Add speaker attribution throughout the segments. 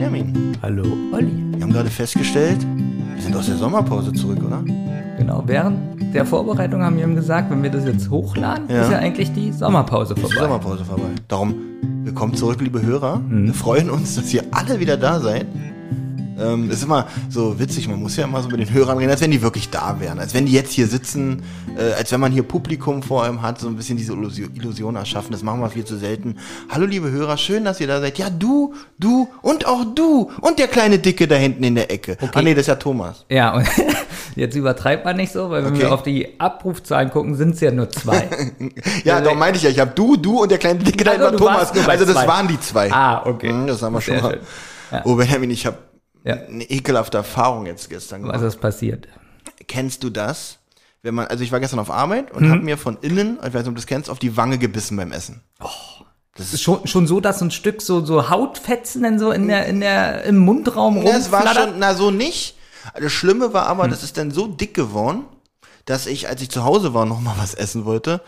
Speaker 1: Hallo Benjamin.
Speaker 2: Hallo, Olli.
Speaker 1: Wir haben gerade festgestellt, wir sind aus der Sommerpause zurück, oder?
Speaker 2: Genau, während der Vorbereitung haben wir ihm gesagt, wenn wir das jetzt hochladen,
Speaker 1: Ja.
Speaker 2: ist ja eigentlich die Sommerpause
Speaker 1: Ist die
Speaker 2: vorbei.
Speaker 1: Sommerpause vorbei. Darum, willkommen zurück, liebe Hörer. Wir freuen uns, dass ihr alle wieder da seid. Ähm, ist immer so witzig, man muss ja immer so mit den Hörern reden, als wenn die wirklich da wären. Als wenn die jetzt hier sitzen, äh, als wenn man hier Publikum vor einem hat, so ein bisschen diese Illusion, erschaffen. Das machen wir viel zu selten. Hallo liebe Hörer, schön, dass ihr da seid. Ja, du, du und auch du und der kleine Dicke da hinten in der Ecke. Ah nee, das ist ja Thomas.
Speaker 2: Ja, und jetzt übertreibt man nicht so, weil wenn
Speaker 1: Okay.
Speaker 2: wir auf die Abrufzahlen gucken, sind es ja nur zwei.
Speaker 1: Ja, darum meinte ich ja, ich habe du, du und der kleine Dicke da
Speaker 2: Also,
Speaker 1: hinten war Thomas. Also das
Speaker 2: zwei.
Speaker 1: waren die zwei.
Speaker 2: ah, okay.
Speaker 1: Mhm, Das haben wir schon
Speaker 2: Sehr
Speaker 1: mal.
Speaker 2: schön. Ja.
Speaker 1: Oh, Benjamin, ich habe
Speaker 2: Ja.
Speaker 1: eine ekelhafte Erfahrung jetzt gestern
Speaker 2: Was
Speaker 1: gemacht.
Speaker 2: ist passiert?
Speaker 1: Kennst du das? Wenn man, also ich war gestern auf Arbeit
Speaker 2: Mhm.
Speaker 1: und hab mir von innen, ich weiß nicht, ob du das kennst, auf die Wange gebissen beim Essen.
Speaker 2: Das ist schon, schon so, dass so ein Stück so, so Hautfetzen dann so in der, in der, im Mundraum
Speaker 1: Ja, es war
Speaker 2: rumflattert?
Speaker 1: schon, na so nicht. Das Schlimme war aber,
Speaker 2: Hm.
Speaker 1: das ist dann so dick geworden, dass ich, als ich zu Hause war, noch mal was essen wollte,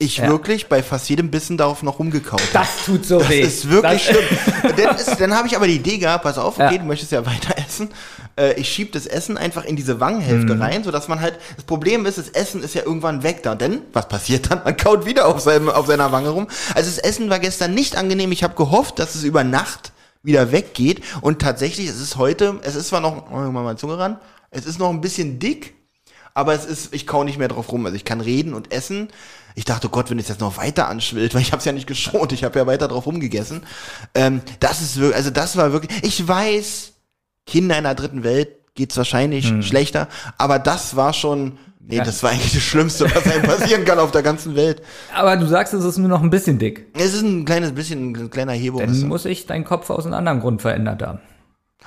Speaker 1: ich
Speaker 2: Ja.
Speaker 1: wirklich bei fast jedem Bissen darauf noch rumgekaut habe.
Speaker 2: Das tut so
Speaker 1: Das
Speaker 2: weh.
Speaker 1: ist wirklich
Speaker 2: das,
Speaker 1: schlimm. dann dann habe ich aber die Idee gehabt, pass auf, okay,
Speaker 2: Ja.
Speaker 1: du möchtest ja weiter essen. Äh, ich schieb das Essen einfach in diese Wangenhälfte
Speaker 2: Mhm.
Speaker 1: rein, sodass man halt, das Problem ist, das Essen ist ja irgendwann weg da. Denn, was passiert dann? Man kaut wieder auf, seinem, auf seiner Wange rum. Also das Essen war gestern nicht angenehm. Ich habe gehofft, dass es über Nacht wieder weggeht. Und tatsächlich, es ist heute, es ist zwar noch, oh, mal meine Zunge ran, es ist noch ein bisschen dick, aber es ist, ich kau nicht mehr drauf rum. Also ich kann reden und essen. Ich dachte, oh Gott, wenn es jetzt noch weiter anschwillt, weil ich habe es ja nicht geschont, ich habe ja weiter drauf rumgegessen. Ähm, das ist wirklich, also das war wirklich, ich weiß, Kinder in der dritten Welt geht's wahrscheinlich schlechter, aber das war schon, nee,
Speaker 2: Ja.
Speaker 1: das war eigentlich das Schlimmste, was einem passieren kann auf der ganzen Welt.
Speaker 2: aber du sagst, es ist nur noch ein bisschen dick.
Speaker 1: Es ist ein kleines bisschen, ein kleiner Hebung.
Speaker 2: Dann muss ich deinen Kopf aus einem anderen Grund verändert haben.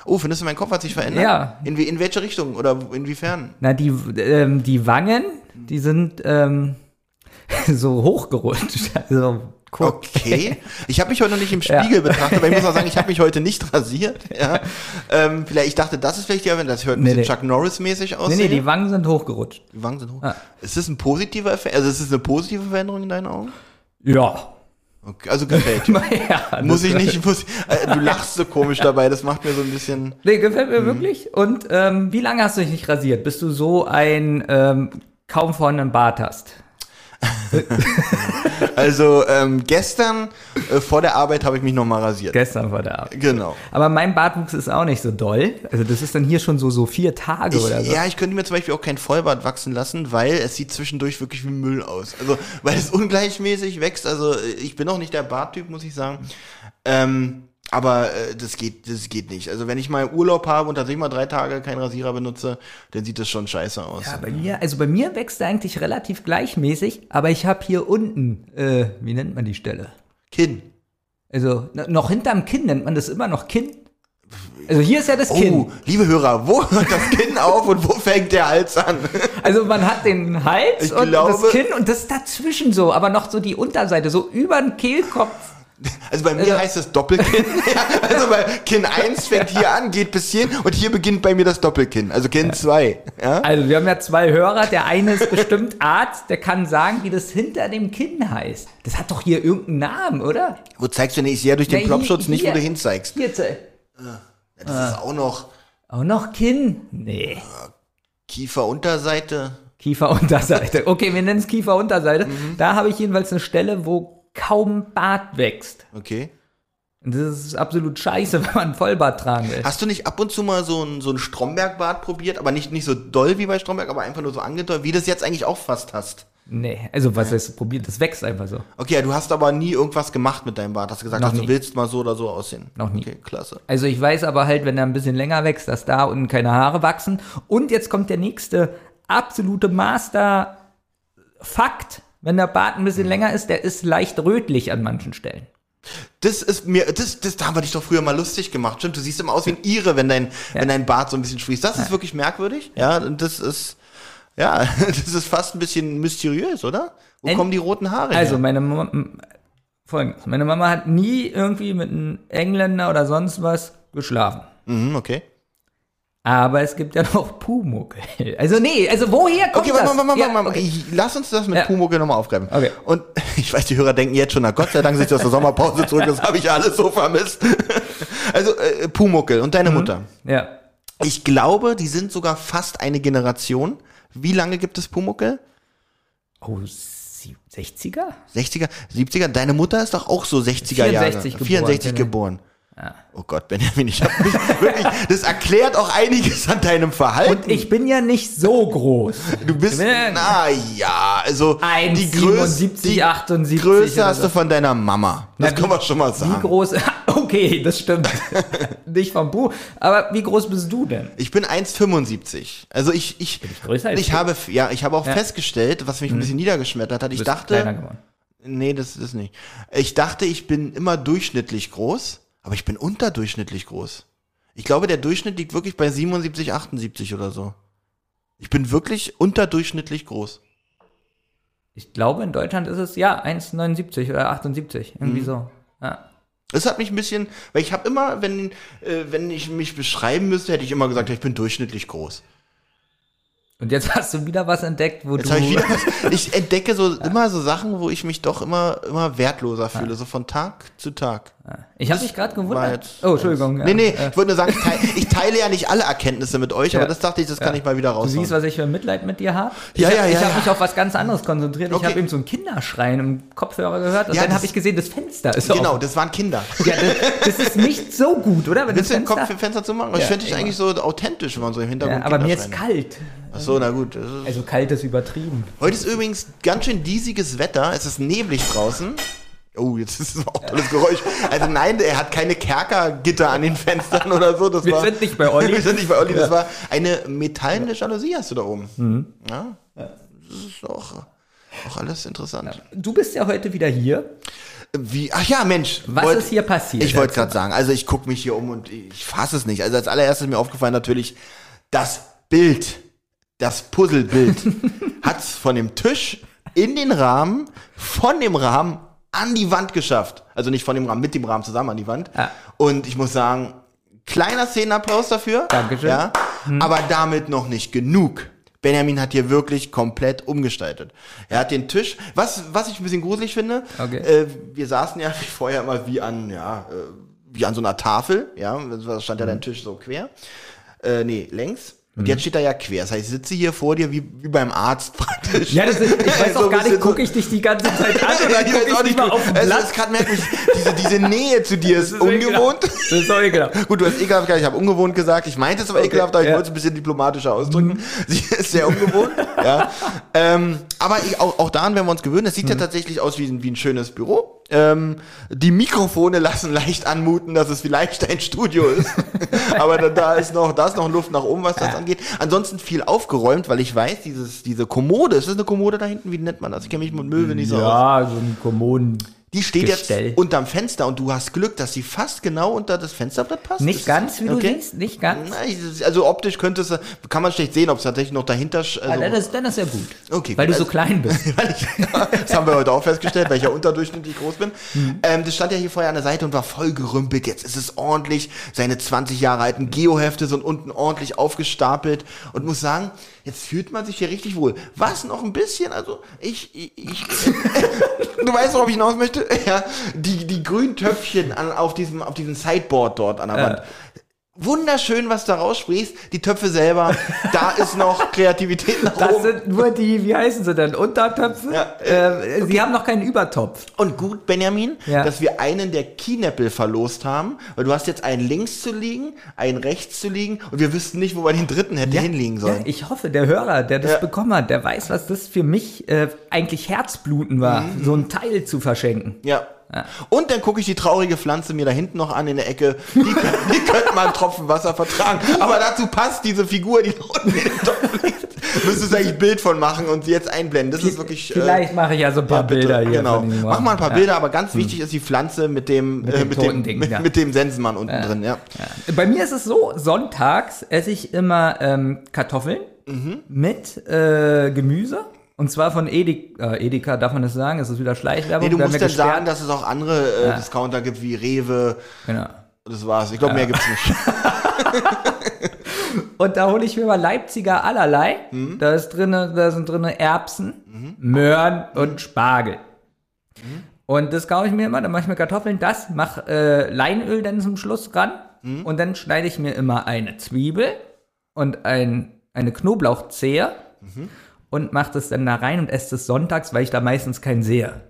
Speaker 1: Oh, findest du, mein Kopf hat sich verändert?
Speaker 2: Ja.
Speaker 1: In, in welche Richtung oder inwiefern?
Speaker 2: Na, die, ähm, die Wangen, die sind ähm, so hochgerutscht. Also.
Speaker 1: Okay. Ich habe mich heute noch nicht im Spiegel betrachtet, aber ich muss auch sagen, ich habe mich heute nicht rasiert. Ja. Ähm, vielleicht, ich dachte, das ist vielleicht ja, wenn das hört ein
Speaker 2: Nee,
Speaker 1: bisschen
Speaker 2: nee.
Speaker 1: Chuck Norris-mäßig
Speaker 2: Nee,
Speaker 1: aussieht.
Speaker 2: nee, die Wangen sind hochgerutscht.
Speaker 1: die Wangen sind hoch.
Speaker 2: Ah.
Speaker 1: Ist das ein positiver Effekt? Also ist es eine positive Veränderung in deinen Augen?
Speaker 2: Ja.
Speaker 1: Okay, also gefällt dir.
Speaker 2: ja
Speaker 1: Muss ich nicht, muss, äh, du lachst so komisch dabei, das macht mir so ein bisschen.
Speaker 2: Nee, gefällt
Speaker 1: Mhm.
Speaker 2: mir wirklich. Und ähm, wie lange hast du dich nicht rasiert, bis du so ein ähm, kaum vorhandenen Bart hast?
Speaker 1: Also ähm, gestern äh, vor der Arbeit habe ich mich nochmal rasiert.
Speaker 2: Gestern vor der Arbeit.
Speaker 1: Genau.
Speaker 2: Aber mein Bartwuchs ist auch nicht so doll. Also das ist dann hier schon so, so vier Tage
Speaker 1: Ich,
Speaker 2: oder so.
Speaker 1: Ja, ich könnte mir zum Beispiel auch kein Vollbart wachsen lassen, weil es sieht zwischendurch wirklich wie Müll aus. Also, weil es ungleichmäßig wächst. Also, ich bin auch nicht der Barttyp, muss ich sagen. Ähm, aber äh, das geht, das geht nicht. Also, wenn ich mal Urlaub habe und tatsächlich mal drei Tage keinen Rasierer benutze, dann sieht das schon scheiße aus.
Speaker 2: Ja, bei mir, also bei mir wächst er eigentlich relativ gleichmäßig, aber ich habe hier unten, äh, wie nennt man die Stelle?
Speaker 1: Kinn.
Speaker 2: Also noch hinterm Kinn nennt man das immer noch Kinn. Also hier ist ja das Kinn.
Speaker 1: Oh, liebe Hörer, wo hört das Kinn auf und wo fängt der Hals an?
Speaker 2: Also man hat den Hals
Speaker 1: Ich
Speaker 2: und
Speaker 1: glaube-
Speaker 2: das Kinn und das dazwischen so, aber noch so die Unterseite, so über den Kehlkopf.
Speaker 1: Also bei mir
Speaker 2: Also-
Speaker 1: heißt es Doppelkinn. ja, also bei Kinn 1 fängt hier an, geht bis hierhin und hier beginnt bei mir das Doppelkinn. Also Kinn 2. Ja?
Speaker 2: Also wir haben ja zwei Hörer, der eine ist bestimmt Arzt, der kann sagen, wie das hinter dem Kinn heißt. Das hat doch hier irgendeinen Namen, oder?
Speaker 1: Wo zeigst du denn? Ich sehe ja durch den
Speaker 2: Ja,
Speaker 1: Plopschutz nicht, wo du hinzeigst.
Speaker 2: Hier, ze-
Speaker 1: Das ist auch noch
Speaker 2: auch noch Kinn? Nee.
Speaker 1: Kieferunterseite.
Speaker 2: Kieferunterseite. Okay, wir nennen es Kieferunterseite.
Speaker 1: Mhm.
Speaker 2: Da habe ich jedenfalls eine Stelle, wo kaum Bart wächst.
Speaker 1: Okay.
Speaker 2: Und das ist absolut scheiße, wenn man Vollbart tragen will.
Speaker 1: Hast du nicht ab und zu mal so ein, so ein Stromberg-Bart probiert, aber nicht, nicht so doll wie bei Stromberg, aber einfach nur so angedeutet, wie du es jetzt eigentlich auch fast hast?
Speaker 2: Nee, also was heißt probiert? Das wächst einfach so.
Speaker 1: Okay, du hast aber nie irgendwas gemacht mit deinem Bart. Hast gesagt,
Speaker 2: Noch
Speaker 1: dass du willst mal so oder so aussehen.
Speaker 2: Noch nie.
Speaker 1: Okay, klasse.
Speaker 2: Also ich weiß aber halt, wenn er ein bisschen länger wächst, dass da unten keine Haare wachsen. Und jetzt kommt der nächste absolute Master-Fakt. Wenn der Bart ein bisschen länger ist, der ist leicht rötlich an manchen Stellen.
Speaker 1: Das ist mir, das, das, da haben wir dich doch früher mal lustig gemacht. Stimmt, du siehst immer aus wie ein Ire, wenn dein, wenn dein Bart so ein bisschen sprießt. Das ist wirklich merkwürdig. Ja, und das ist, ja, das ist fast ein bisschen mysteriös, oder? Wo
Speaker 2: Ein-
Speaker 1: kommen die roten Haare
Speaker 2: Also
Speaker 1: her?
Speaker 2: meine Mama, folgendes. Meine Mama hat nie irgendwie mit einem Engländer oder sonst was geschlafen.
Speaker 1: Mhm, okay.
Speaker 2: Aber es gibt ja noch Pumuckel. Also nee, also woher kommt
Speaker 1: Okay,
Speaker 2: das?
Speaker 1: warte, warte, warte, warte,
Speaker 2: okay.
Speaker 1: Lass uns das mit
Speaker 2: Ja.
Speaker 1: Pumuckel nochmal aufgreifen.
Speaker 2: Okay.
Speaker 1: Und ich weiß, die Hörer denken jetzt schon, na Gott sei Dank sind sie aus der Sommerpause zurück, das habe ich ja alles so vermisst. Also äh, Pumuckel und
Speaker 2: Mhm.
Speaker 1: deine Mutter.
Speaker 2: Ja.
Speaker 1: Ich glaube, die sind sogar fast eine Generation. Wie lange gibt es Pumuckel?
Speaker 2: Oh, sie- 60er?
Speaker 1: 60er, 70er? Deine Mutter ist doch auch so 60er Jahre.
Speaker 2: 64 geboren,
Speaker 1: 64
Speaker 2: genau.
Speaker 1: Geboren. Oh Gott, Benjamin, ich hab mich wirklich, das erklärt auch einiges an deinem Verhalten.
Speaker 2: Und ich bin ja nicht so groß.
Speaker 1: du bist,
Speaker 2: bin ja
Speaker 1: na ja, also die
Speaker 2: 1,77,
Speaker 1: die
Speaker 2: 78
Speaker 1: Größe
Speaker 2: oder
Speaker 1: hast
Speaker 2: so.
Speaker 1: du von deiner Mama. Das
Speaker 2: Na,
Speaker 1: kann
Speaker 2: wie-
Speaker 1: man schon mal
Speaker 2: Wie
Speaker 1: sagen.
Speaker 2: groß? Okay, das stimmt. nicht vom Bu. Aber wie groß bist du denn?
Speaker 1: Ich bin 1,75. Also ich, ich,
Speaker 2: ich größer als
Speaker 1: ich
Speaker 2: du?
Speaker 1: habe, ja, ich habe auch
Speaker 2: Ja. Mhm.
Speaker 1: festgestellt, was mich ein bisschen niedergeschmettert hat. Ich
Speaker 2: Du bist
Speaker 1: dachte,
Speaker 2: kleiner geworden.
Speaker 1: Nee, das ist nicht. Ich dachte, ich bin immer durchschnittlich groß, aber ich bin unterdurchschnittlich groß. Ich glaube, der Durchschnitt liegt wirklich bei 77, 78 oder so. Ich bin wirklich unterdurchschnittlich groß.
Speaker 2: Ich glaube, in Deutschland ist es ja 1,79 oder 78. Irgendwie
Speaker 1: Mhm.
Speaker 2: so. Ja.
Speaker 1: Das hat mich ein bisschen, weil ich habe immer, wenn, äh, wenn ich mich beschreiben müsste, hätte ich immer gesagt, ich bin durchschnittlich groß.
Speaker 2: Und jetzt hast du wieder was entdeckt, wo
Speaker 1: Jetzt
Speaker 2: du.
Speaker 1: ich wieder was, ich entdecke so immer so Sachen, wo ich mich doch immer, immer wertloser fühle, so von Tag zu Tag.
Speaker 2: ich habe mich gerade gewundert. Oh, Entschuldigung. Ja.
Speaker 1: Nee, nee, ich wollte nur sagen, ich teile, ich teile ja nicht alle Erkenntnisse mit euch, aber
Speaker 2: Ja.
Speaker 1: das dachte ich, das kann
Speaker 2: Ja.
Speaker 1: ich mal wieder
Speaker 2: Du
Speaker 1: raushauen.
Speaker 2: siehst, was ich für Mitleid mit dir habe.
Speaker 1: Ja,
Speaker 2: ich
Speaker 1: ja, ja,
Speaker 2: Ich habe
Speaker 1: ja.
Speaker 2: mich auf was ganz anderes konzentriert. Ich
Speaker 1: Okay.
Speaker 2: habe eben so ein Kinderschreien im Kopfhörer gehört und
Speaker 1: Ja,
Speaker 2: dann habe ich gesehen, das Fenster ist
Speaker 1: Genau, das waren Kinder.
Speaker 2: Ja, das, das ist nicht so gut, oder? Wenn
Speaker 1: Willst
Speaker 2: das
Speaker 1: du den Kopf für Fenster zu machen? ich
Speaker 2: Ja,
Speaker 1: finde dich eigentlich so authentisch, wenn man so im Hintergrund
Speaker 2: ja, aber mir ist kalt.
Speaker 1: Ach so, na gut.
Speaker 2: Also kalt ist übertrieben.
Speaker 1: Heute ist übrigens ganz schön diesiges Wetter. Es ist neblig draußen. Oh, jetzt ist es auch ein tolles Geräusch. Also nein, er hat keine Kerkergitter an den Fenstern oder so. Das
Speaker 2: Wir
Speaker 1: war,
Speaker 2: sind nicht bei Olli.
Speaker 1: Wir sind nicht bei Olli. Das war eine metallene Jalousie hast du da oben.
Speaker 2: Mhm.
Speaker 1: Ja, das ist auch, auch alles interessant.
Speaker 2: Du bist ja heute wieder hier.
Speaker 1: Wie, ach ja, Mensch.
Speaker 2: Was
Speaker 1: wollt-
Speaker 2: ist hier passiert?
Speaker 1: Ich wollte gerade sagen, also ich gucke mich hier um und ich fasse es nicht. Also als allererstes ist mir aufgefallen natürlich, das Bild, das Puzzlebild hat's von dem Tisch in den Rahmen, von dem Rahmen an die Wand geschafft. Also nicht von dem Rahmen, mit dem Rahmen zusammen an die Wand.
Speaker 2: Ja.
Speaker 1: Und ich muss sagen, kleiner Szenenapplaus dafür.
Speaker 2: Dankeschön.
Speaker 1: Ja, aber damit noch nicht genug. Benjamin hat hier wirklich komplett umgestaltet. Er hat den Tisch, was, was ich ein bisschen gruselig finde,
Speaker 2: Okay.
Speaker 1: äh, wir saßen ja wie vorher immer wie an, ja, äh, wie an so einer Tafel, ja, da stand ja dein Tisch so quer, äh, nee, längs. Und jetzt steht er ja quer. Das heißt, ich sitze hier vor dir wie, wie beim Arzt praktisch.
Speaker 2: Ja, das ist, ich weiß
Speaker 1: So
Speaker 2: auch gar nicht, gucke ich dich die ganze Zeit an oder
Speaker 1: Ich
Speaker 2: gucke ich
Speaker 1: auch nicht,
Speaker 2: mal auf
Speaker 1: es
Speaker 2: Blatt?
Speaker 1: ist gerade merkwürdig, diese, diese Nähe zu dir ist,
Speaker 2: Das ist
Speaker 1: ungewohnt.
Speaker 2: Das ist so ekelhaft.
Speaker 1: Gut, du hast ekelhaft gesagt, ich habe ungewohnt gesagt. Ich meinte es aber
Speaker 2: Okay,
Speaker 1: ekelhaft, aber ich
Speaker 2: ja.
Speaker 1: wollte es ein bisschen diplomatischer ausdrücken. Sie ist sehr ungewohnt. ja. ähm, aber ich, auch, auch daran werden wir uns gewöhnen. Es sieht ja tatsächlich aus wie, ein- wie ein schönes Büro. Ähm, die Mikrofone lassen leicht anmuten, dass es vielleicht ein Studio ist. aber da, da ist noch, da ist noch Luft nach oben, was das angeht. Ansonsten viel aufgeräumt, weil ich weiß, dieses, diese Kommode, ist das eine Kommode da hinten? Wie nennt man das? Ich kenne mich mit Möwe nicht so aus.
Speaker 2: Ja, so ein Kommoden.
Speaker 1: Die steht
Speaker 2: Gestell.
Speaker 1: jetzt unterm Fenster und du hast Glück, dass sie fast genau unter das Fensterbrett passt.
Speaker 2: Nicht
Speaker 1: Ist-
Speaker 2: ganz, wie du
Speaker 1: okay.
Speaker 2: siehst, nicht ganz.
Speaker 1: Also optisch könnte es, kann man schlecht sehen, ob es tatsächlich noch dahinter. sch-
Speaker 2: Ah,
Speaker 1: Also,
Speaker 2: dann, ist, dann ist ja gut.
Speaker 1: Okay,
Speaker 2: Weil
Speaker 1: gut,
Speaker 2: du so
Speaker 1: also-
Speaker 2: klein bist.
Speaker 1: ich, das haben wir heute auch festgestellt, weil ich ja unterdurchschnittlich groß bin.
Speaker 2: Mhm.
Speaker 1: Ähm, das stand ja hier vorher an der Seite und war voll gerümpelt. Jetzt ist es ordentlich. Seine 20 Jahre alten Geohefte sind unten ordentlich aufgestapelt und muss sagen, jetzt fühlt man sich hier richtig wohl. Was noch ein bisschen, also ich, ich, ich du weißt, worauf ich hinaus möchte? Ja, die, die grünen Töpfchen an, auf diesem, auf diesem Sideboard dort an der
Speaker 2: Ja.
Speaker 1: Wand. Wunderschön, was da raussprießt. Die Töpfe selber, da ist noch Kreativität nach
Speaker 2: Das
Speaker 1: oben.
Speaker 2: sind nur die, wie heißen sie denn, Untertöpfe?
Speaker 1: Ja,
Speaker 2: äh, Sie haben noch keinen Übertopf.
Speaker 1: Und gut, Benjamin,
Speaker 2: Ja.
Speaker 1: dass wir einen der Keyneppel verlost haben, weil du hast jetzt einen links zu liegen, einen rechts zu liegen und wir wüssten nicht, wo wir den dritten hätte hinlegen
Speaker 2: Ja,
Speaker 1: sollen.
Speaker 2: ich hoffe, der Hörer, der das bekommen hat, der weiß, was das für mich äh, eigentlich Herzbluten war,
Speaker 1: Mhm.
Speaker 2: so ein Teil zu verschenken.
Speaker 1: Ja. Und dann gucke ich die traurige Pflanze mir da hinten noch an in der Ecke. Die, die könnte mal einen Tropfen Wasser vertragen. Aber dazu passt diese Figur, die da unten in dem Topf liegt. Müsstest du eigentlich ein Bild von machen und sie jetzt einblenden. Das ist wirklich. äh,
Speaker 2: Vielleicht mache ich ja so ein paar
Speaker 1: ja,
Speaker 2: Bilder hier.
Speaker 1: Genau. Mach mal ein paar
Speaker 2: Ja.
Speaker 1: Bilder, aber ganz wichtig ist die Pflanze mit dem, mit
Speaker 2: dem
Speaker 1: dem, äh, mit dem,
Speaker 2: Ding,
Speaker 1: mit, mit dem Sensenmann unten drin, ja.
Speaker 2: Ja. Bei mir ist es so, sonntags esse ich immer ähm, Kartoffeln
Speaker 1: Mhm.
Speaker 2: mit äh, Gemüse. Und zwar von Edeka, äh, Edeka darf man das sagen, es ist wieder Schleichwerbung.
Speaker 1: Nee, du musst
Speaker 2: wir
Speaker 1: dann sagen,
Speaker 2: gesperrt.
Speaker 1: dass es auch andere äh, Discounter gibt, wie Rewe.
Speaker 2: Genau.
Speaker 1: Das war's. Ich glaube, mehr gibt's nicht.
Speaker 2: Und da hole ich mir mal Leipziger allerlei.
Speaker 1: Mhm.
Speaker 2: Da, ist drinne, da sind drinne Erbsen, Möhren und Spargel.
Speaker 1: Mhm.
Speaker 2: Und das kaufe ich mir immer, dann mache ich mir Kartoffeln, das, mache äh, Leinöl dann zum Schluss ran.
Speaker 1: Mhm.
Speaker 2: Und dann schneide ich mir immer eine Zwiebel und ein, eine Knoblauchzehe
Speaker 1: Mhm.
Speaker 2: Und mache das dann da rein und esse es sonntags, weil ich da meistens keinen sehe.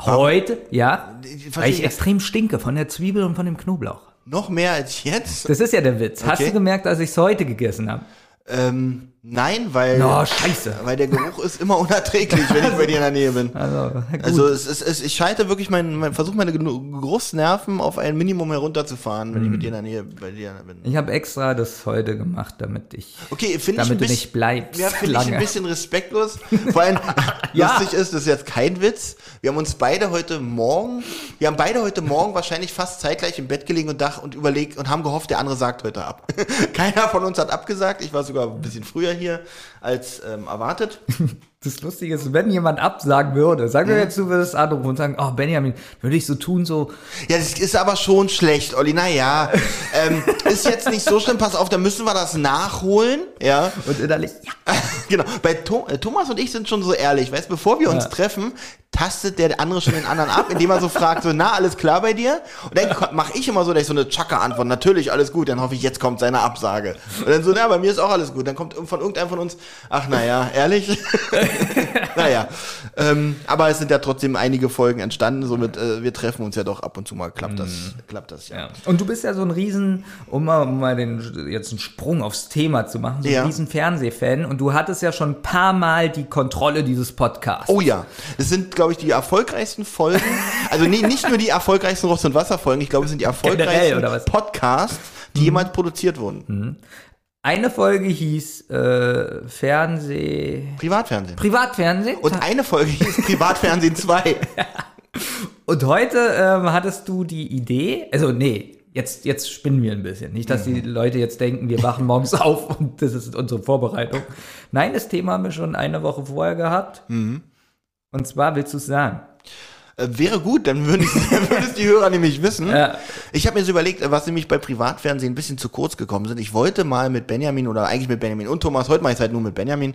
Speaker 2: Heute, ja,
Speaker 1: Ich
Speaker 2: weil ich
Speaker 1: nicht.
Speaker 2: extrem stinke von der Zwiebel und von dem Knoblauch.
Speaker 1: Noch mehr als jetzt?
Speaker 2: Das ist ja der Witz. Hast
Speaker 1: Okay.
Speaker 2: du gemerkt, dass ich es heute gegessen habe?
Speaker 1: Ähm, nein, weil,
Speaker 2: Oh, scheiße.
Speaker 1: weil der Geruch ist immer unerträglich, wenn ich bei dir in der Nähe bin.
Speaker 2: Also, gut.
Speaker 1: Also es ist, es, ich schalte wirklich mein, mein versuche meine Geruchsnerven auf ein Minimum herunterzufahren, wenn ich mit dir in der Nähe bei dir bin.
Speaker 2: ich habe extra das heute gemacht, damit ich,
Speaker 1: Okay, finde ich
Speaker 2: damit du
Speaker 1: bisschen,
Speaker 2: nicht bleibst
Speaker 1: ja, finde ich ein bisschen respektlos. Vor allem
Speaker 2: Ja.
Speaker 1: lustig ist, das ist jetzt kein Witz. Wir haben uns beide heute Morgen, wir haben beide heute Morgen wahrscheinlich fast zeitgleich im Bett gelegen und dach und überlegt und haben gehofft, der andere sagt heute ab. Keiner von uns hat abgesagt. Ich war sogar ein bisschen früher hier als ähm, erwartet.
Speaker 2: Das Lustige ist, wenn jemand absagen würde, sagen
Speaker 1: Mhm.
Speaker 2: wir jetzt, du würdest anrufen und sagen, oh Benjamin, würde ich so tun, so,
Speaker 1: Ja, das ist aber schon schlecht, Olli. Naja, ähm, ist jetzt nicht so schlimm. Pass auf, da müssen wir das nachholen. Ja,
Speaker 2: und innerlich, ja.
Speaker 1: genau. Bei Tho äh, Thomas und ich sind schon so ehrlich. Weißt, bevor wir uns
Speaker 2: Ja.
Speaker 1: treffen, tastet der andere schon den anderen ab, indem er so fragt, so, na, alles klar bei dir? Und dann mache ich immer so, dass ich so eine Chaka-Antwort, natürlich, alles gut. Dann hoffe ich, jetzt kommt seine Absage. Und dann so, na, bei mir ist auch alles gut. Dann kommt von irgendeinem von uns, ach, naja, ehrlich? naja. Ähm, aber es sind ja trotzdem einige Folgen entstanden. Somit, äh, wir treffen uns ja doch ab und zu mal. Klappt das, klappt das ja.
Speaker 2: Ja. Und du bist ja so ein Riesen, um mal, um mal den, jetzt einen Sprung aufs Thema zu machen, so
Speaker 1: Ja.
Speaker 2: ein riesen Fernsehfan und du hattest ja schon ein paar Mal die Kontrolle dieses Podcasts.
Speaker 1: Oh ja, das sind, glaube ich, die erfolgreichsten Folgen. Also nee, nicht nur die erfolgreichsten Rost- und Wasserfolgen, ich glaube, es sind die erfolgreichsten?
Speaker 2: Mhm.
Speaker 1: Podcasts, die jemals produziert wurden.
Speaker 2: Eine Folge hieß äh, Fernseh...
Speaker 1: Privatfernsehen.
Speaker 2: Privatfernsehen.
Speaker 1: Und eine Folge hieß Privatfernsehen 2.
Speaker 2: Und heute ähm, hattest du die Idee, also nee, jetzt, jetzt spinnen wir ein bisschen. Nicht, dass die Leute jetzt denken, wir wachen morgens auf und das ist unsere Vorbereitung. Nein, das Thema haben wir schon eine Woche vorher gehabt. Und zwar willst du es sagen?
Speaker 1: Äh, wäre gut, dann würden es, die Hörer nämlich wissen.
Speaker 2: Ja.
Speaker 1: Ich habe mir so überlegt, äh, was nämlich bei Privatfernsehen ein bisschen zu kurz gekommen sind. Ich wollte mal mit Benjamin oder eigentlich mit Benjamin und Thomas, heute mache ich es halt nur mit Benjamin,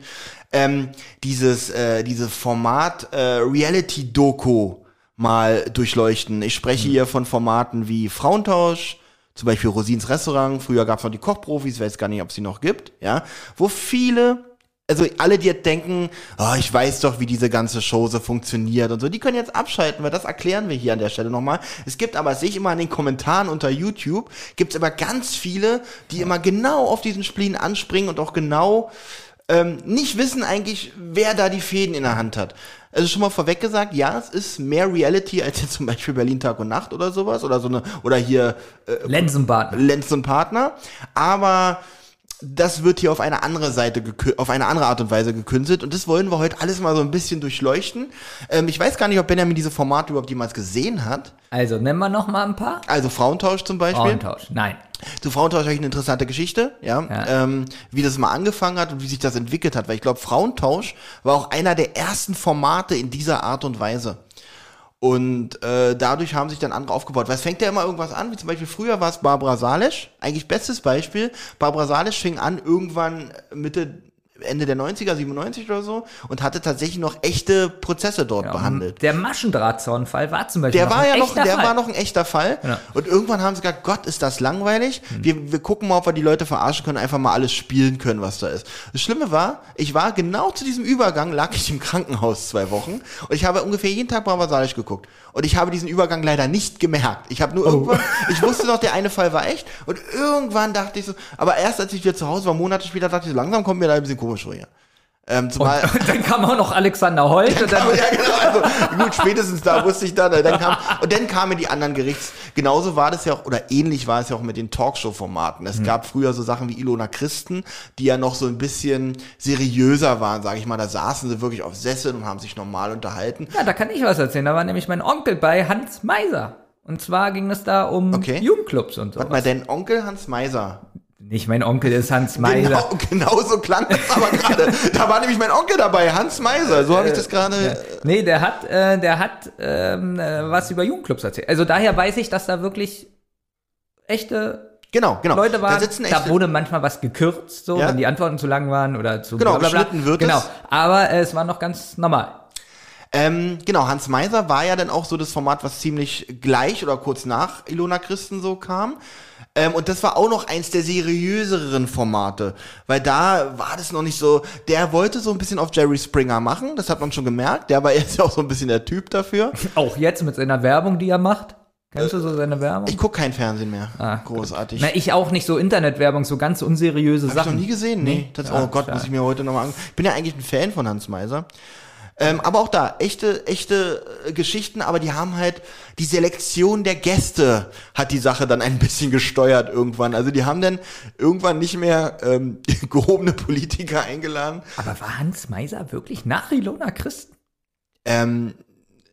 Speaker 1: ähm, dieses, äh, dieses Format äh, Reality-Doku mal durchleuchten. Ich spreche hier von Formaten wie Frauentausch, zum Beispiel Rosins Restaurant, früher gab es noch die Kochprofis, weiß gar nicht, ob es die noch gibt, ja, wo viele also alle, die jetzt denken, oh, ich weiß doch, wie diese ganze Show so funktioniert und so, die können jetzt abschalten, weil das erklären wir hier an der Stelle nochmal. Es gibt aber, sehe ich immer in den Kommentaren unter YouTube, gibt es aber ganz viele, die immer genau auf diesen Spleen anspringen und auch genau ähm, nicht wissen eigentlich, wer da die Fäden in der Hand hat. Also schon mal vorweg gesagt, ja, es ist mehr Reality als jetzt zum Beispiel Berlin Tag und Nacht oder sowas oder so eine, oder hier
Speaker 2: Lenzenbad.
Speaker 1: Lenz und Partner, aber das wird hier auf eine andere Seite, auf eine andere Art und Weise gekünstelt und das wollen wir heute alles mal so ein bisschen durchleuchten. Ähm, ich weiß gar nicht, ob Benjamin diese Formate überhaupt jemals gesehen hat.
Speaker 2: Also nennen wir noch mal ein paar.
Speaker 1: Also Frauentausch zum Beispiel.
Speaker 2: Frauentausch. Nein.
Speaker 1: Zu Frauentausch habe ich eine interessante Geschichte, ja,
Speaker 2: Ja.
Speaker 1: Ähm, wie das mal angefangen hat und wie sich das entwickelt hat, weil ich glaube, Frauentausch war auch einer der ersten Formate in dieser Art und Weise. Und äh, dadurch haben sich dann andere aufgebaut. Weil es fängt ja immer irgendwas an, wie zum Beispiel früher war es Barbara Salisch, eigentlich bestes Beispiel. Barbara Salisch fing an irgendwann Mitte, Ende der 90er, 97 oder so und hatte tatsächlich noch echte Prozesse dort behandelt.
Speaker 2: Der Maschendrahtzaunfall war zum Beispiel
Speaker 1: Der war ja noch, der
Speaker 2: Fall.
Speaker 1: war noch ein echter Fall.
Speaker 2: Ja.
Speaker 1: Und irgendwann haben sie gesagt, Gott, ist das langweilig. Wir, wir gucken mal, ob wir die Leute verarschen können, einfach mal alles spielen können, was da ist. Das Schlimme war, ich war genau zu diesem Übergang, lag ich im Krankenhaus zwei Wochen und ich habe ungefähr jeden Tag Barbara Salisch geguckt. Und ich habe diesen Übergang leider nicht gemerkt. Ich habe nur
Speaker 2: Oh.
Speaker 1: irgendwann, ich wusste noch, der eine Fall war echt. Und irgendwann dachte ich so, aber erst als ich wieder zu Hause war, Monate später, dachte ich so, langsam kommt mir da ein bisschen komisch vor hier. Ähm, zumal,
Speaker 2: Und dann kam auch noch Alexander Holt und dann
Speaker 1: ja, genau, also gut, spätestens da wusste ich dann, äh, dann kam, und dann kamen die anderen Gerichts, genauso war das ja auch, oder ähnlich war es ja auch mit den Talkshow-Formaten. Es gab früher so Sachen wie Ilona Christen, die ja noch so ein bisschen seriöser waren, sage ich mal, da saßen sie wirklich auf Sesseln und haben sich normal unterhalten.
Speaker 2: Ja, da kann ich was erzählen. Da war nämlich mein Onkel bei Hans Meiser. Und zwar ging es da um
Speaker 1: Okay.
Speaker 2: Jugendclubs und so.
Speaker 1: Warte mal, dein Onkel Hans Meiser.
Speaker 2: Nicht mein Onkel ist Hans Meiser.
Speaker 1: Genau, genau so klang das aber gerade. Da war nämlich mein Onkel dabei, Hans Meiser. So habe ich das gerade.
Speaker 2: Nee, der hat, äh, der hat ähm, äh, was über Jugendclubs erzählt. Also daher weiß ich, dass da wirklich echte
Speaker 1: Genau, genau.
Speaker 2: Leute waren.
Speaker 1: Da sitzen
Speaker 2: Da,
Speaker 1: echte-
Speaker 2: wurde manchmal was gekürzt, so,
Speaker 1: Ja.
Speaker 2: wenn die Antworten zu lang waren oder zu
Speaker 1: Genau,
Speaker 2: blablabla.
Speaker 1: geschnitten wird
Speaker 2: Genau.
Speaker 1: es.
Speaker 2: Aber äh, es war noch ganz normal.
Speaker 1: Ähm, genau, Hans Meiser war ja dann auch so das Format, was ziemlich gleich oder kurz nach Ilona Christen so kam. Ähm, und das war auch noch eins der seriöseren Formate, weil da war das noch nicht so, der wollte so ein bisschen auf Jerry Springer machen, das hat man schon gemerkt, der war jetzt ja auch so ein bisschen der Typ dafür.
Speaker 2: Auch jetzt mit seiner Werbung, die er macht. Kennst du so seine Werbung?
Speaker 1: Ich guck kein Fernsehen mehr.
Speaker 2: Ah,
Speaker 1: Großartig.
Speaker 2: Na, ich auch nicht so Internetwerbung, so ganz unseriöse
Speaker 1: Hab ich
Speaker 2: Sachen.
Speaker 1: noch nie gesehen, nee. Das,
Speaker 2: Ja,
Speaker 1: oh Gott,
Speaker 2: schade.
Speaker 1: muss ich mir heute nochmal an. Ich bin ja eigentlich ein Fan von Hans Meiser. Ähm, aber auch da, echte, echte äh, Geschichten, aber die haben halt, die Selektion der Gäste hat die Sache dann ein bisschen gesteuert irgendwann. Also die haben dann irgendwann nicht mehr ähm, gehobene Politiker eingeladen.
Speaker 2: Aber war Hans Meiser wirklich nach Ilona Christen?
Speaker 1: Ähm,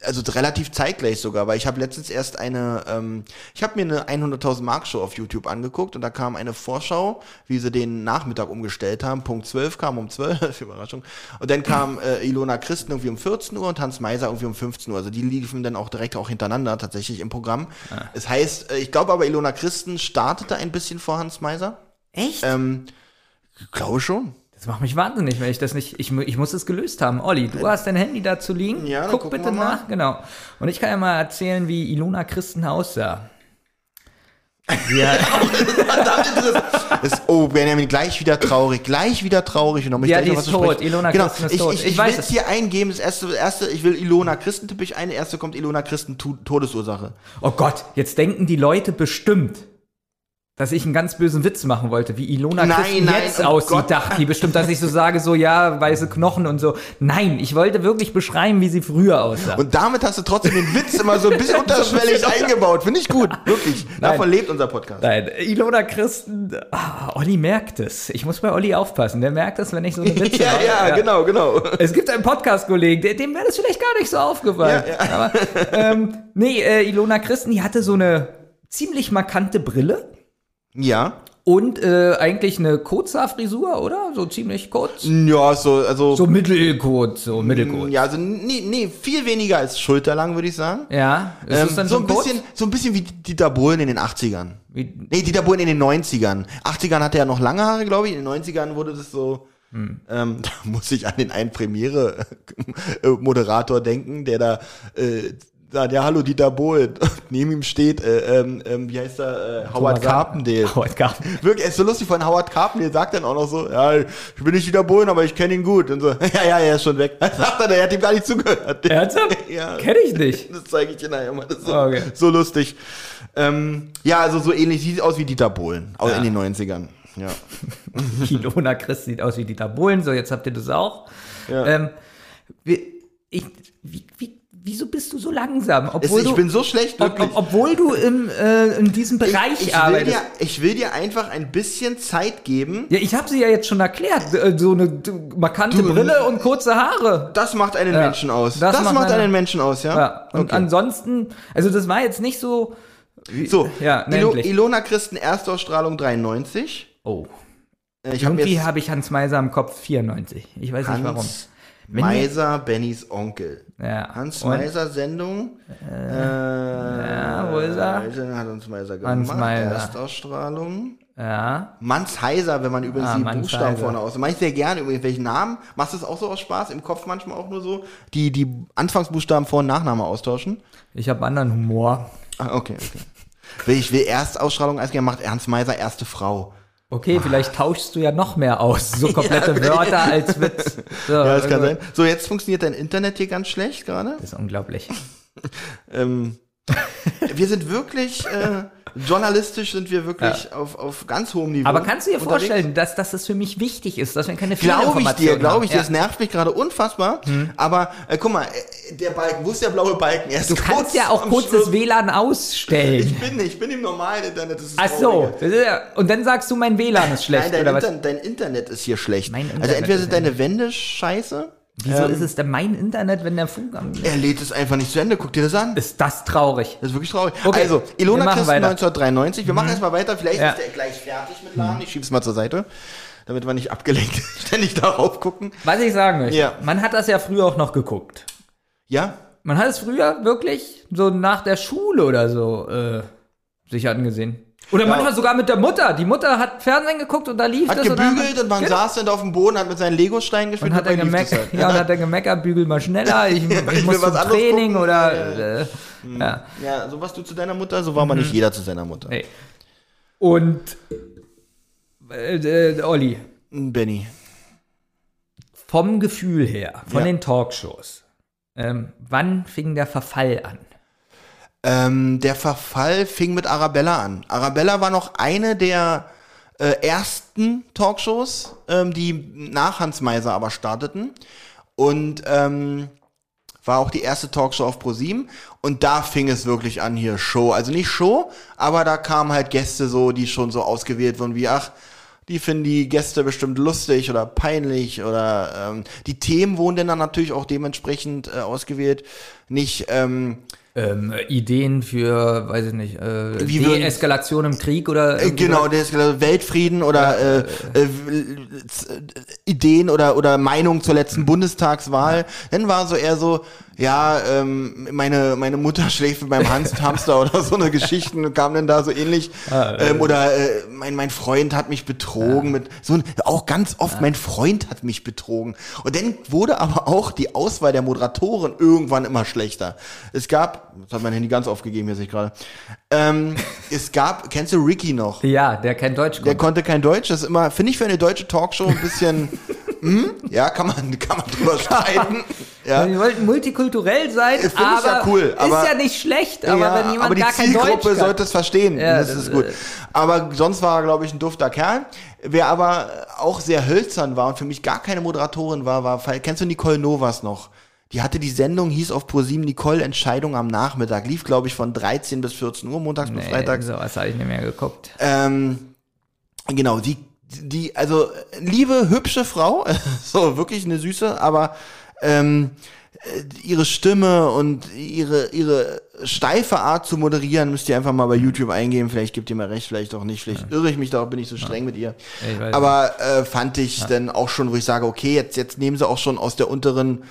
Speaker 1: also relativ zeitgleich sogar, weil ich habe letztens erst eine, ähm, ich habe mir eine 100.000 Mark Show auf YouTube angeguckt und da kam eine Vorschau, wie sie den Nachmittag umgestellt haben. Punkt 12 kam um 12, Überraschung. Und dann kam äh, Ilona Christen irgendwie um 14 Uhr und Hans Meiser irgendwie um 15 Uhr. Also die liefen dann auch direkt auch hintereinander tatsächlich im Programm. Es heißt, äh, ich glaube aber Ilona Christen startete ein bisschen vor Hans Meiser.
Speaker 2: Echt?
Speaker 1: Ähm, ich glaube schon.
Speaker 2: Das macht mich wahnsinnig, wenn ich das nicht. Ich, ich muss es gelöst haben. Olli, du hast dein Handy dazu liegen.
Speaker 1: Ja, dann
Speaker 2: Guck bitte nach. Genau. Und ich kann ja mal erzählen, wie Ilona Christen aussah. Ja,
Speaker 1: Das, oh, Benjamin, gleich wieder traurig, gleich wieder traurig. Und noch
Speaker 2: Ja, die
Speaker 1: noch
Speaker 2: ist tot. Ilona
Speaker 1: genau.
Speaker 2: Christen ist
Speaker 1: ich,
Speaker 2: tot.
Speaker 1: Ich,
Speaker 2: Ich
Speaker 1: ich,
Speaker 2: weiß
Speaker 1: will
Speaker 2: es.
Speaker 1: hier eingeben. Das erste, erste, ich will Ilona Christen tippe ich ein. Erste kommt Ilona Christen Todesursache.
Speaker 2: oh Gott, jetzt denken die Leute bestimmt, dass ich einen ganz bösen Witz machen wollte, wie Ilona
Speaker 1: Nein,
Speaker 2: Christen
Speaker 1: nein,
Speaker 2: jetzt
Speaker 1: oh
Speaker 2: aussieht,
Speaker 1: Gott.
Speaker 2: dachten die bestimmt, dass ich so sage, so ja, weiße Knochen und so. Nein, ich wollte wirklich beschreiben, wie sie früher aussah.
Speaker 1: Und damit hast du trotzdem den Witz immer so ein bisschen unterschwellig eingebaut. Finde ich gut, wirklich. Davon lebt unser Podcast.
Speaker 2: Nein, Ilona Christen, ah, Olli merkt es. Ich muss bei Olli aufpassen. Der merkt es, wenn ich so eine Witze
Speaker 1: Ja,
Speaker 2: mache.
Speaker 1: ja, genau, genau.
Speaker 2: Es gibt einen Podcast-Kollegen, dem wäre das vielleicht gar nicht so aufgefallen.
Speaker 1: Ja,
Speaker 2: Aber, ähm, nee, äh, Ilona Christen, die hatte so eine ziemlich markante Brille
Speaker 1: Ja.
Speaker 2: und äh, eigentlich eine Kurzhaarfrisur, oder? So ziemlich kurz.
Speaker 1: Ja, so, also.
Speaker 2: So mittelkurz, so mittelkurz.
Speaker 1: ja, also, nee, nee, viel weniger als schulterlang, würde ich sagen.
Speaker 2: Ja, ist
Speaker 1: Ähm,
Speaker 2: dann
Speaker 1: so ein
Speaker 2: kurz?
Speaker 1: bisschen, so ein bisschen wie Dieter Bohlen in den 80ern.
Speaker 2: Wie,
Speaker 1: Nee, Dieter Bohlen in den 90ern. 80ern hatte er noch lange Haare, glaube ich. In den 90ern wurde das so.
Speaker 2: Hm.
Speaker 1: Ähm, da muss ich an den einen Premiere-Moderator denken, der da äh, sagt, ja, hallo Dieter Bohlen. Neben ihm steht, äh, ähm, ähm, wie heißt er, äh, Howard Carpendale.
Speaker 2: Howard Carpendale.
Speaker 1: Wirklich, ist so lustig von Howard Carpendale, sagt dann auch noch so, ja, ich bin nicht Dieter Bohlen, aber ich kenne ihn gut. Und so, ja, ja, er ist schon weg. Sagt er, der hat ihm gar nicht zugehört.
Speaker 2: Ernsthaft?
Speaker 1: Ja.
Speaker 2: Kenn ich nicht.
Speaker 1: Das zeige ich dir nachher mal. Das ist so,
Speaker 2: Okay.
Speaker 1: so lustig. Ähm, ja, also so ähnlich sieht aus wie Dieter Bohlen, auch
Speaker 2: Ja.
Speaker 1: in den 90ern. Ja.
Speaker 2: Ilona Christ sieht aus wie Dieter Bohlen, so jetzt habt ihr das auch.
Speaker 1: Ja.
Speaker 2: Ähm, wie, ich, wie, wie, wieso bist du so langsam? Obwohl
Speaker 1: ich
Speaker 2: du,
Speaker 1: bin so schlecht,
Speaker 2: ob,
Speaker 1: wirklich.
Speaker 2: ob, obwohl du im, äh, in diesem Bereich
Speaker 1: ich, will
Speaker 2: arbeitest.
Speaker 1: dir, ich will dir einfach ein bisschen Zeit geben.
Speaker 2: ja, ich habe sie ja jetzt schon erklärt. Äh, So eine markante
Speaker 1: Du-
Speaker 2: Brille und kurze Haare.
Speaker 1: Das macht einen
Speaker 2: Ja.
Speaker 1: Menschen aus.
Speaker 2: Das
Speaker 1: Das,
Speaker 2: macht
Speaker 1: macht
Speaker 2: eine-
Speaker 1: einen Menschen aus, ja?
Speaker 2: Ja. Und
Speaker 1: okay.
Speaker 2: ansonsten, also das war jetzt nicht so.
Speaker 1: So,
Speaker 2: Ja,
Speaker 1: Ilo. Ilona Christen, Erstausstrahlung 93.
Speaker 2: Oh.
Speaker 1: Äh, Ich habe
Speaker 2: Irgendwie habe ich Hans Meiser im Kopf 94. Ich weiß nicht warum. Wenn
Speaker 1: Meiser, Bennys Onkel.
Speaker 2: Ja.
Speaker 1: Hans Meiser Sendung. Äh,
Speaker 2: ja, wo ist er?
Speaker 1: Hat Hans Meiser gemacht?
Speaker 2: Hans Meiser.
Speaker 1: Erstausstrahlung.
Speaker 2: Ja.
Speaker 1: Mansheiser, wenn man übrigens
Speaker 2: Ah,
Speaker 1: die
Speaker 2: Mansheiser.
Speaker 1: Buchstaben vorne aus. Mach ich sehr gerne übrigens welchen Namen. Machst du das auch so aus Spaß? Im Kopf manchmal auch nur so? Die, die Anfangsbuchstaben Vor- und Nachname austauschen?
Speaker 2: Ich habe anderen Humor.
Speaker 1: Ah, okay, okay. Will ich will Erstausstrahlung als gerne macht Ernst Meiser erste Frau.
Speaker 2: Okay, vielleicht tauschst du ja noch mehr aus. So komplette Wörter als Witz. So,
Speaker 1: Ja, das kann
Speaker 2: also-
Speaker 1: sein. So, jetzt funktioniert dein Internet hier ganz schlecht gerade.
Speaker 2: Das ist unglaublich.
Speaker 1: Ähm, wir sind wirklich, äh, journalistisch sind wir wirklich auf, auf ganz hohem Niveau.
Speaker 2: Aber kannst du dir
Speaker 1: unterwegs.
Speaker 2: vorstellen, dass, dass es für mich wichtig ist, dass wir keine
Speaker 1: Glaube ich dir, glaube ich dir. Das nervt mich gerade unfassbar. Aber äh, guck mal, äh, der Balken, wo ist der blaue Balken? Er ist
Speaker 2: Du kannst ja auch kurz das WLAN ausstellen.
Speaker 1: Ich bin ich bin im normalen Internet. Das ist
Speaker 2: Ach so. Das ist ja- Und dann sagst du, mein WLAN ist schlecht,
Speaker 1: Nein, dein,
Speaker 2: oder was?
Speaker 1: Inter dein Internet ist hier schlecht.
Speaker 2: Mein
Speaker 1: also
Speaker 2: Internet
Speaker 1: entweder sind deine Wände scheiße,
Speaker 2: Wieso
Speaker 1: ähm,
Speaker 2: ist es denn mein Internet, wenn der Funk am
Speaker 1: er lädt es einfach nicht zu Ende. Guck dir das an.
Speaker 2: Ist das traurig?
Speaker 1: Das ist wirklich traurig.
Speaker 2: Okay,
Speaker 1: also, Ilona Christen
Speaker 2: weiter. Mhm.
Speaker 1: 1993. Wir machen erstmal weiter. Vielleicht
Speaker 2: Ja.
Speaker 1: ist der gleich fertig mit Laden. Ich schieb's mal zur Seite, damit wir nicht abgelenkt ständig darauf gucken.
Speaker 2: Was ich sagen möchte,
Speaker 1: Ja.
Speaker 2: man hat das ja früher auch noch geguckt.
Speaker 1: Ja?
Speaker 2: Man hat es früher wirklich so nach der Schule oder so äh, sich angesehen. Oder
Speaker 1: Ja.
Speaker 2: manchmal sogar mit der Mutter. Die Mutter hat Fernsehen geguckt und da lief
Speaker 1: Hat
Speaker 2: das. und dann-
Speaker 1: gebügelt und man
Speaker 2: Genau.
Speaker 1: saß dann da auf dem Boden, hat mit seinen Lego-Steinen gespielt
Speaker 2: Und hat
Speaker 1: dabei lief das
Speaker 2: gemeckert,
Speaker 1: halt.
Speaker 2: ja, und hat er gemeckert, bügel mal schneller, ich, ich,
Speaker 1: will
Speaker 2: muss
Speaker 1: was
Speaker 2: zum Training
Speaker 1: gucken.
Speaker 2: oder, äh, ja.
Speaker 1: Ja, so warst du zu deiner Mutter, so war aber nicht jeder zu seiner Mutter.
Speaker 2: Nee. Und, äh, äh, Olli,
Speaker 1: Benny.
Speaker 2: vom Gefühl her, von
Speaker 1: Ja.
Speaker 2: den Talkshows, ähm, wann fing der Verfall an?
Speaker 1: Ähm, der Verfall fing mit Arabella an. Arabella war noch eine der äh, ersten Talkshows, ähm, die nach Hans Meiser aber starteten. Und ähm, war auch die erste Talkshow auf ProSieben. Und da fing es wirklich an hier Show. Also nicht Show, aber da kamen halt Gäste so, die schon so ausgewählt wurden wie, ach, die finden die Gäste bestimmt lustig oder peinlich oder ähm, die Themen wurden dann natürlich auch dementsprechend äh, ausgewählt. Nicht ähm,
Speaker 2: Ähm, Ideen für, weiß ich nicht, äh,
Speaker 1: Wie
Speaker 2: Deeskalation im Krieg oder
Speaker 1: Äh, Genau, ist äh, Weltfrieden oder äh, äh, Ideen oder oder Meinung zur letzten
Speaker 2: Hm.
Speaker 1: Bundestagswahl. Dann war so eher so, ja, ähm, meine meine Mutter schläft mit meinem Hans Hamster oder so eine Geschichten kam dann da so ähnlich.
Speaker 2: Ah,
Speaker 1: ähm, oder äh, mein mein Freund hat mich betrogen mit so ein, auch ganz oft mein Freund hat mich betrogen. Und dann wurde aber auch die Auswahl der Moderatoren irgendwann immer schlechter. Es gab, das hat mein Handy ganz aufgegeben, hier sehe ich gerade. Ähm, es gab, kennst du Ricky noch?
Speaker 2: Ja, der kein Deutsch
Speaker 1: Der
Speaker 2: konnte.
Speaker 1: konnte kein Deutsch. Das ist immer, finde ich für eine deutsche Talkshow ein bisschen, hm, ja, kann man, kann man drüber streiten. Ja.
Speaker 2: Die wollten multikulturell sein,
Speaker 1: Finde ich
Speaker 2: aber
Speaker 1: ja cool, aber-
Speaker 2: ist ja nicht schlecht, aber
Speaker 1: ja,
Speaker 2: wenn jemand
Speaker 1: aber die
Speaker 2: gar kein Deutsch
Speaker 1: Zielgruppe
Speaker 2: kann.
Speaker 1: sollte es verstehen.
Speaker 2: Ja,
Speaker 1: das,
Speaker 2: das,
Speaker 1: ist gut.
Speaker 2: äh,
Speaker 1: Aber sonst war er, glaube ich, ein dufter Kerl. Wer aber auch sehr hölzern war und für mich gar keine Moderatorin war, war, kennst du Nicole Novas noch? Die hatte die Sendung, hieß auf ProSieben Nicole Entscheidung am Nachmittag. Lief, glaube ich, von 13 bis 14 Uhr, montags bis
Speaker 2: Nee,
Speaker 1: freitags.
Speaker 2: sowas habe ich nicht mehr geguckt.
Speaker 1: Ähm, genau, die, die, also liebe, hübsche Frau, so wirklich eine süße, aber ähm, äh, ihre Stimme und ihre, ihre steife Art zu moderieren, müsst ihr einfach mal bei YouTube eingeben. Vielleicht gibt ihr mir recht, vielleicht auch nicht. Vielleicht irre ich mich, darauf bin ich so streng mit ihr. Aber äh, fand ich dann auch schon, wo ich sage, okay, jetzt, jetzt nehmen sie auch schon aus der unteren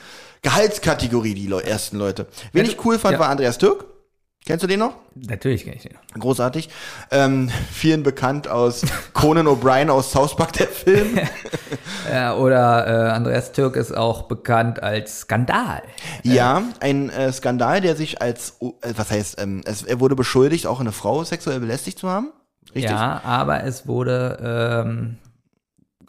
Speaker 1: Gehaltskategorie die Leu ersten Leute. Wen
Speaker 2: Ja,
Speaker 1: ich cool fand,
Speaker 2: ja.
Speaker 1: war Andreas Türk. Kennst du den noch?
Speaker 2: Natürlich kenne ich den.
Speaker 1: Großartig. Ähm, vielen bekannt aus Conan O'Brien aus South Park, der Film.
Speaker 2: Ja, oder äh, Andreas Türk ist auch bekannt als Skandal.
Speaker 1: Ja, ein äh, Skandal, der sich als, oh, äh, was heißt, ähm, es, er wurde beschuldigt, auch eine Frau sexuell belästigt zu haben. Richtig?
Speaker 2: Ja, aber es wurde, ähm,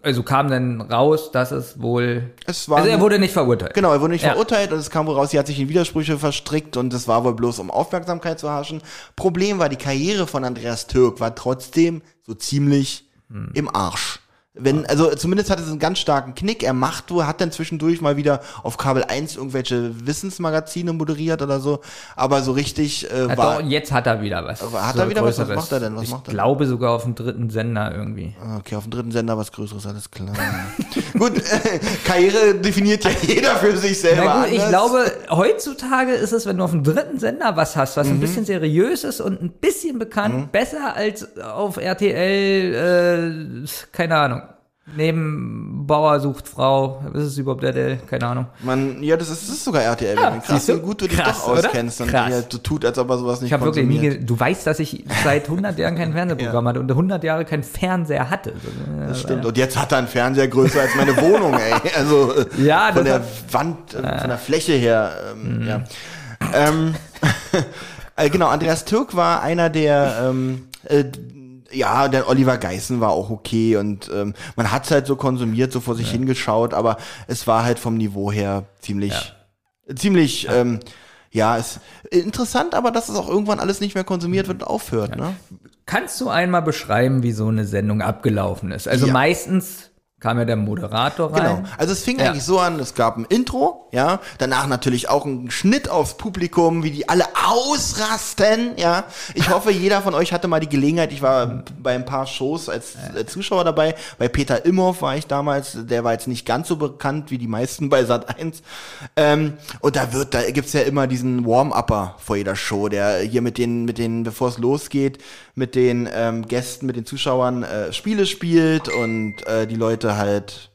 Speaker 2: also kam dann raus, dass es wohl,
Speaker 1: Es war
Speaker 2: also er wurde nicht verurteilt.
Speaker 1: Genau, er wurde nicht
Speaker 2: Ja.
Speaker 1: verurteilt und es kam wohl raus, sie hat sich in Widersprüche verstrickt und es war wohl bloß, um Aufmerksamkeit zu haschen. Problem war, die Karriere von Andreas Türk war trotzdem so ziemlich
Speaker 2: Hm.
Speaker 1: im Arsch. Wenn, also zumindest hat es einen ganz starken Knick. Er macht hat dann zwischendurch mal wieder auf Kabel 1 irgendwelche Wissensmagazine moderiert oder so, aber so richtig äh, war.
Speaker 2: doch, jetzt hat er wieder was.
Speaker 1: Hat er wieder was? Was macht er denn? Was
Speaker 2: ich
Speaker 1: macht er?
Speaker 2: glaube sogar auf dem dritten Sender irgendwie.
Speaker 1: Okay, auf dem dritten Sender was Größeres, alles klar. Gut, äh, Karriere definiert ja jeder für sich selber.
Speaker 2: Gut, ich glaube, heutzutage ist es, wenn du auf dem dritten Sender was hast,
Speaker 1: Mhm.
Speaker 2: was ein bisschen seriös ist und ein bisschen bekannt, besser als auf RTL, äh, keine Ahnung. Neben Bauer sucht Frau, was ist es überhaupt RTL? Keine Ahnung.
Speaker 1: Man, ja, das ist, das ist sogar RTL.
Speaker 2: Ja,
Speaker 1: Krass, wie gut du dich
Speaker 2: Krass,
Speaker 1: doch
Speaker 2: oder?
Speaker 1: auskennst und
Speaker 2: Krass.
Speaker 1: ja, so tut, als ob er sowas nicht
Speaker 2: Ich habe wirklich nie, du weißt, dass ich seit 100 Jahren kein Fernsehprogramm hatte und 100 Jahre keinen Fernseher hatte.
Speaker 1: Das stimmt. Und jetzt hat er einen Fernseher größer als meine Wohnung, ey. Also äh,
Speaker 2: Ja,
Speaker 1: von
Speaker 2: das
Speaker 1: der
Speaker 2: hat-
Speaker 1: Wand, äh, von der Fläche her. Ähm, ja. ähm, äh, genau, Andreas Türk war einer der ähm, äh, ja, der Oliver Geißen war auch okay und ähm, man hat es halt so konsumiert, so vor sich hingeschaut, aber es war halt vom Niveau her ziemlich, ziemlich, ähm, ja, ist interessant, aber dass es auch irgendwann alles nicht mehr konsumiert wird und aufhört, ne?
Speaker 2: Kannst du einmal beschreiben, wie so eine Sendung abgelaufen ist? Also
Speaker 1: Ja.
Speaker 2: meistens kam ja der Moderator rein.
Speaker 1: Genau. Also es fing
Speaker 2: Ja.
Speaker 1: eigentlich so an, es gab ein Intro, ja, danach natürlich auch ein Schnitt aufs Publikum, wie die alle ausrasten, ja. Ich hoffe, jeder von euch hatte mal die Gelegenheit, ich war bei ein paar Shows als äh, Zuschauer dabei, bei Peter Imhoff war ich damals, der war jetzt nicht ganz so bekannt wie die meisten bei Sat1. Ähm, und da wird, da gibt's ja immer diesen Warm-Upper vor jeder Show, der hier mit den, mit den, bevor es losgeht, mit den ähm, Gästen, mit den Zuschauern äh, Spiele spielt und äh, die Leute halt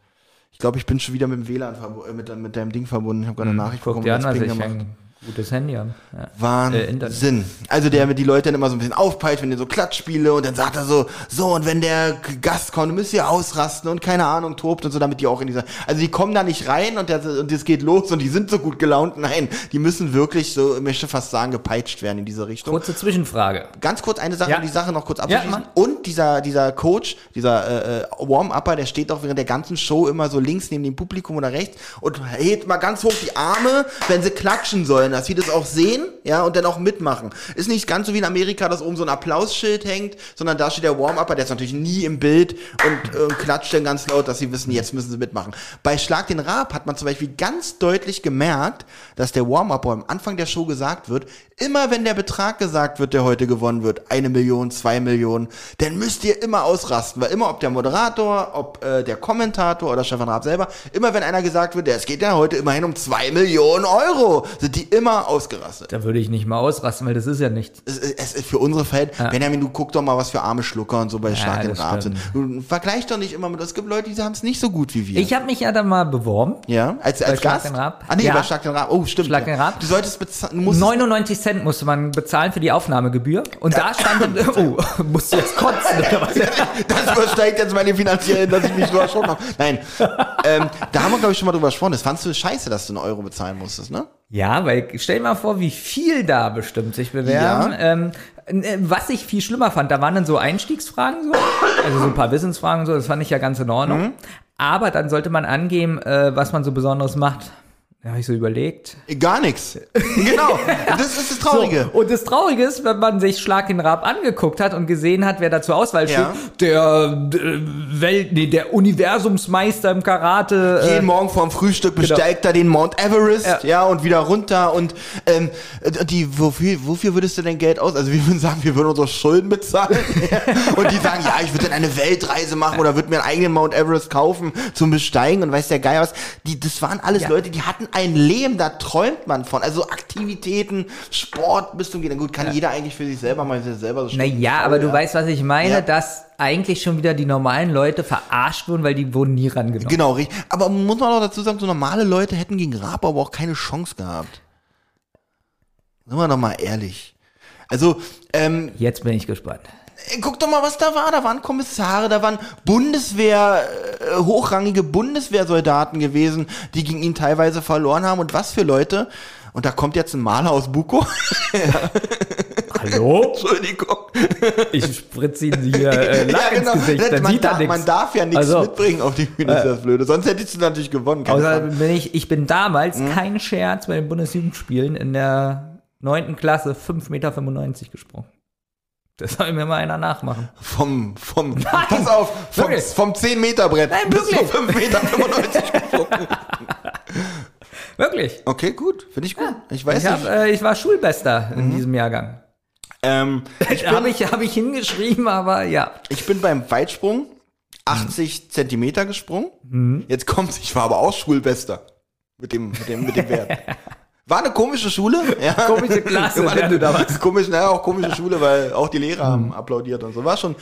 Speaker 1: ich glaube, ich bin schon wieder mit dem WLAN äh, mit, mit deinem Ding verbunden. Ich habe gerade eine Nachricht
Speaker 2: Guck
Speaker 1: bekommen,
Speaker 2: dir an, was
Speaker 1: Ping
Speaker 2: ich
Speaker 1: gemacht.
Speaker 2: Gutes Handy haben. Ja.
Speaker 1: Wahnsinn. also der mit die Leute dann immer so ein bisschen aufpeitscht, wenn die so Klatschspiele und dann sagt er so, so und wenn der Gast kommt, müsst ihr ausrasten und keine Ahnung, tobt und so, damit die auch in dieser, also die kommen da nicht rein und, der, und das geht los und die sind so gut gelaunt. Nein, die müssen wirklich so, ich möchte fast sagen, gepeitscht werden in diese Richtung.
Speaker 2: Kurze Zwischenfrage.
Speaker 1: Ganz kurz eine Sache,
Speaker 2: Ja.
Speaker 1: um die Sache noch kurz
Speaker 2: Ja,
Speaker 1: abzuschließen.
Speaker 2: Mann.
Speaker 1: und dieser, dieser Coach, dieser äh, äh, Warm-Upper, der steht auch während der ganzen Show immer so links neben dem Publikum oder rechts und hebt mal ganz hoch die Arme, wenn sie klatschen sollen, dass sie das auch sehen, ja, und dann auch mitmachen. Ist nicht ganz so wie in Amerika, dass oben so ein Applausschild hängt, sondern da steht der Warm-Upper, der ist natürlich nie im Bild und äh, klatscht dann ganz laut, dass sie wissen, jetzt müssen sie mitmachen. Bei Schlag den Rab hat man zum Beispiel ganz deutlich gemerkt, dass der Warm-Upper am Anfang der Show gesagt wird, immer wenn der Betrag gesagt wird, der heute gewonnen wird, eine Million, zwei Millionen, dann müsst ihr immer ausrasten, weil immer ob der Moderator, ob äh, der Kommentator oder Stefan Raab selber, immer wenn einer gesagt wird, es geht ja heute immerhin um zwei Millionen Euro, sind die immer ausgerastet.
Speaker 2: Da würde ich nicht mal ausrasten, weil das ist ja nichts.
Speaker 1: Es, es ist für unsere Fälle, Benjamin, du guck doch mal, was für arme Schlucker und so bei Schlag den
Speaker 2: das
Speaker 1: Raab sind. Du vergleich doch nicht immer mit, es gibt Leute, die haben es nicht so gut wie wir.
Speaker 2: Ich habe mich ja dann mal beworben.
Speaker 1: ja, als, als
Speaker 2: Schlag
Speaker 1: Gast?
Speaker 2: den Raab?
Speaker 1: Ah nee,
Speaker 2: Ja.
Speaker 1: bei Schlag den Raab. Oh, stimmt.
Speaker 2: Schlag den Raab.
Speaker 1: Du solltest bezahlen, du musst
Speaker 2: 99 Cent musste man bezahlen für die Aufnahmegebühr. Und da stand dann, oh, musst du jetzt kotzen oder was?
Speaker 1: Das übersteigt jetzt meine finanziellen, dass ich mich so erschrocken habe. Nein, ähm, da haben wir, glaube ich, schon mal drüber gesprochen. Das fandst du scheiße, dass du einen Euro bezahlen musstest, ne?
Speaker 2: Ja, weil stell dir mal vor, wie viel da bestimmt sich bewerben.
Speaker 1: Ja.
Speaker 2: Ähm, äh, was ich viel schlimmer fand, da waren dann so Einstiegsfragen so, also so ein paar Wissensfragen so, das fand ich ja ganz in Ordnung.
Speaker 1: Mhm.
Speaker 2: Aber dann sollte man angeben, äh, was man so Besonderes macht. Da habe ich so überlegt.
Speaker 1: Gar nichts. Genau, das ist das Traurige.
Speaker 2: So, und das Traurige ist, wenn man sich Schlag den Rab angeguckt hat und gesehen hat, wer da zur Auswahl steht,
Speaker 1: Ja.
Speaker 2: der äh, Welt, nee, der Universumsmeister im Karate.
Speaker 1: Jeden
Speaker 2: Äh,
Speaker 1: Morgen vorm Frühstück besteigt er den Mount Everest, ja.
Speaker 2: Ja.
Speaker 1: und wieder runter und ähm, die, wofür, wofür würdest du denn Geld aus? Also wir würden sagen, wir würden unsere Schulden bezahlen und die sagen, ja, ich würde dann eine Weltreise machen oder würde mir einen eigenen Mount Everest kaufen zum Besteigen und weiß der Geier was. Die, das waren alles
Speaker 2: Ja.
Speaker 1: Leute, die hatten ein Leben, da träumt man von. Also Aktivitäten, Sport bis zum Gehen. Gut, kann jeder eigentlich für sich selber mal selber so
Speaker 2: Naja, aber du
Speaker 1: ja.
Speaker 2: weißt, was ich meine,
Speaker 1: Ja.
Speaker 2: dass eigentlich schon wieder die normalen Leute verarscht wurden, weil die wurden nie rangenommen.
Speaker 1: Genau, richtig. Aber muss man auch dazu sagen, so normale Leute hätten gegen Raab aber auch keine Chance gehabt. Sind wir doch mal ehrlich. Also, ähm,
Speaker 2: Jetzt bin ich gespannt.
Speaker 1: Ey, guck doch mal, was da war. Da waren Kommissare, da waren Bundeswehr, äh, hochrangige Bundeswehrsoldaten gewesen, die gegen ihn teilweise verloren haben. Und was für Leute. Und da kommt jetzt ein Maler aus Buko.
Speaker 2: Hallo?
Speaker 1: Entschuldigung.
Speaker 2: Ich spritze ihn hier äh, Lack ins Gesicht, dann
Speaker 1: man,
Speaker 2: sieht
Speaker 1: darf,
Speaker 2: nichts.
Speaker 1: man darf ja nichts
Speaker 2: Also-
Speaker 1: mitbringen auf die Bühne, ist das blöde. Sonst hättest du natürlich gewonnen.
Speaker 2: Außerdem bin ich, ich bin damals,
Speaker 1: Mhm.
Speaker 2: kein Scherz, bei den Bundesjugendspielen in der neunten Klasse 5,95 Meter gesprungen. Das soll mir mal einer nachmachen.
Speaker 1: Vom, vom, pass auf, vom,
Speaker 2: Wirklich?
Speaker 1: vom 10-Meter-Brett
Speaker 2: Nein,
Speaker 1: bis zu
Speaker 2: wirklich?
Speaker 1: 5,95 Meter gesprungen.
Speaker 2: Wirklich.
Speaker 1: Okay, gut, finde ich gut. Ich weiß
Speaker 2: Ich, hab,
Speaker 1: nicht.
Speaker 2: äh, ich war Schulbester
Speaker 1: Mhm.
Speaker 2: in diesem Jahrgang.
Speaker 1: Ähm, ich,
Speaker 2: Habe ich, hab ich hingeschrieben, aber ja.
Speaker 1: ich bin beim Weitsprung 80 Zentimeter gesprungen. Jetzt kommt's, ich war aber auch Schulbester. Mit dem, mit dem, mit dem Wert. War eine komische Schule. Ja.
Speaker 2: Komische Klasse,
Speaker 1: War eine,
Speaker 2: da warst.
Speaker 1: Komisch, naja, auch komische Schule, weil auch die Lehrer haben applaudiert und so. War schon,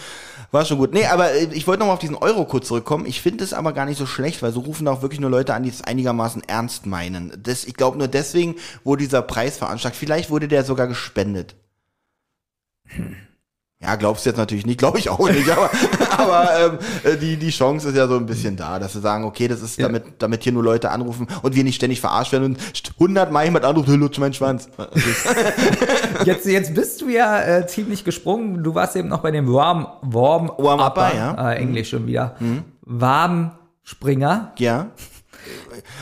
Speaker 1: war schon gut. Nee, aber äh, ich wollte noch mal auf diesen Euro kurz zurückkommen. Ich finde es aber gar nicht so schlecht, weil so rufen auch wirklich nur Leute an, die es einigermaßen ernst meinen. Das, ich glaube, nur deswegen wurde dieser Preis veranschlagt. Vielleicht wurde der sogar gespendet. Ja, glaubst du jetzt natürlich nicht, glaube ich auch nicht, aber, aber ähm, äh, die, die Chance ist ja so ein bisschen da, dass sie sagen, okay, das ist
Speaker 2: Ja.
Speaker 1: damit, damit hier nur Leute anrufen und wir nicht ständig verarscht werden und 100 Mal jemand anruft, "Hey, lutsch meinen Schwanz.
Speaker 2: Jetzt, jetzt bist du ja äh, ziemlich gesprungen. Du warst eben noch bei dem Warm, Warm,
Speaker 1: Warm-Upper, ja. Mhm.
Speaker 2: Äh, Englisch schon wieder. Warmspringer.
Speaker 1: Ja.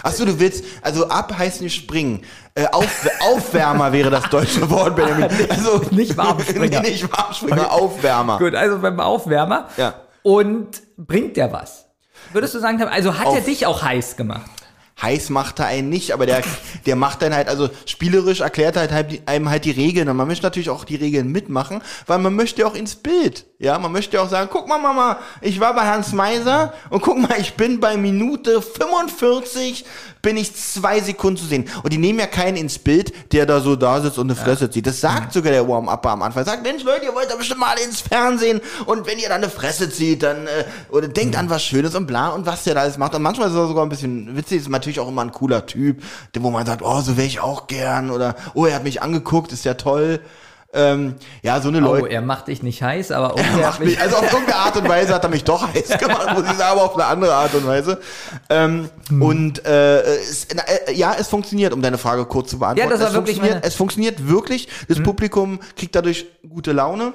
Speaker 1: Achso, du willst, also ab heißt nicht springen. Äh, auf, Aufwärmer wäre das deutsche Wort, Benjamin. Also,
Speaker 2: Nicht Warmspringer.
Speaker 1: nicht Warmspringer, Aufwärmer.
Speaker 2: Gut, also beim Aufwärmer.
Speaker 1: Ja.
Speaker 2: Und bringt der was? Würdest du sagen, also hat er dich auch heiß gemacht?
Speaker 1: Heiß macht er einen nicht, aber der, der macht dann halt, also spielerisch erklärt er halt, halt einem halt die Regeln. Und man möchte natürlich auch die Regeln mitmachen, weil man möchte ja auch ins Bild. Ja, man möchte auch sagen, guck mal, Mama, ich war bei Hans Meiser und guck mal, ich bin bei Minute 45, bin ich zwei Sekunden zu sehen. Und die nehmen ja keinen ins Bild, der da so da sitzt und eine Fresse zieht. Das sagt sogar der Warm-Upper am Anfang. Sagt, Mensch, Leute, ihr wollt doch bestimmt mal ins Fernsehen und wenn ihr dann eine Fresse zieht, dann, äh, oder denkt an was Schönes und bla und was der da alles macht. Und manchmal ist er sogar ein bisschen witzig, ist natürlich auch immer ein cooler Typ, der, wo man sagt, oh, so wäre ich auch gern oder, oh, er hat mich angeguckt, ist ja toll. Ähm, ja, so eine
Speaker 2: Oh,
Speaker 1: Leute.
Speaker 2: er macht dich nicht heiß, aber
Speaker 1: Er macht
Speaker 2: mich,
Speaker 1: also auf irgendeine Art und Weise hat er mich doch heiß gemacht, muss ich sagen, aber auf eine andere Art und Weise. Ähm,
Speaker 2: Hm.
Speaker 1: Und äh, es, na, äh, ja, es funktioniert, um deine Frage kurz zu beantworten.
Speaker 2: Ja, das war
Speaker 1: es
Speaker 2: wirklich
Speaker 1: funktioniert,
Speaker 2: Hm.
Speaker 1: es funktioniert wirklich. Das Publikum kriegt dadurch gute Laune.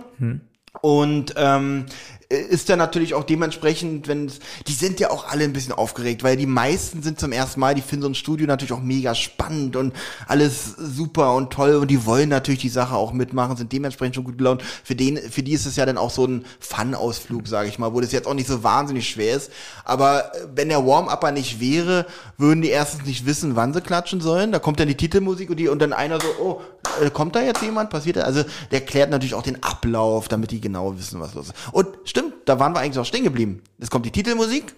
Speaker 1: Und ähm, ist dann natürlich auch dementsprechend, wenn die sind ja auch alle ein bisschen aufgeregt, weil die meisten sind zum ersten Mal, die finden so ein Studio natürlich auch mega spannend und alles super und toll und die wollen natürlich die Sache auch mitmachen, sind dementsprechend schon gut gelaunt. Für den, für die ist es ja dann auch so ein Fun-Ausflug, sage ich mal, wo das jetzt auch nicht so wahnsinnig schwer ist. Aber äh, wenn der Warm-Upper nicht wäre, würden die erstens nicht wissen, wann sie klatschen sollen. Da kommt dann die Titelmusik und die und dann einer so, oh, äh, kommt da jetzt jemand? Passiert das? Also der klärt natürlich auch den Ablauf, damit die genau wissen, was los ist. Und stimmt, da waren wir eigentlich auch stehen geblieben. Es kommt die Titelmusik,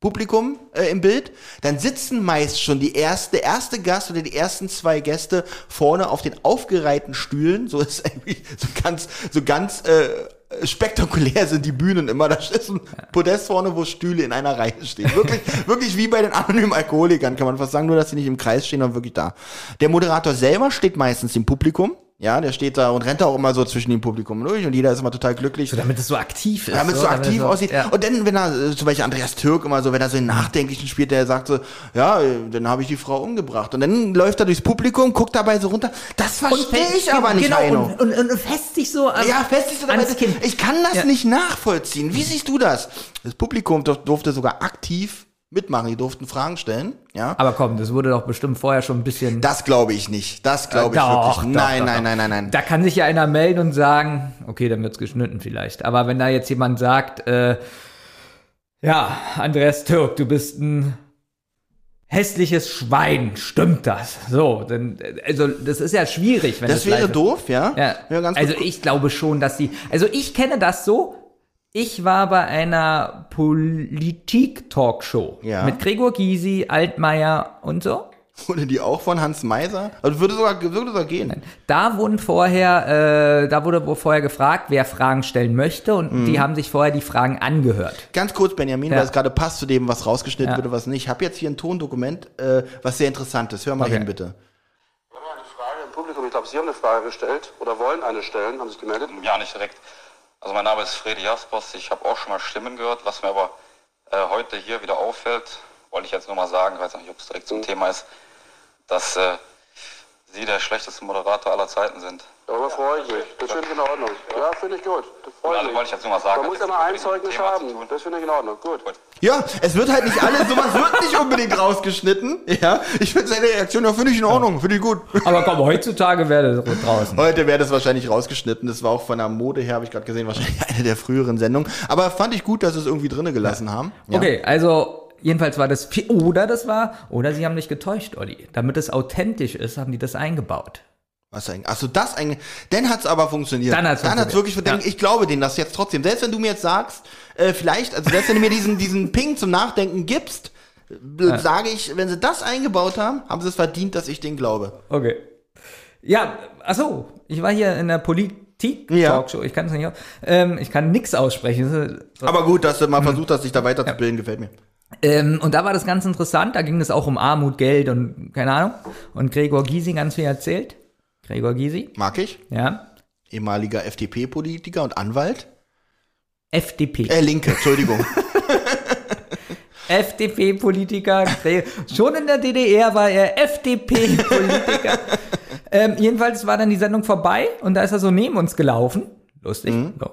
Speaker 1: Publikum äh, im Bild, dann sitzen meist schon die erste, der erste Gast oder die ersten zwei Gäste vorne auf den aufgereihten Stühlen. So ist irgendwie so ganz, so ganz äh, spektakulär sind die Bühnen immer. Da ist ein Podest vorne, wo Stühle in einer Reihe stehen. Wirklich, wirklich wie bei den anonymen Alkoholikern, kann man fast sagen, nur dass sie nicht im Kreis stehen, sondern wirklich da. Der Moderator selber steht meistens im Publikum. Ja, der steht da und rennt da auch immer so zwischen dem Publikum durch und jeder ist immer total glücklich.
Speaker 2: so, damit es so aktiv ist.
Speaker 1: Damit es so aktiv
Speaker 2: so-
Speaker 1: aussieht.
Speaker 2: Ja.
Speaker 1: Und dann, wenn er, äh, zum Beispiel Andreas Türk immer so, wenn er so einen Nachdenklichen spielt, der sagt so, ja, äh, dann habe ich die Frau umgebracht. Und dann läuft er durchs Publikum, guckt dabei so runter. Das verstehe ich aber nicht,
Speaker 2: Genau,
Speaker 1: Heino.
Speaker 2: und, und, und fest sich so an,
Speaker 1: Ja, fest ist dabei.
Speaker 2: ans Kinn.
Speaker 1: Ich kann das
Speaker 2: Ja.
Speaker 1: nicht nachvollziehen. Wie siehst du das? Das Publikum dur- durfte sogar aktiv mitmachen. Die durften Fragen stellen. Ja.
Speaker 2: Aber komm, das wurde doch bestimmt vorher schon ein bisschen.
Speaker 1: Das glaube ich nicht. Das glaube ich
Speaker 2: Doch,
Speaker 1: wirklich.
Speaker 2: doch,
Speaker 1: nein,
Speaker 2: doch,
Speaker 1: nein, nein, nein, nein.
Speaker 2: Da kann sich ja einer melden und sagen, okay, dann wird's geschnitten vielleicht. Aber wenn da jetzt jemand sagt, äh, ja, Andreas Türk, du bist ein hässliches Schwein, stimmt das? So, dann, äh, also das ist ja schwierig, wenn
Speaker 1: Das
Speaker 2: das
Speaker 1: wäre doof, ja?
Speaker 2: Ja.
Speaker 1: ganz
Speaker 2: also ich glaube schon, dass sie, also ich kenne das so. Ich war bei einer Politik-Talkshow
Speaker 1: Ja.
Speaker 2: mit Gregor Gysi, Altmaier und so.
Speaker 1: Wurde die auch von Hans Meiser? Also würde sogar, würde sogar gehen.
Speaker 2: Da wurden vorher, äh, da wurde vorher gefragt, wer Fragen stellen möchte und
Speaker 1: Mhm.
Speaker 2: die haben sich vorher die Fragen angehört.
Speaker 1: Ganz kurz, Benjamin,
Speaker 2: Ja.
Speaker 1: weil es gerade passt zu dem, was rausgeschnitten
Speaker 2: Ja.
Speaker 1: wird oder was nicht. Ich habe jetzt hier ein Tondokument, äh, was sehr interessant ist. Hör mal
Speaker 2: Okay.
Speaker 1: hin, bitte.
Speaker 3: Wir haben eine Frage im Publikum. Ich glaube, Sie haben eine Frage gestellt oder wollen eine stellen. Haben Sie sich gemeldet?
Speaker 4: Ja, nicht direkt. Also mein Name ist Fredi Jaspers. Ich habe auch schon mal Stimmen gehört. Was mir aber äh, heute hier wieder auffällt, wollte ich jetzt nur mal sagen, ich weiß nicht, ob es direkt zum Thema ist, dass äh, Sie der schlechteste Moderator aller Zeiten sind.
Speaker 3: Darüber freue ich mich. Das finde ich in Ordnung. Ja, finde ich gut. Das freut
Speaker 4: Also
Speaker 3: mich.
Speaker 4: wollte ich jetzt nur mal sagen,
Speaker 3: Man muss ja mal ein Zeugnis haben. Das finde ich in Ordnung. Gut.
Speaker 1: Ja, es wird halt nicht alles, sowas wird nicht unbedingt rausgeschnitten. Ja, ich finde seine Reaktion, ja, finde ich in Ordnung, finde ich gut.
Speaker 2: Aber komm, heutzutage wäre das draußen.
Speaker 1: Heute wäre das wahrscheinlich rausgeschnitten. Das war auch von der Mode her, habe ich gerade gesehen, wahrscheinlich eine der früheren Sendungen. Aber fand ich gut, dass sie es irgendwie drinne gelassen haben. Ja.
Speaker 2: Okay, also jedenfalls war das, oder das war, oder sie haben dich getäuscht, Olli. Damit es authentisch ist, haben die das eingebaut.
Speaker 1: Was eigentlich? Achso, das eigentlich. Dann hat's aber funktioniert.
Speaker 2: Dann
Speaker 1: dann hat's wirklich
Speaker 2: funktioniert.
Speaker 1: denn Ich glaube denen das jetzt trotzdem. Selbst wenn du mir jetzt sagst, äh, vielleicht, also selbst wenn du mir diesen, diesen Ping zum Nachdenken gibst, äh, sage ich, wenn sie das eingebaut haben, haben sie es verdient, dass ich den glaube.
Speaker 2: Okay. Ja, achso, ich war hier in der Politik
Speaker 1: Ja.
Speaker 2: Ich kann es nicht. Ähm, ich kann nix aussprechen.
Speaker 1: Aber gut, dass du mal versucht hast, dich da weiterzubilden, gefällt mir.
Speaker 2: Ähm, und da war das ganz interessant. Da ging es auch um Armut, Geld und keine Ahnung. Und Gregor Gysi ganz viel erzählt. Gregor Gysi,
Speaker 1: Mag ich.
Speaker 2: ja.
Speaker 1: Ehemaliger FDP-Politiker und Anwalt.
Speaker 2: FDP.
Speaker 1: Äh, Linke, Entschuldigung.
Speaker 2: FDP-Politiker. Schon in der DDR war er FDP-Politiker. ähm, jedenfalls war dann die Sendung vorbei und da ist er so neben uns gelaufen. Lustig. So.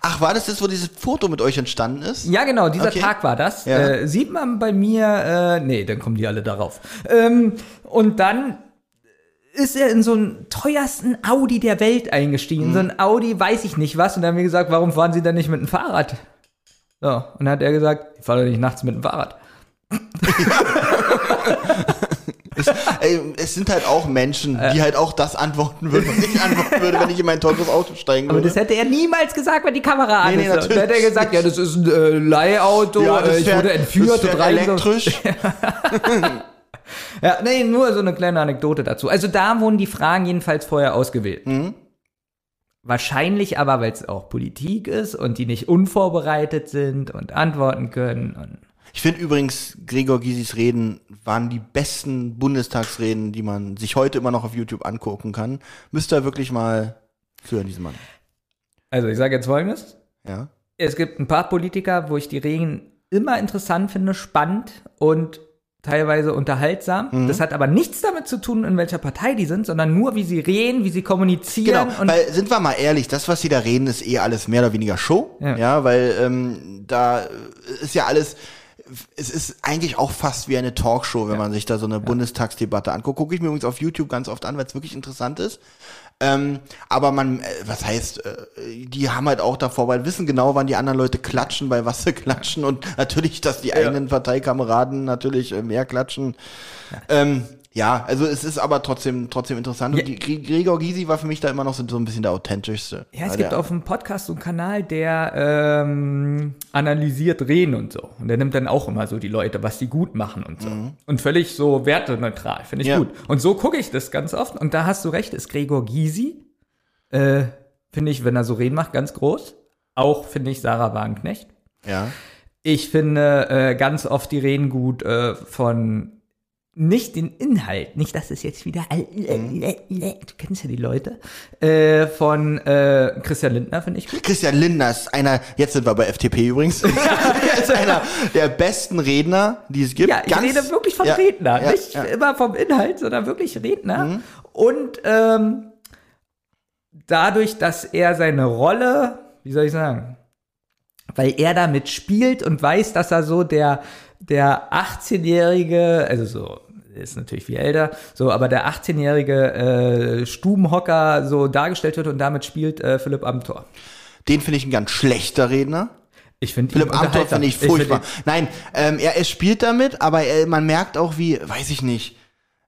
Speaker 1: Ach, war das das, wo dieses Foto mit euch entstanden ist?
Speaker 2: Ja, genau, dieser
Speaker 1: Okay.
Speaker 2: Tag war das.
Speaker 1: Ja.
Speaker 2: Äh, sieht man bei mir, äh, nee, dann kommen die alle darauf. Ähm, und dann ist er in so einen teuersten Audi der Welt eingestiegen.
Speaker 1: Mhm.
Speaker 2: So ein Audi, weiß ich nicht was. Und dann haben wir gesagt, warum fahren Sie denn nicht mit dem Fahrrad? So, und dann hat er gesagt, ich fahre doch nicht nachts mit dem Fahrrad.
Speaker 1: ey, es sind halt auch Menschen, die halt auch das antworten würden, was ich antworten würde, wenn ich in mein teures Auto steigen
Speaker 2: Aber
Speaker 1: würde.
Speaker 2: das hätte er niemals gesagt, wenn die Kamera an
Speaker 1: Nee, nee,
Speaker 2: ist. Dann hätte er gesagt, ja, das ist ein äh, Leihauto,
Speaker 1: ja,
Speaker 2: äh, ich
Speaker 1: fährt-
Speaker 2: wurde entführt
Speaker 1: das fährt elektrisch.
Speaker 2: Ja, nee, nur so eine kleine Anekdote dazu. Also da wurden die Fragen jedenfalls vorher ausgewählt.
Speaker 1: Mhm.
Speaker 2: Wahrscheinlich aber, weil es auch Politik ist und die nicht unvorbereitet sind und antworten können. Und
Speaker 1: Ich finde übrigens, Gregor Gysis Reden waren die besten Bundestagsreden, die man sich heute immer noch auf YouTube angucken kann. Müsst ihr wirklich mal führen, diesen Mann.
Speaker 2: also ich sage jetzt Folgendes.
Speaker 1: Ja.
Speaker 2: Es gibt ein paar Politiker, wo ich die Reden immer interessant finde, spannend und teilweise unterhaltsam.
Speaker 1: Mhm.
Speaker 2: Das hat aber nichts damit zu tun, in welcher Partei die sind, sondern nur, wie sie reden, wie sie kommunizieren.
Speaker 1: Genau,
Speaker 2: und
Speaker 1: weil sind wir mal ehrlich, das, was sie da reden, ist eh alles mehr oder weniger Show.
Speaker 2: Ja.
Speaker 1: Ja, weil ähm, da ist ja alles, es ist eigentlich auch fast wie eine Talkshow, wenn man sich da so eine Bundestagsdebatte anguckt. Gucke ich mir übrigens auf YouTube ganz oft an, weil es wirklich interessant ist. Ähm, aber man, äh, was heißt, äh, die haben halt auch davor, weil wissen genau, wann die anderen Leute klatschen, bei was sie klatschen und natürlich, dass die eigenen Parteikameraden natürlich äh, mehr klatschen. Ähm, ja, also es ist aber trotzdem trotzdem interessant.
Speaker 2: Ja.
Speaker 1: Und Gregor Gysi war für mich da immer noch so, so ein bisschen der authentischste.
Speaker 2: Ja, es gibt auf dem Podcast so einen Kanal, der ähm, analysiert Reden und so. Und der nimmt dann auch immer so die Leute, was die gut machen und so. Und völlig so werteneutral, finde ich
Speaker 1: Ja.
Speaker 2: gut. Und so gucke ich das ganz oft. Und da hast du recht, ist Gregor Gysi, äh, finde ich, wenn er so Reden macht, ganz groß. Auch finde ich Sarah Wagenknecht.
Speaker 1: Ja.
Speaker 2: Ich finde äh, ganz oft die Reden gut äh, von nicht den Inhalt, nicht, dass es jetzt wieder, äh, äh, äh, du kennst ja die Leute, äh, von äh, Christian Lindner finde ich gut.
Speaker 1: Christian Lindner ist einer, jetzt sind wir bei FDP übrigens, er ist einer der besten Redner, die es gibt.
Speaker 2: Ja, ich
Speaker 1: Ganz-
Speaker 2: rede wirklich vom
Speaker 1: ja,
Speaker 2: Redner,
Speaker 1: ja,
Speaker 2: nicht
Speaker 1: ja.
Speaker 2: immer vom Inhalt, sondern wirklich Redner. Und ähm, dadurch, dass er seine Rolle, wie soll ich sagen, weil er damit spielt und weiß, dass er so der, der 18-jährige, also so, ist natürlich viel älter, so, aber der 18-jährige äh, Stubenhocker so dargestellt wird und damit spielt äh, Philipp Amthor.
Speaker 1: Den finde ich ein ganz schlechter Redner.
Speaker 2: Ich finde
Speaker 1: Philipp Amthor finde ich furchtbar.
Speaker 2: find
Speaker 1: Nein, ähm, er, er spielt damit, aber er, man merkt auch, wie, weiß ich nicht.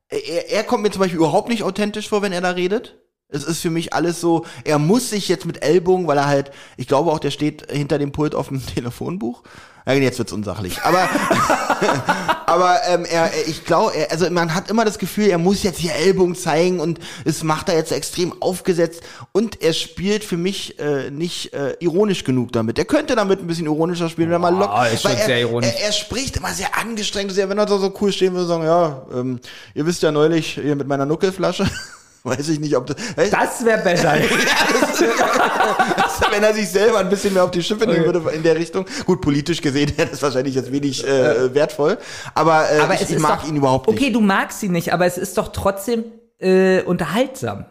Speaker 1: Er, er kommt mir zum Beispiel überhaupt nicht authentisch vor, wenn er da redet. Es ist für mich alles so, er muss sich jetzt mit Ellbogen, weil er halt, ich glaube auch, der steht hinter dem Pult auf dem Telefonbuch. Jetzt wird's unsachlich. Aber, aber ähm, er, ich glaube, also man hat immer das Gefühl, er muss jetzt hier Ellbogen zeigen und es macht er jetzt extrem aufgesetzt und er spielt für mich äh, nicht äh, ironisch genug damit. Er könnte damit ein bisschen ironischer spielen, wenn er mal locker.
Speaker 2: ist schon
Speaker 1: er,
Speaker 2: sehr ironisch.
Speaker 1: Er, er spricht immer sehr angestrengt, sehr, wenn er so, so cool stehen würde, sagen, ja, ähm, ihr wisst ja neulich hier mit meiner Nuckelflasche. Weiß ich nicht, ob das. Weißt,
Speaker 2: Das wäre besser.
Speaker 1: wenn er sich selber ein bisschen mehr auf die Schippe nehmen würde in der Richtung. Gut, politisch gesehen wäre das wahrscheinlich jetzt wenig äh, wertvoll. Aber, äh,
Speaker 2: aber
Speaker 1: ich, ich mag
Speaker 2: doch,
Speaker 1: ihn überhaupt nicht.
Speaker 2: Okay, du magst ihn nicht, aber es ist doch trotzdem äh, unterhaltsam.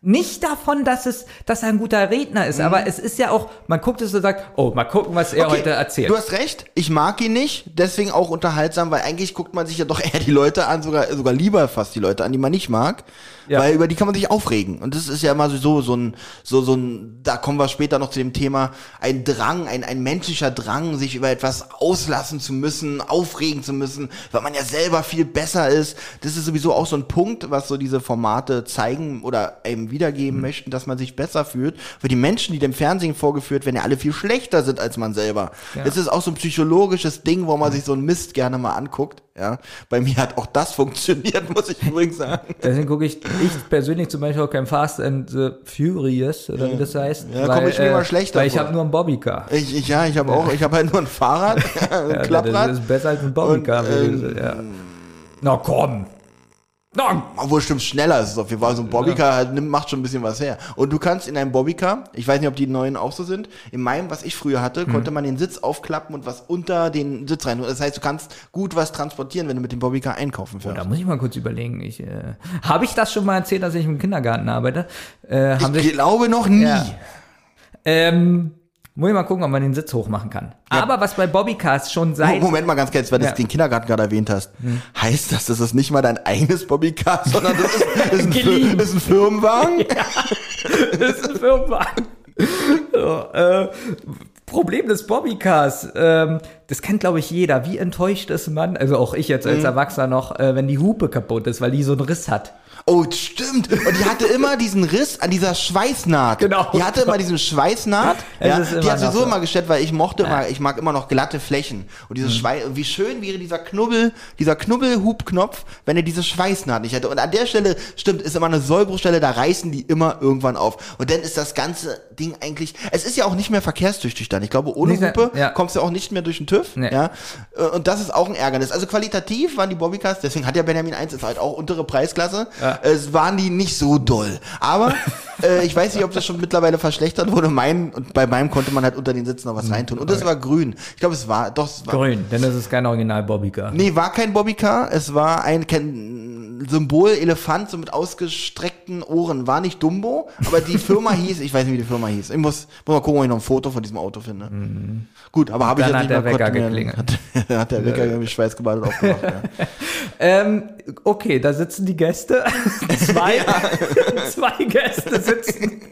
Speaker 2: Nicht davon, dass es, dass er ein guter Redner ist, aber es ist ja auch, man guckt es und sagt, oh, mal gucken, was er
Speaker 1: Okay,
Speaker 2: heute erzählt.
Speaker 1: Du hast recht, ich mag ihn nicht, deswegen auch unterhaltsam, weil eigentlich guckt man sich ja doch eher die Leute an, sogar, sogar lieber fast die Leute an, die man nicht mag.
Speaker 2: Ja.
Speaker 1: Weil über die kann man sich aufregen. Und das ist ja immer so, so ein, so, so ein, da kommen wir später noch zu dem Thema, ein Drang, ein, ein menschlicher Drang, sich über etwas auslassen zu müssen, aufregen zu müssen, weil man ja selber viel besser ist. Das ist sowieso auch so ein Punkt, was so diese Formate zeigen oder eben wiedergeben möchten, dass man sich besser fühlt. Weil die Menschen, die dem Fernsehen vorgeführt werden, ja alle viel schlechter sind als man selber. Das ist auch so ein psychologisches Ding, wo man sich so einen Mist gerne mal anguckt. Ja, bei mir hat auch das funktioniert, muss ich übrigens sagen.
Speaker 2: Deswegen gucke ich, ich persönlich zum Beispiel auch kein Fast and the Furious, oder wie das heißt.
Speaker 1: Ja, komm ich mir mal schlechter
Speaker 2: Weil ich habe nur ein Bobbycar.
Speaker 1: Ich, ich ja, ich habe auch, ich habe halt nur ein Fahrrad, ein
Speaker 2: Ja,
Speaker 1: Klapprad.
Speaker 2: Das ist besser als ein Bobbycar.
Speaker 1: Und, ähm,
Speaker 2: ja. Na komm. Na,
Speaker 1: Obwohl stimmt schneller ist es auf jeden Fall. So ein Bobbycar halt, nimmt, macht schon ein bisschen was her. Und du kannst in einem Bobbycar, ich weiß nicht, ob die neuen auch so sind, in meinem, was ich früher hatte,
Speaker 2: Mhm.
Speaker 1: konnte man den Sitz aufklappen und was unter den Sitz rein. Das heißt, du kannst gut was transportieren, wenn du mit dem Bobbycar einkaufen fährst.
Speaker 2: Da muss ich mal kurz überlegen. Ich, äh, habe ich das schon mal erzählt, dass ich im Kindergarten arbeite? Äh,
Speaker 1: ich
Speaker 2: sich,
Speaker 1: glaube noch nie.
Speaker 2: Ja. ähm, muss ich mal gucken, ob man den Sitz hochmachen kann. Aber was bei Bobbycars schon seit
Speaker 1: Moment mal ganz kurz, weil du
Speaker 2: Ja. Hm.
Speaker 1: den Kindergarten gerade erwähnt hast. Heißt das, das ist nicht mal dein eigenes Bobbycar, sondern das ist, ist, ein, ist ein Firmenwagen?
Speaker 2: das ist ein Firmenwagen. so, äh, Problem des Bobbycars, ähm, das kennt glaube ich jeder. Wie enttäuscht ist man, also auch ich jetzt
Speaker 1: Mhm.
Speaker 2: als Erwachsener noch, äh, wenn die Hupe kaputt ist, weil die so einen Riss hat.
Speaker 1: Oh, stimmt. Und die hatte immer diesen Riss an dieser Schweißnaht.
Speaker 2: Genau.
Speaker 1: Die hatte immer diesen Schweißnaht. Ja, die hat sowieso
Speaker 2: so.
Speaker 1: immer gestellt, weil ich mochte immer, ich mag immer noch glatte Flächen. Und
Speaker 2: Mhm.
Speaker 1: dieses Schweiß, wie schön wäre dieser Knubbel, dieser Knubbelhubknopf, wenn er diese Schweißnaht nicht hätte. Und an der Stelle, stimmt, ist immer eine Sollbruchstelle, da reißen die immer irgendwann auf. Und dann ist das ganze Ding eigentlich, es ist ja auch nicht mehr verkehrstüchtig dann. Ich glaube, ohne
Speaker 2: Nee,
Speaker 1: Hupe
Speaker 2: ja.
Speaker 1: kommst du auch nicht mehr durch den TÜV.
Speaker 2: Nee.
Speaker 1: Ja. Und das ist auch ein Ärgernis. Also qualitativ waren die Bobbycars, deswegen hat ja Benjamin 1 ist halt auch untere Preisklasse.
Speaker 2: Ja.
Speaker 1: Es waren die nicht so doll. Aber äh, ich weiß nicht, ob das schon mittlerweile verschlechtert wurde. Mein, und bei meinem konnte man halt unter den Sitzen noch was reintun. Und das war grün. Ich glaube, es war doch. Es war,
Speaker 2: Grün, denn das ist kein Original Bobbycar.
Speaker 1: Nee, war kein Bobbycar. Es war ein kein Symbol Elefant so mit ausgestreckten Ohren. War nicht Dumbo, aber die Firma hieß, ich weiß nicht, wie die Firma hieß. Ich muss, muss mal gucken, ob ich noch ein Foto von diesem Auto finde. Gut, aber habe ich jetzt
Speaker 2: hat
Speaker 1: nicht
Speaker 2: der
Speaker 1: mehr
Speaker 2: Wecker
Speaker 1: mir-
Speaker 2: geklingelt.
Speaker 1: Hat, hat der Wecker irgendwie schweißgebadet aufgemacht. Ja.
Speaker 2: Ähm, okay, da sitzen die Gäste. Zwei, zwei Gäste sitzen.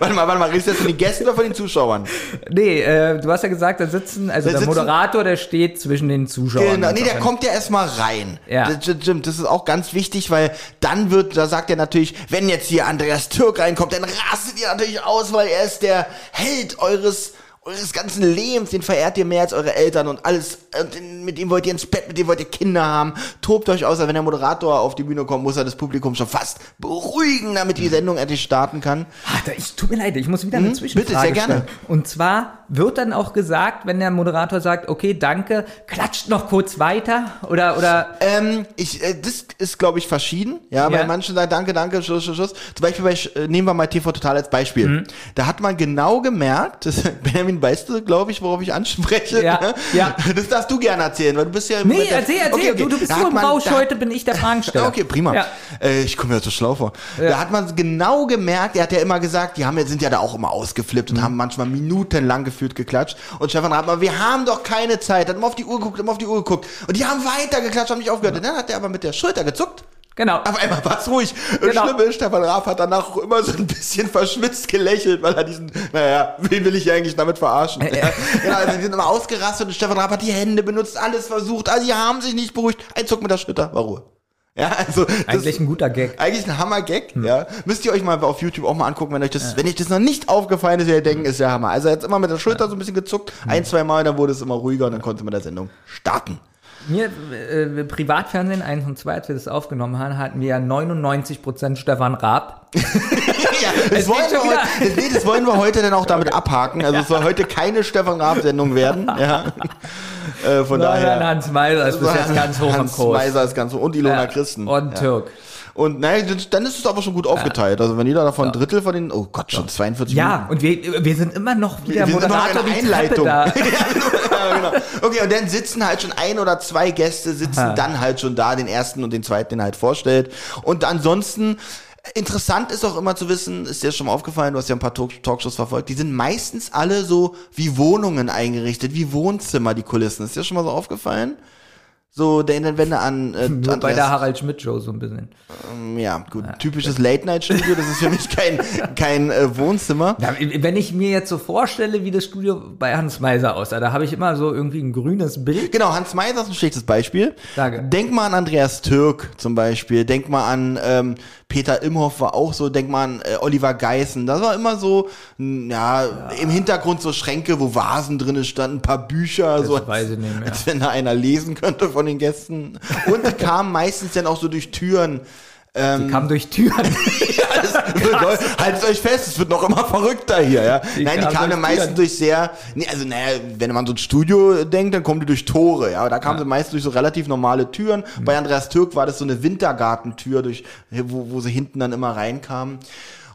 Speaker 1: Warte mal, warte mal, redest du jetzt von den Gästen oder von den Zuschauern?
Speaker 2: Nee, äh, du hast ja gesagt, da sitzen, also
Speaker 1: Da
Speaker 2: der
Speaker 1: sitzen-
Speaker 2: Moderator, der steht zwischen den Zuschauern.
Speaker 1: Genau, nee, der
Speaker 2: so.
Speaker 1: kommt ja erstmal rein.
Speaker 2: Ja.
Speaker 1: Das, das stimmt, das ist auch ganz wichtig, weil dann wird, da sagt er natürlich, wenn jetzt hier Andreas Türk reinkommt, dann rastet ihr natürlich aus, weil er ist der Held eures eures ganzen Lebens, den verehrt ihr mehr als eure Eltern und alles, und den- mit dem wollt ihr ins Bett, mit dem wollt ihr Kinder haben, tobt euch aus, wenn der Moderator auf die Bühne kommt, muss er das Publikum schon fast beruhigen, damit die Sendung endlich starten kann.
Speaker 2: Da, ich, tut mir leid, ich muss wieder eine
Speaker 1: Mhm,
Speaker 2: Zwischenfrage
Speaker 1: bitte, sehr gerne.
Speaker 2: stellen. Und zwar wird dann auch gesagt, wenn der Moderator sagt, okay, danke, klatscht noch kurz weiter oder oder
Speaker 1: Ähm, ich, äh, das ist, glaube ich, verschieden. Ja, bei
Speaker 2: Ja.
Speaker 1: manchen sagen Danke, danke, Schuss, Schuss, Schuss. Zum Beispiel bei, äh, nehmen wir mal TV Total als Beispiel.
Speaker 2: Mhm.
Speaker 1: Da hat man genau gemerkt, das, Benjamin, weißt du, glaube ich, worauf ich anspreche?
Speaker 2: Ja,
Speaker 1: ne?
Speaker 2: ja.
Speaker 1: Das darfst du gerne erzählen, weil du bist ja im
Speaker 2: Nee, erzähl, erzähl,
Speaker 1: Okay, okay.
Speaker 2: du, du bist so im Rausch, heute bin ich der Fragensteller.
Speaker 1: Okay, prima.
Speaker 2: Ja.
Speaker 1: Äh, ich komme ja so schlau vor. Da hat man genau gemerkt, er hat ja immer gesagt, die haben, ja- sind ja da auch immer ausgeflippt
Speaker 2: Mhm.
Speaker 1: und haben manchmal minutenlang gefühlt geklatscht. Und Stefan Rathmann, wir haben doch keine Zeit, hat immer auf die Uhr geguckt, immer auf die Uhr geguckt. Und die haben weiter geklatscht, haben nicht aufgehört. Und dann hat er aber mit der Schulter gezuckt.
Speaker 2: Genau.
Speaker 1: Auf einmal war es ruhig. Und
Speaker 2: Genau.
Speaker 1: Schlimm ist, Stefan Raab hat danach auch immer so ein bisschen verschwitzt gelächelt, weil er diesen, naja, wen will ich eigentlich damit verarschen? Ja, genau, also die sind immer ausgerastet und Stefan Raab hat die Hände benutzt, alles versucht, also die haben sich nicht beruhigt. Ein Zuck mit der Schulter, war Ruhe. Ja, also
Speaker 2: Eigentlich ein guter Gag.
Speaker 1: eigentlich ein Hammer-Gag, ja. Müsst ihr euch mal auf YouTube auch mal angucken, wenn euch das, wenn euch das noch nicht aufgefallen ist, ihr denken, ist ja Hammer. Also er hat immer mit der Schulter so ein bisschen gezuckt, ein, zwei Mal, dann wurde es immer ruhiger und dann konnte man der Sendung starten.
Speaker 2: Mir, äh, Privatfernsehen 1 und 2, als wir das aufgenommen haben, hatten wir ja 99% Stefan Raab.
Speaker 1: Ja, das,
Speaker 2: Es
Speaker 1: wollen wir heute, das, nee, das wollen wir heute dann auch damit abhaken. Also es soll heute keine Stefan Raab-Sendung werden. Ja. Äh, von
Speaker 2: Nein,
Speaker 1: daher.
Speaker 2: Hans Meiser ist bis jetzt ganz hoch
Speaker 1: Hans
Speaker 2: im Kurs.
Speaker 1: Meiser ist ganz hoch. Und Ilona
Speaker 2: Ja.
Speaker 1: Christen.
Speaker 2: Und
Speaker 1: ja.
Speaker 2: Türk.
Speaker 1: Und naja, dann ist es aber schon gut aufgeteilt. Also wenn jeder davon ein Drittel von den, oh Gott, schon 42
Speaker 2: Ja, und wir, wir sind immer noch wie der
Speaker 1: Wir sind immer noch
Speaker 2: Moderator
Speaker 1: in
Speaker 2: die
Speaker 1: der Einleitung.
Speaker 2: da.
Speaker 1: ja, genau. Okay, und dann sitzen halt schon ein oder zwei Gäste, sitzen
Speaker 2: Aha.
Speaker 1: dann halt schon da, den ersten und den zweiten, den er halt vorstellt. Und ansonsten, interessant ist auch immer zu wissen, ist dir schon mal aufgefallen, du hast ja ein paar Talk Talkshows verfolgt, die sind meistens alle so wie Wohnungen eingerichtet, wie Wohnzimmer, die Kulissen. Ist dir schon mal so aufgefallen? So, denn wenn du an äh,
Speaker 2: Nur bei der Harald Schmidt Show so ein bisschen.
Speaker 1: ja, gut, typisches Late-Night-Studio, das ist für mich kein, kein äh, Wohnzimmer.
Speaker 2: Ja, wenn ich mir jetzt so vorstelle, wie das Studio bei Hans Meiser aussah, da habe ich immer so irgendwie ein grünes Bild.
Speaker 1: Genau, Hans Meiser ist ein schlechtes Beispiel.
Speaker 2: Danke.
Speaker 1: Denk mal an Andreas Türk zum Beispiel. Denk mal an ähm, Peter Imhoff war auch so. Denk mal an äh, Oliver Geißen. Das war immer so, n- ja, im Hintergrund so Schränke, wo Vasen drinne standen, ein paar Bücher. so,
Speaker 2: weiß ich nicht mehr.
Speaker 1: Als wenn da einer lesen könnte von den Gästen. Und die kamen meistens dann auch so durch Türen.
Speaker 2: Die kam durch Türen.
Speaker 1: Haltet euch fest, es wird noch immer verrückter hier, ja.
Speaker 2: Die
Speaker 1: Nein, die
Speaker 2: kamen
Speaker 1: dann meistens durch sehr, nee, also naja, wenn man so ein Studio denkt, dann kommen die durch Tore, ja. Da kamen sie meist durch so relativ normale Türen.
Speaker 2: Mhm.
Speaker 1: Bei Andreas Türk war das so eine Wintergartentür, durch, wo, wo sie hinten dann immer reinkamen.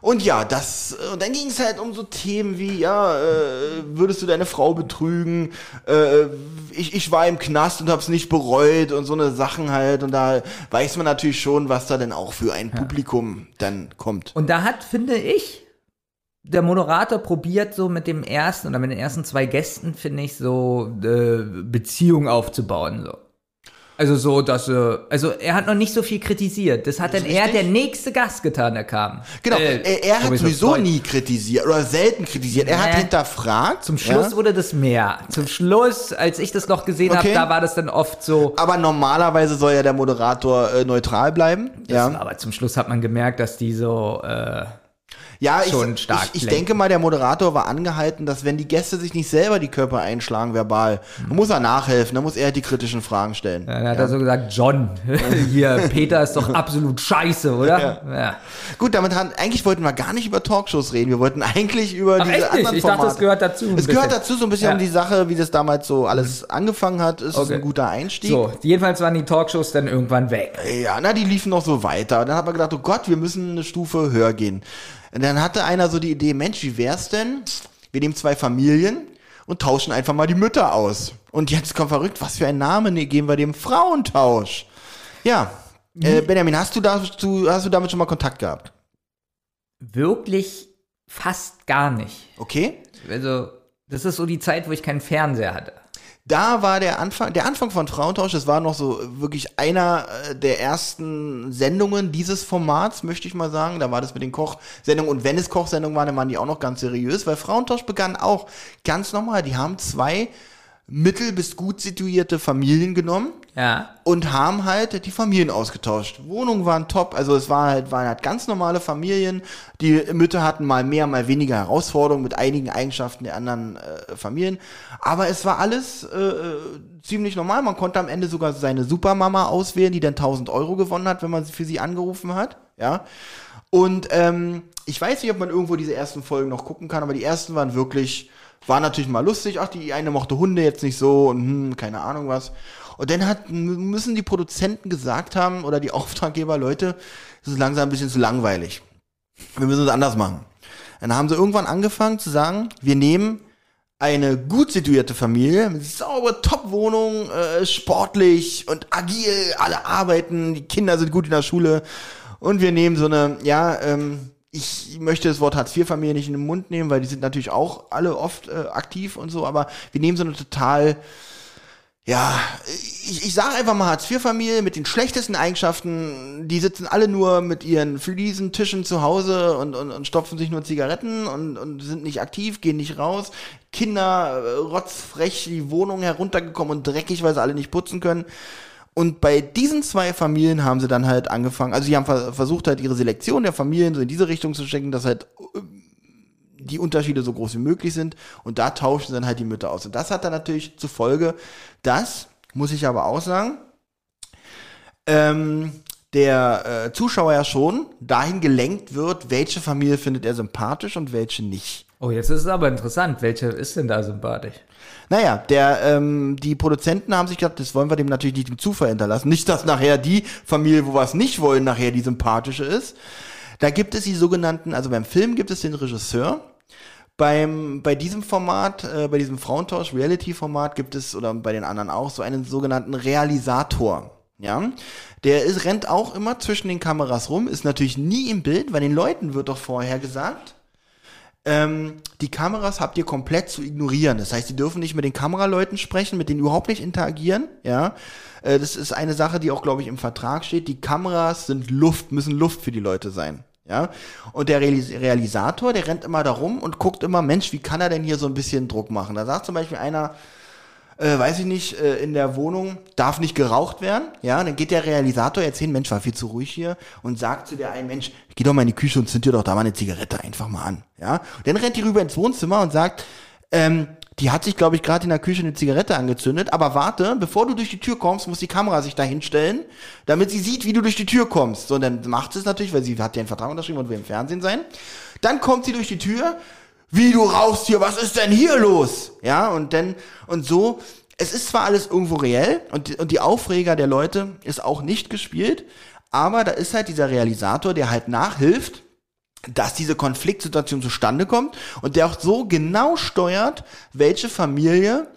Speaker 1: Und ja, das, und dann ging es halt um so Themen wie, ja, äh, würdest du deine Frau betrügen? Äh, ich, ich war im Knast und hab's nicht bereut und so eine Sachen halt. Und da weiß man natürlich schon, was da denn auch für ein Publikum dann kommt.
Speaker 2: Und da hat, finde ich, der Moderator probiert so mit dem ersten oder mit den ersten zwei Gästen, finde ich, so äh, Beziehungen aufzubauen. So. Also so, dass äh, also er hat noch nicht so viel kritisiert. Das hat dann eher der nächste Gast getan, der kam.
Speaker 1: Genau,
Speaker 2: Äh,
Speaker 1: er, er hat sowieso nie kritisiert oder selten kritisiert. Er hat hinterfragt.
Speaker 2: Zum Schluss
Speaker 1: ja?
Speaker 2: wurde das mehr. Zum Schluss, als ich das noch gesehen
Speaker 1: Okay.
Speaker 2: habe, da war das dann oft so.
Speaker 1: Aber normalerweise soll ja der Moderator äh, neutral bleiben. Ja,
Speaker 2: Aber zum Schluss hat man gemerkt, dass die so. Äh,
Speaker 1: ja ich,
Speaker 2: schon stark
Speaker 1: ich, ich denke mal, der Moderator war angehalten, dass wenn die Gäste sich nicht selber die Körper einschlagen verbal, dann muss er nachhelfen, dann muss er die kritischen Fragen stellen.
Speaker 2: dann hat er so gesagt, John, hier, Peter ist doch absolut scheiße, oder? Ja.
Speaker 1: Gut, damit haben, eigentlich wollten wir gar nicht über Talkshows reden. Wir wollten eigentlich über
Speaker 2: Ach,
Speaker 1: diese
Speaker 2: echt nicht?
Speaker 1: anderen
Speaker 2: Ich dachte, das gehört dazu
Speaker 1: Es gehört dazu so ein bisschen
Speaker 2: Ja.
Speaker 1: um die Sache, wie das damals so alles angefangen hat. Ist es
Speaker 2: Okay.
Speaker 1: ein guter Einstieg.
Speaker 2: So, jedenfalls waren die Talkshows dann irgendwann weg.
Speaker 1: Ja, na, die liefen noch so weiter. Dann hat man gedacht, oh Gott, wir müssen eine Stufe höher gehen. Und dann hatte einer so die Idee, Mensch, wie wär's denn? Wir nehmen zwei Familien und tauschen einfach mal die Mütter aus. Und jetzt kommt verrückt, was für ein Name ne, geben wir dem Frauentausch? Ja. Äh, Benjamin, hast du, dazu, hast du damit schon mal Kontakt gehabt?
Speaker 2: Wirklich fast gar nicht.
Speaker 1: Okay.
Speaker 2: Also, das ist so die Zeit, wo ich keinen Fernseher hatte.
Speaker 1: Da war der Anfang, der Anfang von Frauentausch, das war noch so wirklich einer äh, der ersten Sendungen dieses Formats, möchte ich mal sagen. Da war das mit den Kochsendungen und wenn es Kochsendungen waren, dann waren die auch noch ganz seriös, weil Frauentausch begann auch ganz normal. Die haben zwei mittel- bis gut situierte Familien genommen
Speaker 2: Ja.
Speaker 1: und haben halt die Familien ausgetauscht. Wohnungen waren top, also es war halt, waren halt ganz normale Familien. Die Mütter hatten mal mehr, mal weniger Herausforderungen mit einigen Eigenschaften der anderen äh, Familien. Aber es war alles äh, äh, ziemlich normal. Man konnte am Ende sogar seine Supermama auswählen, die dann 1000 Euro gewonnen hat, wenn man für sie angerufen hat. Ja. Und ähm, ich weiß nicht, ob man irgendwo diese ersten Folgen noch gucken kann, aber die ersten waren wirklich, waren natürlich mal lustig. Ach, die eine mochte Hunde jetzt nicht so und hm, keine Ahnung was. Und dann hat, müssen die Produzenten gesagt haben oder die Auftraggeber, Leute, das ist langsam ein bisschen zu langweilig. Wir müssen es anders machen. Dann haben sie irgendwann angefangen zu sagen, wir nehmen eine gut situierte Familie mit sauber Top-Wohnung, äh, sportlich und agil, alle arbeiten, die Kinder sind gut in der Schule und wir nehmen so eine, ja, ähm, ich möchte das Wort Hartz-IV-Familie nicht in den Mund nehmen, weil die sind natürlich auch alle oft äh, aktiv und so, aber wir nehmen so eine total ja, ich, ich sage einfach mal Hartz-IV-Familie mit den schlechtesten Eigenschaften. Die sitzen alle nur mit ihren Fliesentischen zu Hause und, und, und stopfen sich nur Zigaretten und, und sind nicht aktiv, gehen nicht raus. Kinder äh, rotzfrech die Wohnung heruntergekommen und dreckig, weil sie alle nicht putzen können. Und bei diesen zwei Familien haben sie dann halt angefangen, also sie haben ver versucht halt ihre Selektion der Familien so in diese Richtung zu stecken, dass halt äh, die Unterschiede so groß wie möglich sind und da tauschen sie dann halt die Mütter aus. Und das hat dann natürlich zur Folge, dass, muss ich aber auch sagen, ähm, der äh, Zuschauer ja schon dahin gelenkt wird, welche Familie findet er sympathisch und welche nicht.
Speaker 2: Oh, jetzt ist es aber interessant. Welche ist denn da sympathisch?
Speaker 1: Naja, der, ähm, die Produzenten haben sich gedacht, das wollen wir dem natürlich nicht dem Zufall hinterlassen. Nicht, dass nachher die Familie, wo wir es nicht wollen, nachher die sympathische ist. Da gibt es die sogenannten, also beim Film gibt es den Regisseur. Beim, bei diesem Format, äh, bei diesem Frauentausch, Reality-Format gibt es, oder bei den anderen auch, so einen sogenannten Realisator. Ja, der ist, rennt auch immer zwischen den Kameras rum, ist natürlich nie im Bild, weil den Leuten wird doch vorher gesagt, ähm, die Kameras habt ihr komplett zu ignorieren. Das heißt, die dürfen nicht mit den Kameraleuten sprechen, mit denen überhaupt nicht interagieren. Ja, äh, das ist eine Sache, die auch, glaube ich, im Vertrag steht. Die Kameras sind Luft, müssen Luft für die Leute sein. Ja, und der Realis Realisator, der rennt immer da rum und guckt immer, Mensch, wie kann er denn hier so ein bisschen Druck machen? Da sagt zum Beispiel einer, äh, weiß ich nicht, äh, in der Wohnung darf nicht geraucht werden. Ja, dann geht der Realisator jetzt hin, Mensch, war viel zu ruhig hier und sagt zu der einen Mensch, geh doch mal in die Küche und zünd dir doch da mal eine Zigarette einfach mal an. Ja, und dann rennt die rüber ins Wohnzimmer und sagt, ähm, die hat sich, glaube ich, gerade in der Küche eine Zigarette angezündet, aber warte, bevor du durch die Tür kommst, muss die Kamera sich da hinstellen, damit sie sieht, wie du durch die Tür kommst. So, und dann macht sie es natürlich, weil sie hat ja einen Vertrag unterschrieben und will im Fernsehen sein. Dann kommt sie durch die Tür, wie du rauchst hier, was ist denn hier los? Ja, und dann, und so, es ist zwar alles irgendwo reell und, und die Aufreger der Leute ist auch nicht gespielt, aber da ist halt dieser Realisator, der halt nachhilft, dass diese Konfliktsituation zustande kommt und der auch so genau steuert, welche Familie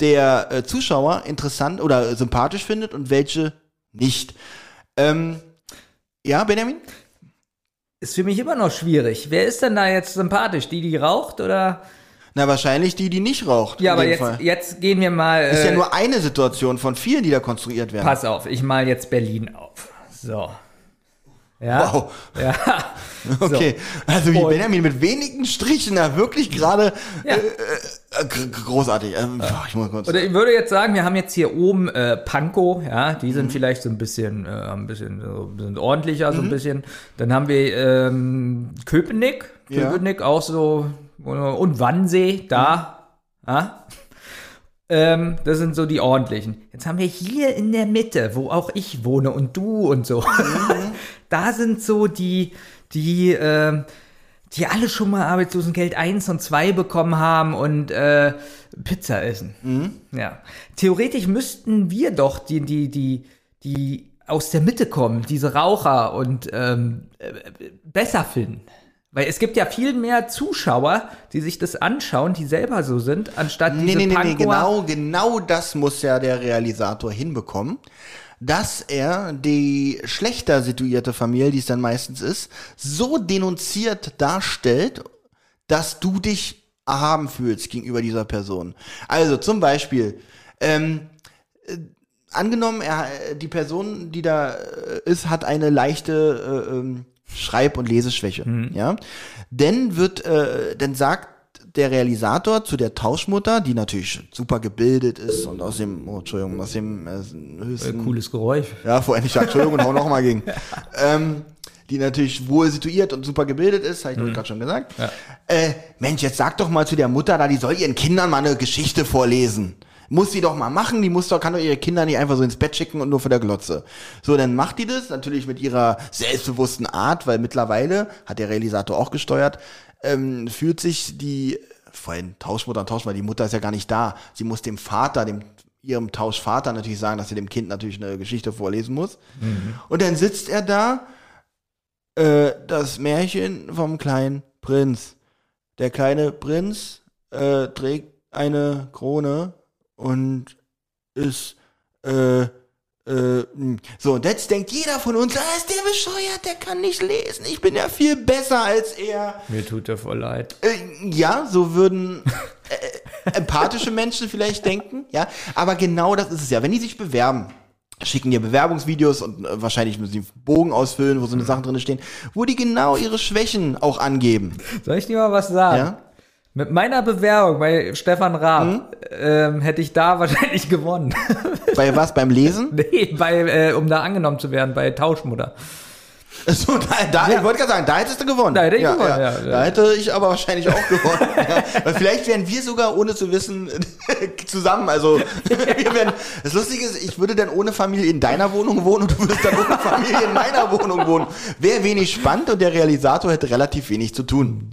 Speaker 1: der äh, Zuschauer interessant oder sympathisch findet und welche nicht. Ähm, ja, Benjamin?
Speaker 2: Ist für mich immer noch schwierig. Wer ist denn da jetzt sympathisch? Die, die raucht oder?
Speaker 1: Na, wahrscheinlich die, die nicht raucht.
Speaker 2: Ja, aber jetzt,
Speaker 1: Fall.
Speaker 2: jetzt gehen wir mal.
Speaker 1: ist ja
Speaker 2: äh,
Speaker 1: nur eine Situation von vielen, die da konstruiert werden.
Speaker 2: Pass auf, ich mal jetzt Berlin auf. So. Ja.
Speaker 1: Wow.
Speaker 2: Ja.
Speaker 1: Okay, also wie Benjamin mit wenigen Strichen da wirklich gerade
Speaker 2: Ja.
Speaker 1: äh, äh, g- großartig. Ähm, ich muss kurz.
Speaker 2: Oder ich würde jetzt sagen, wir haben jetzt hier oben äh, Pankow, ja, die sind vielleicht so ein bisschen, äh, ein bisschen, so, bisschen ordentlicher,
Speaker 1: Mhm.
Speaker 2: so ein bisschen. Dann haben wir ähm, Köpenick,
Speaker 1: Ja.
Speaker 2: Köpenick auch so und Wannsee da,
Speaker 1: Mhm.
Speaker 2: ja. Ähm, das sind so die ordentlichen. Jetzt haben wir hier in der Mitte, wo auch ich wohne und du und so.
Speaker 1: Mhm.
Speaker 2: da sind so die, die, ähm, die alle schon mal Arbeitslosengeld 1 und 2 bekommen haben und äh, Pizza essen.
Speaker 1: Mhm.
Speaker 2: Ja. Theoretisch müssten wir doch die, die, die, die aus der Mitte kommen, diese Raucher und ähm, äh, besser finden. Weil es gibt ja viel mehr Zuschauer, die sich das anschauen, die selber so sind, anstatt
Speaker 1: Nee,
Speaker 2: diese
Speaker 1: nee, nee, nee, genau, genau das muss ja der Realisator hinbekommen, dass er die schlechter situierte Familie, die es dann meistens ist, so denunziert darstellt, dass du dich erhaben fühlst gegenüber dieser Person. Also zum Beispiel, ähm, äh, angenommen, er, äh, die Person, die da äh, ist, hat eine leichte äh, ähm, Schreib- und Leseschwäche, ja, dann wird, äh, dann sagt der Realisator zu der Tauschmutter, die natürlich super gebildet ist und aus dem, oh, Entschuldigung, aus dem äh, höchsten
Speaker 2: Cooles Geräusch.
Speaker 1: ja, vorher nicht Entschuldigung und hau noch mal gegen. ähm, die natürlich wohl situiert und super gebildet ist, habe ich mhm. gerade schon gesagt.
Speaker 2: Ja.
Speaker 1: Äh, Mensch, jetzt sag doch mal zu der Mutter da, die soll ihren Kindern mal eine Geschichte vorlesen. Muss sie doch mal machen, die muss doch, kann doch ihre Kinder nicht einfach so ins Bett schicken und nur vor der Glotze. So, dann macht die das, natürlich mit ihrer selbstbewussten Art, weil mittlerweile, hat der Realisator auch gesteuert, ähm, fühlt sich die, vorhin Tauschmutter und Tauschmutter, die Mutter ist ja gar nicht da. Sie muss dem Vater, dem ihrem Tauschvater natürlich sagen, dass sie dem Kind natürlich eine Geschichte vorlesen muss. Und dann sitzt er da, äh, das Märchen vom kleinen Prinz. Der kleine Prinz äh, trägt eine Krone und ist äh, äh, mh. so, und jetzt denkt jeder von uns, ah, ist der bescheuert, der kann nicht lesen, ich bin ja viel besser als er.
Speaker 2: Mir tut er voll leid.
Speaker 1: Äh, ja, so würden äh, empathische Menschen vielleicht denken, ja. Aber genau das ist es ja. Wenn die sich bewerben, schicken dir Bewerbungsvideos und äh, wahrscheinlich müssen sie einen Bogen ausfüllen, wo so eine Sachen drin stehen, wo die genau ihre Schwächen auch angeben.
Speaker 2: Soll ich dir mal was sagen?
Speaker 1: Ja?
Speaker 2: Mit meiner Bewerbung bei Stefan Raab ähm, hätte ich da wahrscheinlich gewonnen.
Speaker 1: Bei was? Beim Lesen?
Speaker 2: nee, bei, äh, um da angenommen zu werden bei Tauschmutter.
Speaker 1: So, da, da,
Speaker 2: Ja.
Speaker 1: Ich wollte gerade sagen, da hättest du gewonnen.
Speaker 2: Da hätte ich gewonnen, ja, ja.
Speaker 1: Da hätte ich aber wahrscheinlich auch gewonnen. ja. Weil vielleicht wären wir sogar ohne zu wissen zusammen. Also wir wären, das Lustige ist, ich würde dann ohne Familie in deiner Wohnung wohnen und du würdest dann ohne Familie in meiner Wohnung wohnen. Wäre wenig spannend und der Realisator hätte relativ wenig zu tun.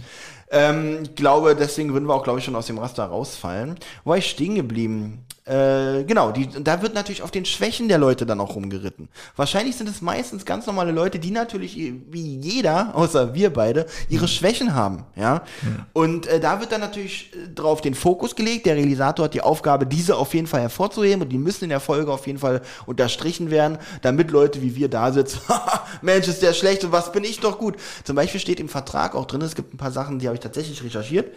Speaker 1: Ähm, ich glaube, deswegen würden wir auch, glaube ich, schon aus dem Raster rausfallen. Wo war ich stehen geblieben? Äh, genau, die, da wird natürlich auf den Schwächen der Leute dann auch rumgeritten. Wahrscheinlich sind es meistens ganz normale Leute, die natürlich, wie jeder, außer wir beide, ihre Schwächen haben, ja. Und äh, da wird dann natürlich äh, drauf den Fokus gelegt. Der Realisator hat die Aufgabe, diese auf jeden Fall hervorzuheben und die müssen in der Folge auf jeden Fall unterstrichen werden, damit Leute wie wir da sitzen, Mensch, ist der schlecht und was bin ich doch gut. Zum Beispiel steht im Vertrag auch drin, es gibt ein paar Sachen, die habe ich tatsächlich recherchiert,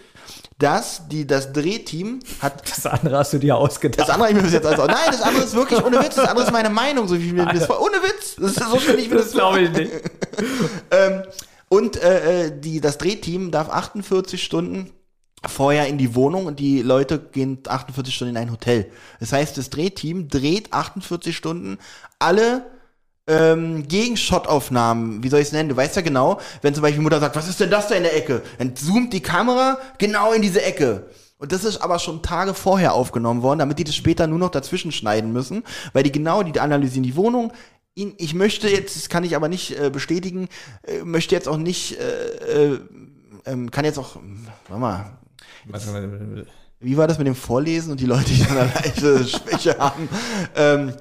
Speaker 1: dass die, das Drehteam hat
Speaker 2: Das andere hast du dir ausgedacht.
Speaker 1: Das andere habe ich mir bis jetzt also, nein, das andere ist wirklich ohne Witz. Das andere ist meine Meinung, so wie ich mir das vor. Ohne Witz. Das ist so schön, ich mir das,
Speaker 2: das glaube ich nicht.
Speaker 1: ähm, und äh, äh, die, das Drehteam darf 48 Stunden vorher in die Wohnung und die Leute gehen 48 Stunden in ein Hotel. Das heißt, das Drehteam dreht 48 Stunden alle ähm, Gegenshotaufnahmen, wie soll ich es nennen? Du weißt ja genau, wenn zum Beispiel Mutter sagt, was ist denn das da in der Ecke? Dann zoomt die Kamera genau in diese Ecke. Und das ist aber schon Tage vorher aufgenommen worden, damit die das später nur noch dazwischen schneiden müssen, weil die genau, die analysieren die Wohnung. Ich möchte jetzt, das kann ich aber nicht äh, bestätigen, äh, möchte jetzt auch nicht, äh, äh, ähm, kann jetzt auch, warte mal, wie war das mit dem Vorlesen und die Leute, die so eine leichte Schwäche haben? Ähm,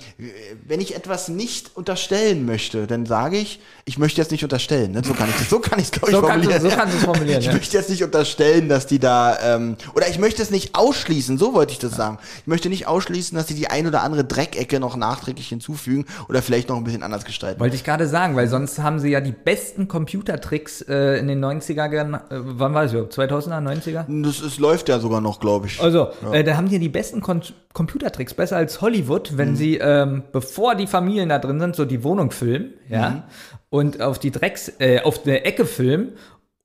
Speaker 1: wenn ich etwas nicht unterstellen möchte, dann sage ich, ich möchte jetzt nicht unterstellen. Ne? So kann ich so kann ich glaube ich
Speaker 2: So kannst du-
Speaker 1: formulieren.
Speaker 2: so kannst du es formulieren,
Speaker 1: Ich
Speaker 2: ja.
Speaker 1: möchte jetzt nicht unterstellen, dass die da ähm, oder ich möchte es nicht ausschließen. So wollte ich das sagen. Ich möchte nicht ausschließen, dass die die ein oder andere Dreckecke noch nachträglich hinzufügen oder vielleicht noch ein bisschen anders gestalten.
Speaker 2: Wollte ich gerade sagen, weil sonst haben sie ja die besten Computertricks äh, in den 90er, gern- äh, wann war das überhaupt? 2000er, 90er?
Speaker 1: Das ist, läuft ja sogar noch, glaube ich.
Speaker 2: Also, äh, da haben die die besten Kon Computertricks, besser als Hollywood, wenn sie, ähm, bevor die Familien da drin sind, so die Wohnung filmen, ja, und auf die Drecks, äh, auf eine Ecke filmen.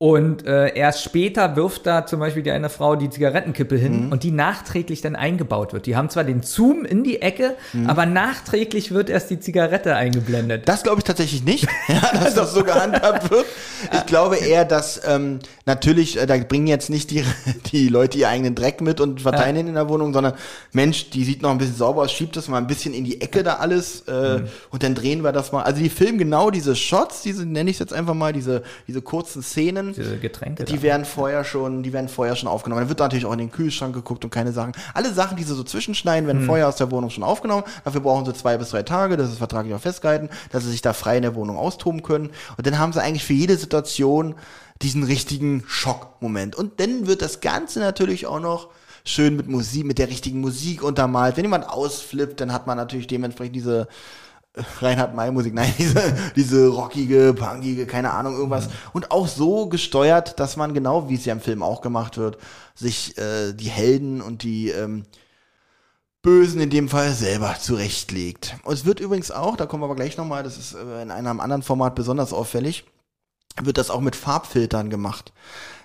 Speaker 2: Und äh, erst später wirft da zum Beispiel die eine Frau die Zigarettenkippe hin und die nachträglich dann eingebaut wird. Die haben zwar den Zoom in die Ecke, aber nachträglich wird erst die Zigarette eingeblendet.
Speaker 1: Das glaube ich tatsächlich nicht, ja, dass das so gehandhabt wird. Ich glaube eher, dass ähm, natürlich, äh, da bringen jetzt nicht die, die Leute ihr eigenen Dreck mit und verteilen ihn in der Wohnung, sondern Mensch, die sieht noch ein bisschen sauber aus, schiebt das mal ein bisschen in die Ecke da alles äh, und dann drehen wir das mal. Also die filmen genau diese Shots, diese nenne ich es jetzt einfach mal, diese, diese kurzen Szenen.
Speaker 2: Diese Getränke.
Speaker 1: Die
Speaker 2: da.
Speaker 1: werden vorher schon, die werden vorher schon aufgenommen. Dann wird natürlich auch in den Kühlschrank geguckt und keine Sachen. Alle Sachen, die sie so zwischenschneiden, werden vorher aus der Wohnung schon aufgenommen. Dafür brauchen sie zwei bis drei Tage, das ist vertraglich auch festgehalten, dass sie sich da frei in der Wohnung austoben können. Und dann haben sie eigentlich für jede Situation diesen richtigen Schockmoment. Und dann wird das Ganze natürlich auch noch schön mit Musik, mit der richtigen Musik untermalt. Wenn jemand ausflippt, dann hat man natürlich dementsprechend diese Reinhard May Musik, nein, diese, diese rockige, punkige, keine Ahnung, irgendwas. Und auch so gesteuert, dass man genau, wie es ja im Film auch gemacht wird, sich äh, die Helden und die ähm, Bösen in dem Fall selber zurechtlegt. Und es wird übrigens auch, da kommen wir aber gleich nochmal, das ist äh, in einem anderen Format besonders auffällig, wird das auch mit Farbfiltern gemacht.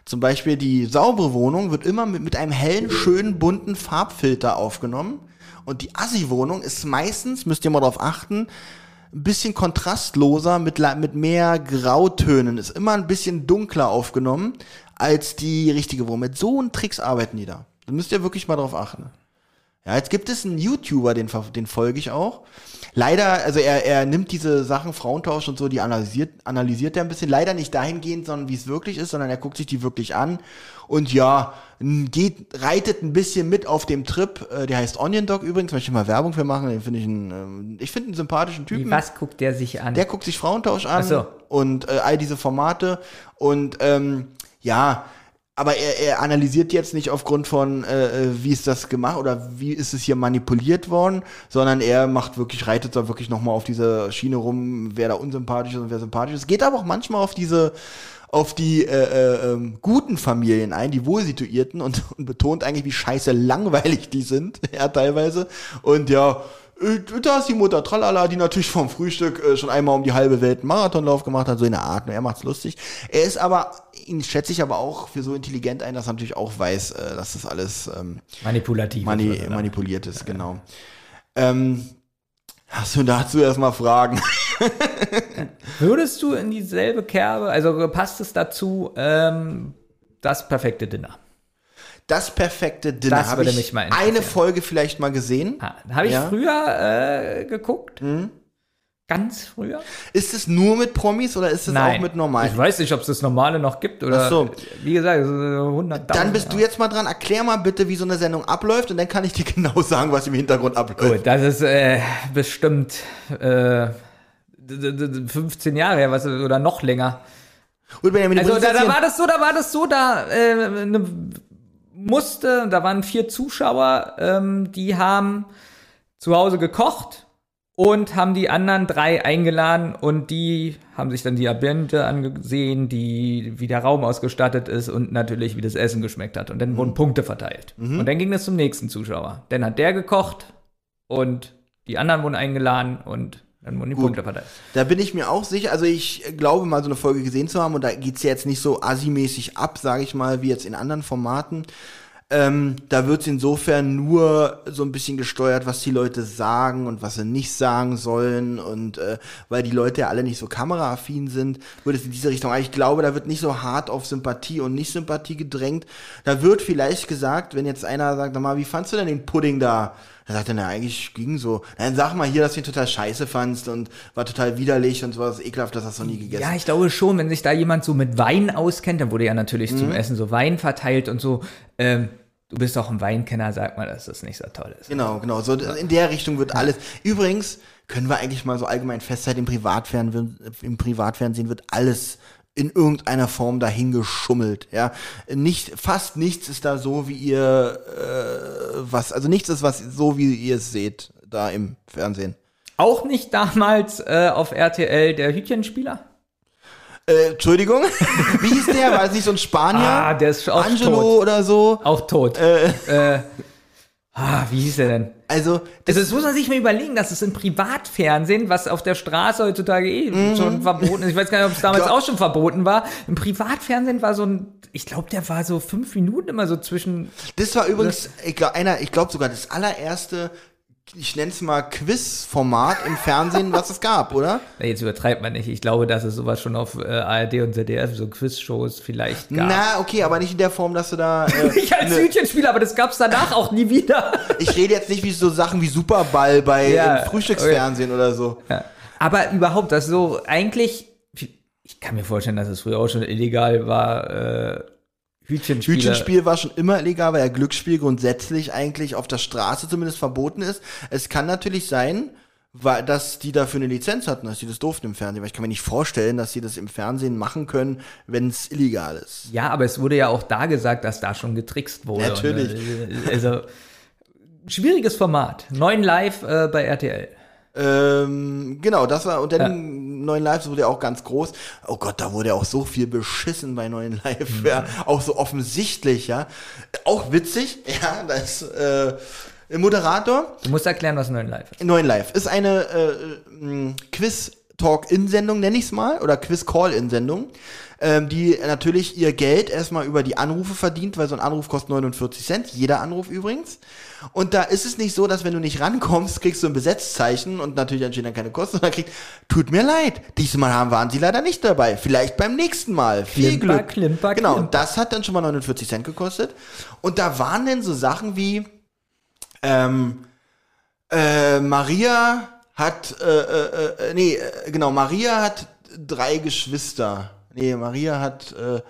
Speaker 1: Zum Beispiel die saubere Wohnung wird immer mit, mit einem hellen, schönen, bunten Farbfilter aufgenommen. Und die Assi-Wohnung ist meistens, müsst ihr mal drauf achten, ein bisschen kontrastloser, mit, mit mehr Grautönen. Ist immer ein bisschen dunkler aufgenommen als die richtige Wohnung. Mit so einen Tricks arbeiten die da. Da müsst ihr wirklich mal drauf achten. Ja, jetzt gibt es einen YouTuber, den, den folge ich auch. Leider, also er, er nimmt diese Sachen, Frauentausch und so, die analysiert, analysiert er ein bisschen. Leider nicht dahingehend, sondern wie es wirklich ist, sondern er guckt sich die wirklich an und ja, geht, reitet ein bisschen mit auf dem Trip. Äh, der heißt Onion Dog übrigens, möchte ich mal Werbung für machen. Den finde ich einen, ähm, ich finde einen sympathischen Typen.
Speaker 2: Wie, was guckt der sich an?
Speaker 1: Der guckt sich Frauentausch an
Speaker 2: Ach so.
Speaker 1: und äh, all diese Formate und ähm, ja, aber er, er analysiert jetzt nicht aufgrund von, äh, äh, wie ist das gemacht oder wie ist es hier manipuliert worden, sondern er macht wirklich, reitet da wirklich nochmal auf diese Schiene rum, wer da unsympathisch ist und wer sympathisch ist. Geht aber auch manchmal auf diese auf die äh, äh, ähm, guten Familien ein, die wohlsituierten und, und betont eigentlich, wie scheiße langweilig die sind, ja, teilweise. Und ja, äh, da ist die Mutter Tralala, die natürlich vom Frühstück äh, schon einmal um die halbe Welt einen Marathonlauf gemacht hat, so in der Art. Er macht's lustig. Er ist aber, ihn schätze ich aber auch für so intelligent ein, dass er natürlich auch weiß, äh, dass das alles ähm,
Speaker 2: Manipulativ.
Speaker 1: mani
Speaker 2: ist,
Speaker 1: manipuliert ist, genau. Ähm, hast du dazu erstmal Fragen?
Speaker 2: Würdest du in dieselbe Kerbe, also passt es dazu, ähm, das perfekte Dinner?
Speaker 1: Das perfekte Dinner habe ich eine. Folge vielleicht mal gesehen.
Speaker 2: Ah, Habe ich
Speaker 1: Ja. Mhm.
Speaker 2: früher äh, geguckt. Ganz früher?
Speaker 1: Ist es nur mit Promis oder ist es auch mit normalen?
Speaker 2: Ich weiß nicht, ob es das Normale noch gibt oder.
Speaker 1: Ach so.
Speaker 2: Wie gesagt, so 100
Speaker 1: Dann bist du jetzt mal dran. Erklär mal bitte, wie so eine Sendung abläuft und dann kann ich dir genau sagen, was im Hintergrund abläuft.
Speaker 2: Gut, das ist äh, bestimmt äh, d- d- d- 15 Jahre her, was, oder noch länger.
Speaker 1: Gut, Benjamin,
Speaker 2: Also da, da war das so, da war das so, da äh, ne, musste, da waren vier Zuschauer, ähm, die haben zu Hause gekocht und haben die anderen drei eingeladen und die haben sich dann die Ambiente angesehen, die wie der Raum ausgestattet ist und natürlich wie das Essen geschmeckt hat und dann wurden Punkte verteilt. Und dann ging es zum nächsten Zuschauer. Dann hat der gekocht und die anderen wurden eingeladen und dann wurden die Punkte verteilt.
Speaker 1: Da bin ich mir auch sicher, also ich glaube mal so eine Folge gesehen zu haben und da geht's ja jetzt nicht so assi-mäßig ab, sage ich mal, wie jetzt in anderen Formaten. Ähm, da wird's insofern nur so ein bisschen gesteuert, was die Leute sagen und was sie nicht sagen sollen und äh, weil die Leute ja alle nicht so kameraaffin sind, wird es in diese Richtung. Ich glaube, da wird nicht so hart auf Sympathie und Nicht-Sympathie gedrängt. Da wird vielleicht gesagt, wenn jetzt einer sagt, na mal, wie fandst du denn den Pudding da? Dann sagt er, na, eigentlich ging so. Dann sag mal hier, dass du ihn total scheiße fandst und war total widerlich und sowas ekelhaft, das hast du noch nie gegessen.
Speaker 2: Ja, ich glaube schon, wenn sich da jemand so mit Wein auskennt, dann wurde ja natürlich zum Essen so Wein verteilt und so. Ähm, du bist doch ein Weinkenner, sag mal, dass das nicht so toll ist.
Speaker 1: Genau, genau. So in der Richtung wird alles. Übrigens können wir eigentlich mal so allgemein festhalten, im Privatfernsehen, im Privatfernsehen wird alles in irgendeiner Form dahin geschummelt, ja. Nicht, fast nichts ist da so, wie ihr, äh, was, also nichts ist was so, wie ihr es seht, da im Fernsehen.
Speaker 2: Auch nicht damals äh, auf RTL der Hütchenspieler?
Speaker 1: Äh, Entschuldigung, wie hieß der? War das nicht so ein Spanier?
Speaker 2: Ah, der ist auch
Speaker 1: Angelo
Speaker 2: tot.
Speaker 1: oder so?
Speaker 2: Auch tot. Äh, ah, wie hieß der denn?
Speaker 1: Also, das
Speaker 2: Also das muss man sich mal überlegen, dass es im Privatfernsehen, was auf der Straße heutzutage eh schon verboten ist, ich weiß gar nicht, ob es damals auch schon verboten war, im Privatfernsehen war so ein, ich glaube, der war so fünf Minuten immer so zwischen,
Speaker 1: Das war übrigens, ich glaube, einer, ich glaube sogar das allererste, ich nenne es mal Quiz-Format im Fernsehen, was es gab, oder?
Speaker 2: Na, jetzt übertreibt man nicht, ich glaube, dass es sowas schon auf äh, ARD und ZDF, so Quizshows vielleicht gab.
Speaker 1: Na, okay, aber nicht in der Form, dass du da. Äh,
Speaker 2: ich als
Speaker 1: ne-
Speaker 2: Hütchenspieler, aber das gab's danach auch nie wieder.
Speaker 1: ich rede jetzt nicht wie so Sachen wie Superball bei
Speaker 2: Ja,
Speaker 1: Frühstücksfernsehen oder so.
Speaker 2: Ja. Aber überhaupt, das so eigentlich, ich kann mir vorstellen, dass es früher auch schon illegal war, äh, Hütchenspieler.
Speaker 1: Hütchenspiel war schon immer illegal, weil ja Glücksspiel grundsätzlich eigentlich auf der Straße zumindest verboten ist. Es kann natürlich sein, weil, dass die dafür eine Lizenz hatten, dass die das durften im Fernsehen. Weil ich kann mir nicht vorstellen, dass sie das im Fernsehen machen können, wenn es illegal ist.
Speaker 2: Ja, aber es wurde ja auch da gesagt, dass da schon getrickst wurde.
Speaker 1: Natürlich.
Speaker 2: Und, äh, also, schwieriges Format. Neun live äh, bei RTL.
Speaker 1: Ähm, genau, das war, und dann neuen Live wurde ja auch ganz groß. Oh Gott, da wurde ja auch so viel beschissen bei neuen Live, ja. Auch so offensichtlich, ja. Auch witzig, ja, das, äh, Moderator,
Speaker 2: Du musst erklären, was neun live ist.
Speaker 1: neuen Live, ist eine, äh, m, Quiz-Talk-In-Sendung, nenne ich es mal, oder Quiz-Call-In-Sendung, ähm, die natürlich ihr Geld erstmal über die Anrufe verdient, weil so ein Anruf kostet 49 Cent, jeder Anruf übrigens. Und da ist es nicht so, dass wenn du nicht rankommst, kriegst du ein Besetzzeichen und natürlich entstehen dann keine Kosten, sondern kriegt, tut mir leid, diesmal haben waren sie leider nicht dabei, vielleicht beim nächsten Mal. Viel
Speaker 2: Klimper,
Speaker 1: Glück.
Speaker 2: klimper,
Speaker 1: genau,
Speaker 2: klimper.
Speaker 1: und das hat dann schon mal 49 Cent gekostet. Und da waren denn so Sachen wie, ähm, äh, Maria hat, äh, äh, äh, nee, äh, genau, Maria hat drei Geschwister. Nee, Maria hat, äh,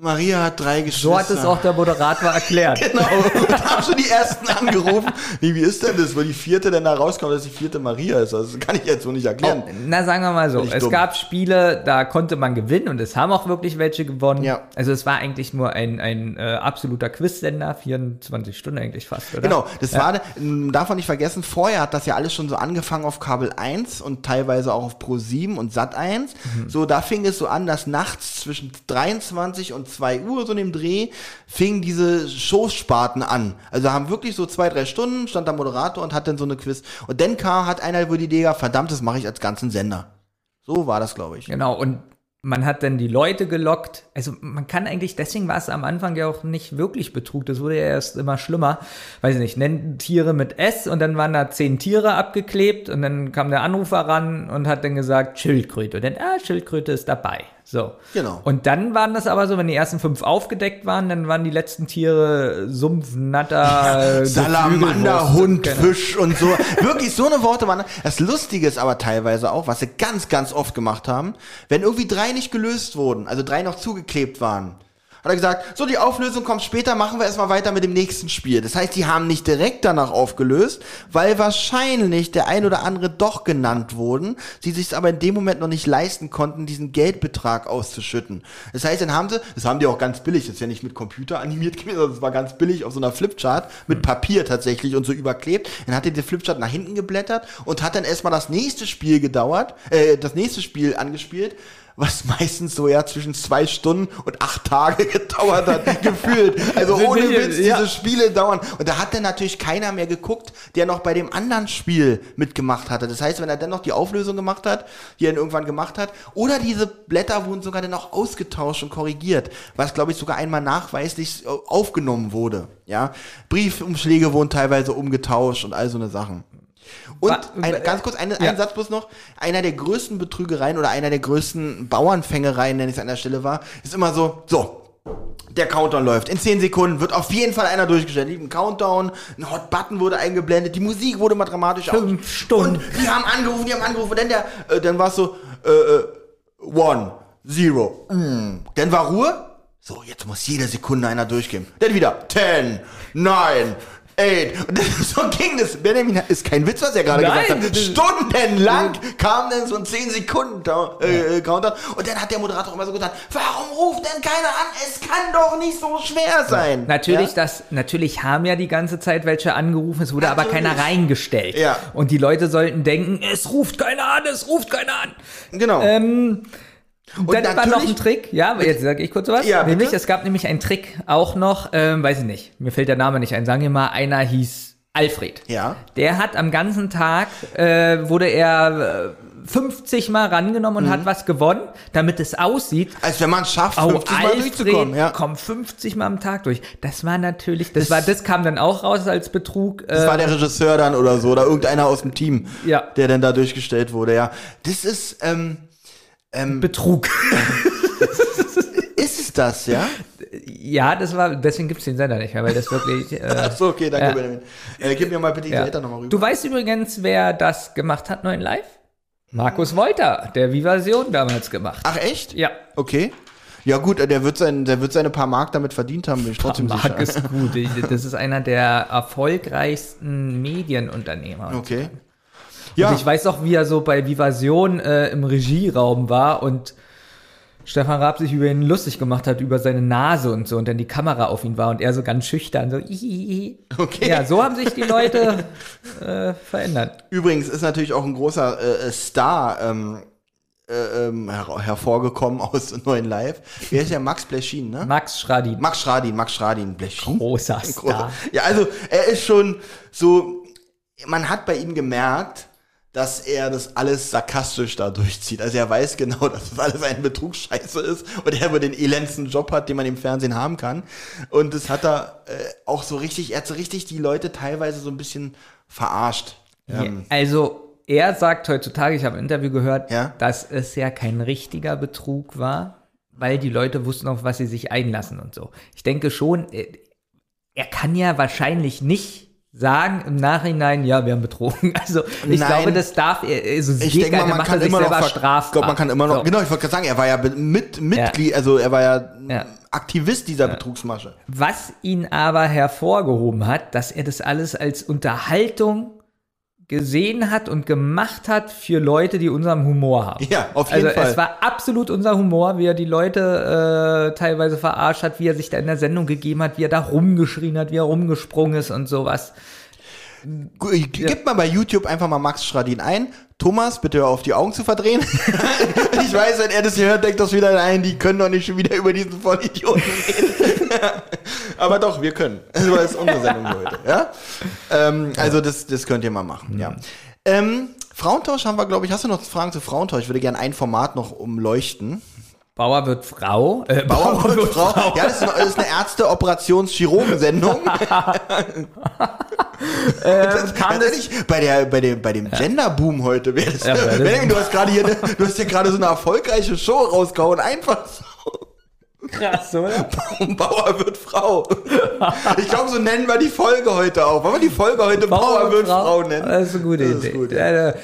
Speaker 1: Maria hat drei Geschwister.
Speaker 2: So hat es auch der Moderator erklärt.
Speaker 1: Genau, und haben schon die ersten angerufen. Nee, wie ist denn das, wo die vierte dann da rauskommt, dass die vierte Maria ist? Also, das kann ich jetzt so nicht erklären.
Speaker 2: Na, sagen wir mal so, es
Speaker 1: dumm.
Speaker 2: gab Spiele, da konnte man gewinnen und es haben auch wirklich welche gewonnen.
Speaker 1: Ja.
Speaker 2: Also es war eigentlich nur ein, ein äh, absoluter Quizsender, 24 Stunden eigentlich fast, oder?
Speaker 1: Genau, das war, ähm, darf man nicht vergessen, vorher hat das ja alles schon so angefangen auf Kabel 1 und teilweise auch auf Pro 7 und Sat 1.
Speaker 2: Mhm.
Speaker 1: So, da fing es so an, dass nachts zwischen 23 und 2 Uhr, so in dem Dreh, fingen diese Showsparten an. Also haben wirklich so zwei, drei Stunden, stand der Moderator und hat dann so eine Quiz. Und dann kam, hat einer über die Idee verdammt, das mache ich als ganzen Sender. So war das, glaube ich.
Speaker 2: Genau, und man hat dann die Leute gelockt. Also man kann eigentlich, deswegen war es am Anfang ja auch nicht wirklich Betrug. Das wurde ja erst immer schlimmer. Weiß ich nicht, nennen Tiere mit S und dann waren da zehn Tiere abgeklebt und dann kam der Anrufer ran und hat dann gesagt Schildkröte. Und dann, ah, Schildkröte ist dabei. So.
Speaker 1: Genau.
Speaker 2: Und dann waren das aber so, wenn die ersten fünf aufgedeckt waren, dann waren die letzten Tiere Sumpf, Natter,
Speaker 1: Salamander, Hund,
Speaker 2: keine-
Speaker 1: Fisch und so. Wirklich so eine Worte waren. Das Lustige ist aber teilweise auch, was sie ganz, ganz oft gemacht haben, wenn irgendwie drei nicht gelöst wurden, also drei noch zugeklebt waren. Hat er gesagt, so die Auflösung kommt später, machen wir erstmal weiter mit dem nächsten Spiel. Das heißt, die haben nicht direkt danach aufgelöst, weil wahrscheinlich der ein oder andere doch genannt wurden, sie sich aber in dem Moment noch nicht leisten konnten, diesen Geldbetrag auszuschütten. Das heißt, dann haben sie, das haben die auch ganz billig, das ist ja nicht mit Computer animiert gewesen, sondern das war ganz billig auf so einer Flipchart mit Papier tatsächlich und so überklebt. Dann hat er die Flipchart nach hinten geblättert und hat dann erstmal das nächste Spiel gedauert, äh, das nächste Spiel angespielt, was meistens so ja zwischen zwei Stunden und acht Tage gedauert hat, gefühlt. Also
Speaker 2: Sind
Speaker 1: ohne Witz,
Speaker 2: ja.
Speaker 1: diese Spiele dauern. Und da hat dann natürlich keiner mehr geguckt, der noch bei dem anderen Spiel mitgemacht hatte. Das heißt, wenn er dann noch die Auflösung gemacht hat, die er dann irgendwann gemacht hat, oder diese Blätter wurden sogar dann auch ausgetauscht und korrigiert, was glaube ich sogar einmal nachweislich aufgenommen wurde. Ja, Briefumschläge wurden teilweise umgetauscht und all so eine Sachen. Und ein, ganz kurz, eine,
Speaker 2: Ja.
Speaker 1: ein Satz bloß noch. Einer der größten Betrügereien oder einer der größten Bauernfängereien, nenne ich es an der Stelle war, ist immer so, so, der Countdown läuft. In 10 Sekunden wird auf jeden Fall einer durchgestellt. Ein Countdown, ein Hot Button wurde eingeblendet, die Musik wurde mal dramatisch
Speaker 2: Fünf Stunden.
Speaker 1: Und die haben angerufen, die haben angerufen. Und dann, der, äh, dann war es so, äh, äh, one, zero. Mm. Dann war Ruhe, So, jetzt muss jede Sekunde einer durchgehen. Dann wieder 10, 9, Ey, und das, so ging das. Benjamin ist kein Witz, was er gerade
Speaker 2: Nein,
Speaker 1: gesagt hat. Stundenlang kam dann so ein 10 Sekunden äh, äh, Countdown und dann hat der Moderator immer so gesagt, warum ruft denn keiner an? Es kann doch nicht so schwer sein.
Speaker 2: Natürlich,
Speaker 1: Ja?
Speaker 2: das, natürlich haben ja die ganze Zeit welche angerufen, es wurde aber
Speaker 1: Natürlich.
Speaker 2: keiner reingestellt.
Speaker 1: Ja.
Speaker 2: Und die Leute sollten denken, es ruft keiner an, es ruft keiner an.
Speaker 1: Genau.
Speaker 2: Ähm, dann war noch ein Trick, ja, jetzt sage ich kurz was.
Speaker 1: Ja, bitte.
Speaker 2: nämlich, es gab nämlich einen Trick auch noch, ähm, weiß ich nicht, mir fällt der Name nicht ein, sagen wir mal, einer hieß Alfred.
Speaker 1: Ja.
Speaker 2: Der hat am ganzen Tag, äh, wurde er äh, 50 Mal rangenommen und
Speaker 1: Mhm.
Speaker 2: hat was gewonnen, damit es aussieht,
Speaker 1: Als wenn man es schafft,
Speaker 2: Oh,
Speaker 1: 50 Mal durchzukommen.
Speaker 2: Alfred
Speaker 1: Ja.
Speaker 2: kommt 50 Mal am Tag durch. Das war natürlich, das, war, das kam dann auch raus als Betrug.
Speaker 1: Das
Speaker 2: äh,
Speaker 1: war der Regisseur dann oder so, oder irgendeiner aus dem Team,
Speaker 2: Ja.
Speaker 1: der dann da durchgestellt wurde, ja. Das ist, ähm,
Speaker 2: Betrug.
Speaker 1: ist es das, ja?
Speaker 2: ja, das war, deswegen gibt's den Sender nicht mehr, weil das wirklich. Äh,
Speaker 1: Achso, okay, danke,
Speaker 2: Ja.
Speaker 1: Benjamin. Äh, gib mir mal bitte die
Speaker 2: ja.
Speaker 1: Seite nochmal rüber.
Speaker 2: Du weißt übrigens, wer das gemacht hat, neuen Live? Markus Wolter, der Vivasion damals gemacht.
Speaker 1: Ach, echt?
Speaker 2: Ja.
Speaker 1: Okay. Ja gut, der wird, sein, der wird seine paar Mark damit verdient haben, bin ich trotzdem
Speaker 2: Mark
Speaker 1: sicher.
Speaker 2: ist gut. Das ist einer der erfolgreichsten Medienunternehmer.
Speaker 1: Okay.
Speaker 2: Ja.
Speaker 1: Ja,
Speaker 2: Und ich weiß auch, wie er so bei Vivasion äh, im Regieraum war und Stefan Raab sich über ihn lustig gemacht hat, über seine Nase und so und dann die Kamera auf ihn war und er so ganz schüchtern, so "Ihihi."
Speaker 1: Okay.
Speaker 2: Ja, so haben sich die Leute äh, verändert.
Speaker 1: übrigens ist natürlich auch ein großer äh, Star ähm, äh, ähm, her hervorgekommen aus Neuen Live. Wer ist der Max Bleschin, ne?
Speaker 2: Max Schradin,
Speaker 1: Max Schradin, Max Schradin, Bleschin.
Speaker 2: großer
Speaker 1: Großer.
Speaker 2: Star.
Speaker 1: Ja, also er ist schon so, man hat bei ihm gemerkt, dass er das alles sarkastisch da durchzieht. Also er weiß genau, dass das alles ein Betrugsscheiße ist und er über den elendsten Job hat, den man im Fernsehen haben kann. Und das hat er äh, auch so richtig, er hat so richtig die Leute teilweise so ein bisschen verarscht. Ähm,
Speaker 2: Also er sagt heutzutage, ich habe ein Interview gehört,
Speaker 1: Ja.
Speaker 2: dass es ja kein richtiger Betrug war, weil die Leute wussten, auf was sie sich einlassen und so. Ich denke schon, äh, er kann ja wahrscheinlich nicht sagen im Nachhinein, ja, wir haben betrogen. Also ich
Speaker 1: Nein.
Speaker 2: glaube, das darf er, also es
Speaker 1: ich
Speaker 2: geht
Speaker 1: denke mal, man
Speaker 2: macht
Speaker 1: kann
Speaker 2: er sich
Speaker 1: immer noch,
Speaker 2: selber strafbar.
Speaker 1: ich glaube, man kann immer noch,
Speaker 2: So.
Speaker 1: genau, ich wollte gerade sagen, er war ja mit, Mitglied, also er war ja,
Speaker 2: Ja.
Speaker 1: Aktivist dieser Betrugsmasche.
Speaker 2: Was ihn aber hervorgehoben hat, dass er das alles als Unterhaltung gesehen hat und gemacht hat für Leute, die unseren Humor haben.
Speaker 1: Ja, auf jeden
Speaker 2: also
Speaker 1: Fall.
Speaker 2: es war absolut unser Humor, wie er die Leute äh, teilweise verarscht hat, wie er sich da in der Sendung gegeben hat, wie er da rumgeschrien hat, wie er rumgesprungen ist und sowas.
Speaker 1: Gu- Gib mal bei YouTube einfach mal Max Schradin ein. Thomas, bitte hör auf, die Augen zu verdrehen. ich weiß, wenn er das hier hört, denkt das wieder ein, die können doch nicht schon wieder über diesen Vollidioten reden. Aber doch, wir können. Das war jetzt unsere Sendung heute. Ja? Ähm, also das, das könnt ihr mal machen, ja. Ähm, Frauentausch haben wir, glaube ich, hast du noch Fragen zu Frauentausch? Ich würde gerne ein Format noch umleuchten.
Speaker 2: Bauer wird Frau. Äh,
Speaker 1: Bauer und Frau. Ja, das ist eine, das ist eine Ärzte-Operations-Chirurgen-Sendung.
Speaker 2: Ähm,
Speaker 1: bei, der, bei dem, bei dem Gender-Boom heute wäre das,
Speaker 2: Ja,
Speaker 1: du hast gerade hier, ne- du hast hier gerade so eine erfolgreiche Show rausgehauen, einfach so.
Speaker 2: Krass, oder?
Speaker 1: Bauer wird Frau. Ich glaube, so nennen wir die Folge heute auch. Wollen wir die Folge heute Bauer, wird Frau, nennen?
Speaker 2: Das ist eine gute Idee.
Speaker 1: gut,
Speaker 2: ja. Ja,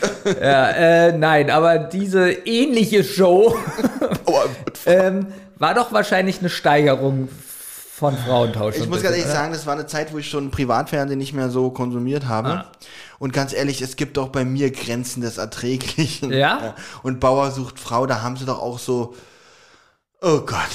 Speaker 2: ja, äh, nein, aber diese ähnliche Show
Speaker 1: Bauer Frau.
Speaker 2: ähm, war doch wahrscheinlich eine Steigerung von Frauentausch.
Speaker 1: Ich muss ganz ehrlich
Speaker 2: oder?
Speaker 1: sagen, das war eine Zeit, wo ich schon Privatfernsehen nicht mehr so konsumiert habe.
Speaker 2: Ah.
Speaker 1: Und ganz ehrlich, es gibt auch bei mir Grenzen des Erträglichen.
Speaker 2: Ja?
Speaker 1: Und Bauer sucht Frau, da haben sie doch auch so, oh Gott.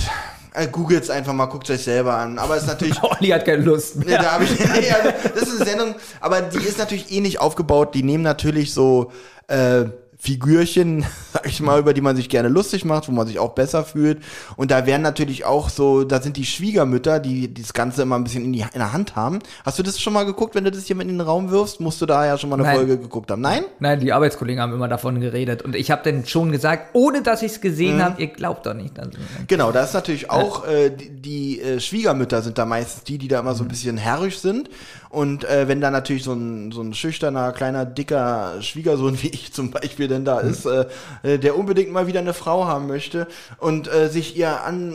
Speaker 1: Äh, Googelt's einfach mal, guckt euch selber an. Aber es ist natürlich
Speaker 2: Olli hat keine Lust
Speaker 1: Nee,
Speaker 2: mehr.
Speaker 1: da hab ich, nee, also, das ist eine Sendung, aber die ist natürlich ähnlich aufgebaut. Die nehmen natürlich so äh, Figürchen, sag ich mal, über die man sich gerne lustig macht, wo man sich auch besser fühlt. Und da werden natürlich auch so, da sind die Schwiegermütter, die das Ganze immer ein bisschen in, die, in der Hand haben. Hast du das schon mal geguckt, wenn du das hier mit in den Raum wirfst? Musst du da ja schon mal eine
Speaker 2: Nein.
Speaker 1: Folge geguckt haben? Nein?
Speaker 2: Nein, die Arbeitskollegen haben immer davon geredet. Und ich habe dann schon gesagt, ohne dass ich es
Speaker 1: Mhm.
Speaker 2: gesehen habe, ihr glaubt doch nicht. Dass,
Speaker 1: Genau, da ist natürlich auch, äh, die, die äh, Schwiegermütter sind da meistens die, die da immer so
Speaker 2: Mhm.
Speaker 1: ein bisschen herrisch sind. Und äh, wenn da natürlich so ein, so ein schüchterner, kleiner, dicker Schwiegersohn wie ich zum Beispiel denn da
Speaker 2: Mhm.
Speaker 1: ist, äh, äh, der unbedingt mal wieder eine Frau haben möchte und äh, sich ihr an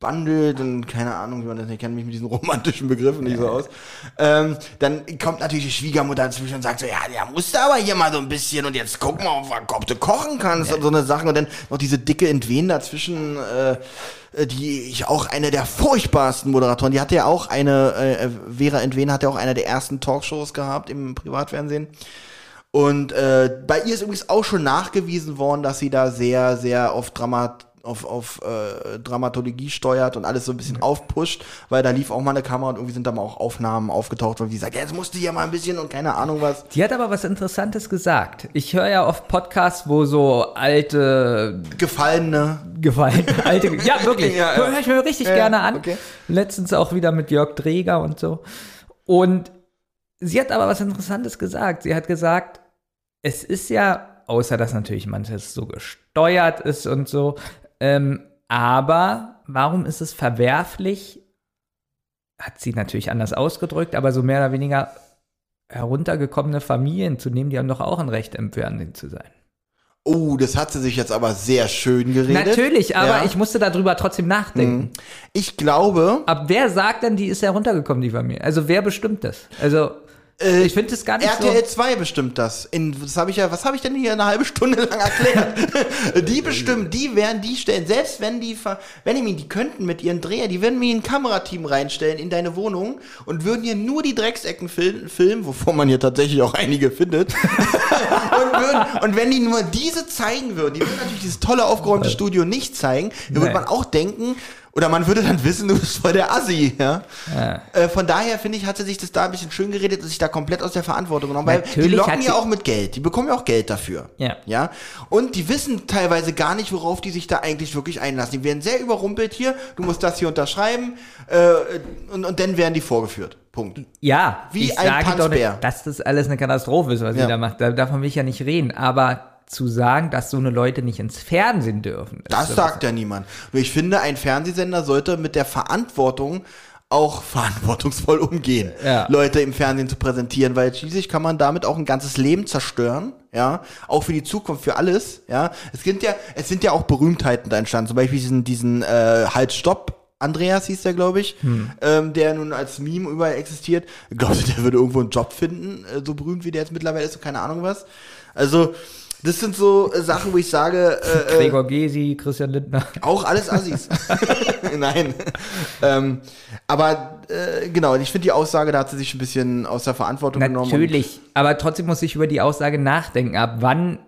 Speaker 1: bandelt und keine Ahnung, wie man das nicht kennt, mich mit diesen romantischen Begriffen nicht so aus. Ähm, dann kommt natürlich die Schwiegermutter dazwischen und sagt so, ja, ja, musst du aber hier mal so ein bisschen und jetzt guck mal, ob, du kochen kannst und so eine Sachen und dann noch diese dicke Entwen dazwischen, äh, die ich auch eine der furchtbarsten Moderatoren, die hatte ja auch eine, äh, Vera Entwen hat ja auch eine der ersten Talkshows gehabt im Privatfernsehen. Und äh, bei ihr ist übrigens auch schon nachgewiesen worden, dass sie da sehr, sehr auf Dramat auf, auf äh, Dramatologie steuert und alles so ein bisschen aufpusht, weil da lief auch mal eine Kamera und irgendwie sind da mal auch Aufnahmen aufgetaucht, wo die sagt, ja, jetzt musst du hier mal ein bisschen und keine Ahnung was.
Speaker 2: Die hat aber was Interessantes gesagt. Ich höre ja oft Podcasts, wo so alte
Speaker 1: Gefallene.
Speaker 2: gefallen. Alte, ja, wirklich.
Speaker 1: Ja, ja.
Speaker 2: Höre ich mir richtig
Speaker 1: Ja,
Speaker 2: gerne an.
Speaker 1: okay.
Speaker 2: Letztens auch wieder mit Jörg Dreger und so. Und sie hat aber was Interessantes gesagt. Sie hat gesagt, es ist ja, außer dass natürlich manches so gesteuert ist und so, ähm, aber warum ist es verwerflich? Hat sie natürlich anders ausgedrückt, aber so mehr oder weniger heruntergekommene Familien zu nehmen, die haben doch auch ein Recht, im Fernsehen zu sein.
Speaker 1: Oh, das hat sie sich jetzt aber sehr schön geredet.
Speaker 2: Natürlich, aber
Speaker 1: Ja.
Speaker 2: ich musste darüber trotzdem nachdenken.
Speaker 1: Ich glaube,
Speaker 2: Aber wer sagt denn, die ist heruntergekommen, die Familie? Also wer bestimmt das? Also
Speaker 1: Äh,
Speaker 2: ich finde es gar nicht
Speaker 1: RTL
Speaker 2: so.
Speaker 1: 2 bestimmt das. In, das habe ich ja, was habe ich denn hier eine halbe Stunde lang erklärt? die bestimmen, die werden die stellen. Selbst wenn die, ver- wenn die, die könnten mit ihren Dreher, die würden mir ein Kamerateam reinstellen in deine Wohnung und würden hier nur die Drecksecken fil filmen, wovon man hier tatsächlich auch einige findet. und, würden, und wenn die nur diese zeigen würden, die würden natürlich dieses tolle aufgeräumte Studio nicht zeigen, dann würde man auch denken, oder man würde dann wissen, du bist voll der Assi, ja. Äh, von daher finde ich, hat sie sich das da ein bisschen schön geredet und sich da komplett aus der Verantwortung genommen, weil die
Speaker 2: Natürlich
Speaker 1: locken ja auch mit Geld, die bekommen ja auch Geld dafür.
Speaker 2: Ja.
Speaker 1: Ja. Und die wissen teilweise gar nicht, worauf die sich da eigentlich wirklich einlassen. Die werden sehr überrumpelt hier, du musst das hier unterschreiben, äh, und, und dann werden die vorgeführt. Punkt.
Speaker 2: Ja,
Speaker 1: Wie
Speaker 2: ich
Speaker 1: ein
Speaker 2: sage
Speaker 1: Tanzbär.
Speaker 2: nicht, dass das alles eine Katastrophe ist, was
Speaker 1: Ja.
Speaker 2: sie da macht. Da, davon will ich ja nicht reden. Aber zu sagen, dass so eine Leute nicht ins Fernsehen dürfen.
Speaker 1: Das sagt ja niemand. Nur ich finde, ein Fernsehsender sollte mit der Verantwortung auch verantwortungsvoll umgehen,
Speaker 2: Ja.
Speaker 1: Leute im Fernsehen zu präsentieren, weil schließlich kann man damit auch ein ganzes Leben zerstören, ja, auch für die Zukunft, für alles, ja. Es sind ja, es sind ja auch Berühmtheiten da entstanden, zum Beispiel diesen, diesen äh, Halt Stopp. Andreas hieß der, glaube ich, ähm, der nun als Meme überall existiert. Glaubst du, der würde irgendwo einen Job finden, äh, so berühmt wie der jetzt mittlerweile ist und keine Ahnung was? Also, das sind so äh, Sachen, wo ich sage, äh, äh,
Speaker 2: Gregor Gysi, Christian Lindner.
Speaker 1: auch alles Assis. Nein. Ähm, aber äh, genau, ich finde die Aussage, da hat sie sich ein bisschen aus der Verantwortung genommen.
Speaker 2: Natürlich, aber trotzdem muss ich über die Aussage nachdenken. Ab wann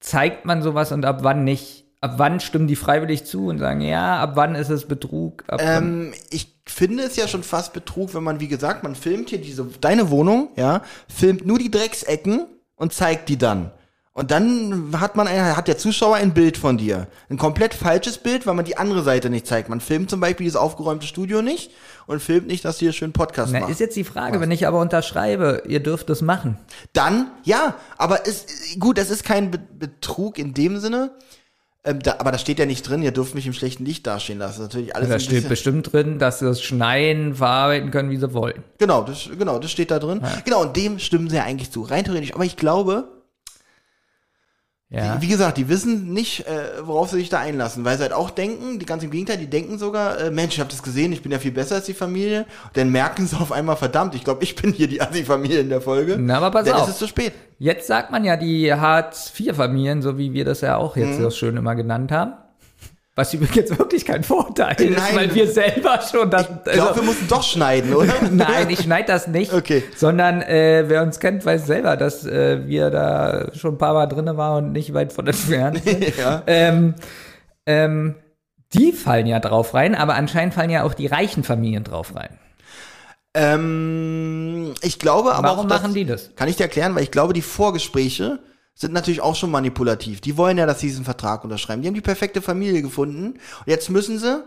Speaker 2: zeigt man sowas und ab wann nicht? Ab wann stimmen die freiwillig zu und sagen, ja, ab wann ist es Betrug?
Speaker 1: Ähm, ich finde es ja schon fast Betrug, wenn man, wie gesagt, man filmt hier diese, deine Wohnung, ja, filmt nur die Drecksecken und zeigt die dann. Und dann hat man ein, hat der Zuschauer ein Bild von dir. Ein komplett falsches Bild, weil man die andere Seite nicht zeigt. Man filmt zum Beispiel dieses aufgeräumte Studio nicht und filmt nicht, dass du hier schön Podcast
Speaker 2: Na, ist jetzt die Frage, wenn ich aber unterschreibe, ihr dürft es machen.
Speaker 1: Dann, ja, aber es, gut, es ist kein Be Betrug in dem Sinne. Ähm, da, aber da steht ja nicht drin, ihr dürft mich im schlechten Licht dastehen lassen. Das ist natürlich alles
Speaker 2: Da steht bestimmt drin, dass sie das schneiden, verarbeiten können, wie sie wollen.
Speaker 1: Genau, das, genau, das steht da drin. Genau, und dem stimmen sie ja eigentlich zu, rein theoretisch. Aber ich glaube,
Speaker 2: Ja.
Speaker 1: wie gesagt, die wissen nicht, äh, worauf sie sich da einlassen, weil sie halt auch denken, die ganz im Gegenteil, die denken sogar, äh, Mensch, ich habe das gesehen, ich bin ja viel besser als die Familie. Und dann merken sie auf einmal, verdammt, ich glaube, ich bin hier die Assi-Familie in der Folge.
Speaker 2: Na, aber pass
Speaker 1: dann
Speaker 2: auf.
Speaker 1: ist es zu spät.
Speaker 2: Jetzt sagt man ja die Hartz-IV-Familien, so wie wir das ja auch jetzt so schön immer genannt haben. Was übrigens wirklich kein Vorteil ist,
Speaker 1: Nein.
Speaker 2: weil wir selber schon das.
Speaker 1: Ich glaube, wir mussten doch schneiden, oder?
Speaker 2: Nein, ich schneide das nicht.
Speaker 1: Okay.
Speaker 2: Sondern äh, wer uns kennt, weiß selber, dass äh, wir da schon ein paar Mal drinne waren und nicht weit von entfernt sind.
Speaker 1: ja.
Speaker 2: ähm, ähm, die fallen ja drauf rein, aber anscheinend fallen ja auch die reichen Familien drauf rein.
Speaker 1: Ähm, ich glaube aber
Speaker 2: Warum
Speaker 1: auch, dass-
Speaker 2: machen die das?
Speaker 1: Kann ich dir erklären, weil ich glaube, die Vorgespräche sind natürlich auch schon manipulativ. Die wollen ja, dass sie diesen Vertrag unterschreiben. Die haben die perfekte Familie gefunden. Und jetzt müssen sie,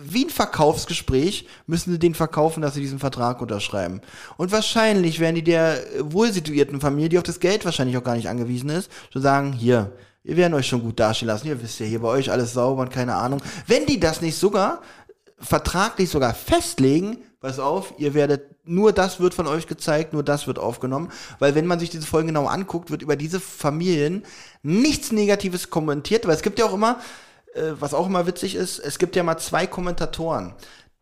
Speaker 1: wie ein Verkaufsgespräch, müssen sie den verkaufen, dass sie diesen Vertrag unterschreiben. Und wahrscheinlich werden die der wohlsituierten Familie, die auf das Geld wahrscheinlich auch gar nicht angewiesen ist, so sagen, hier, wir werden euch schon gut dastehen lassen. Ihr wisst ja, hier bei euch alles sauber und keine Ahnung. Wenn die das nicht sogar vertraglich sogar festlegen, pass auf, ihr werdet, nur das wird von euch gezeigt, nur das wird aufgenommen, weil wenn man sich diese Folgen genau anguckt, wird über diese Familien nichts Negatives kommentiert, weil es gibt ja auch immer, äh, was auch immer witzig ist, es gibt ja mal zwei Kommentatoren.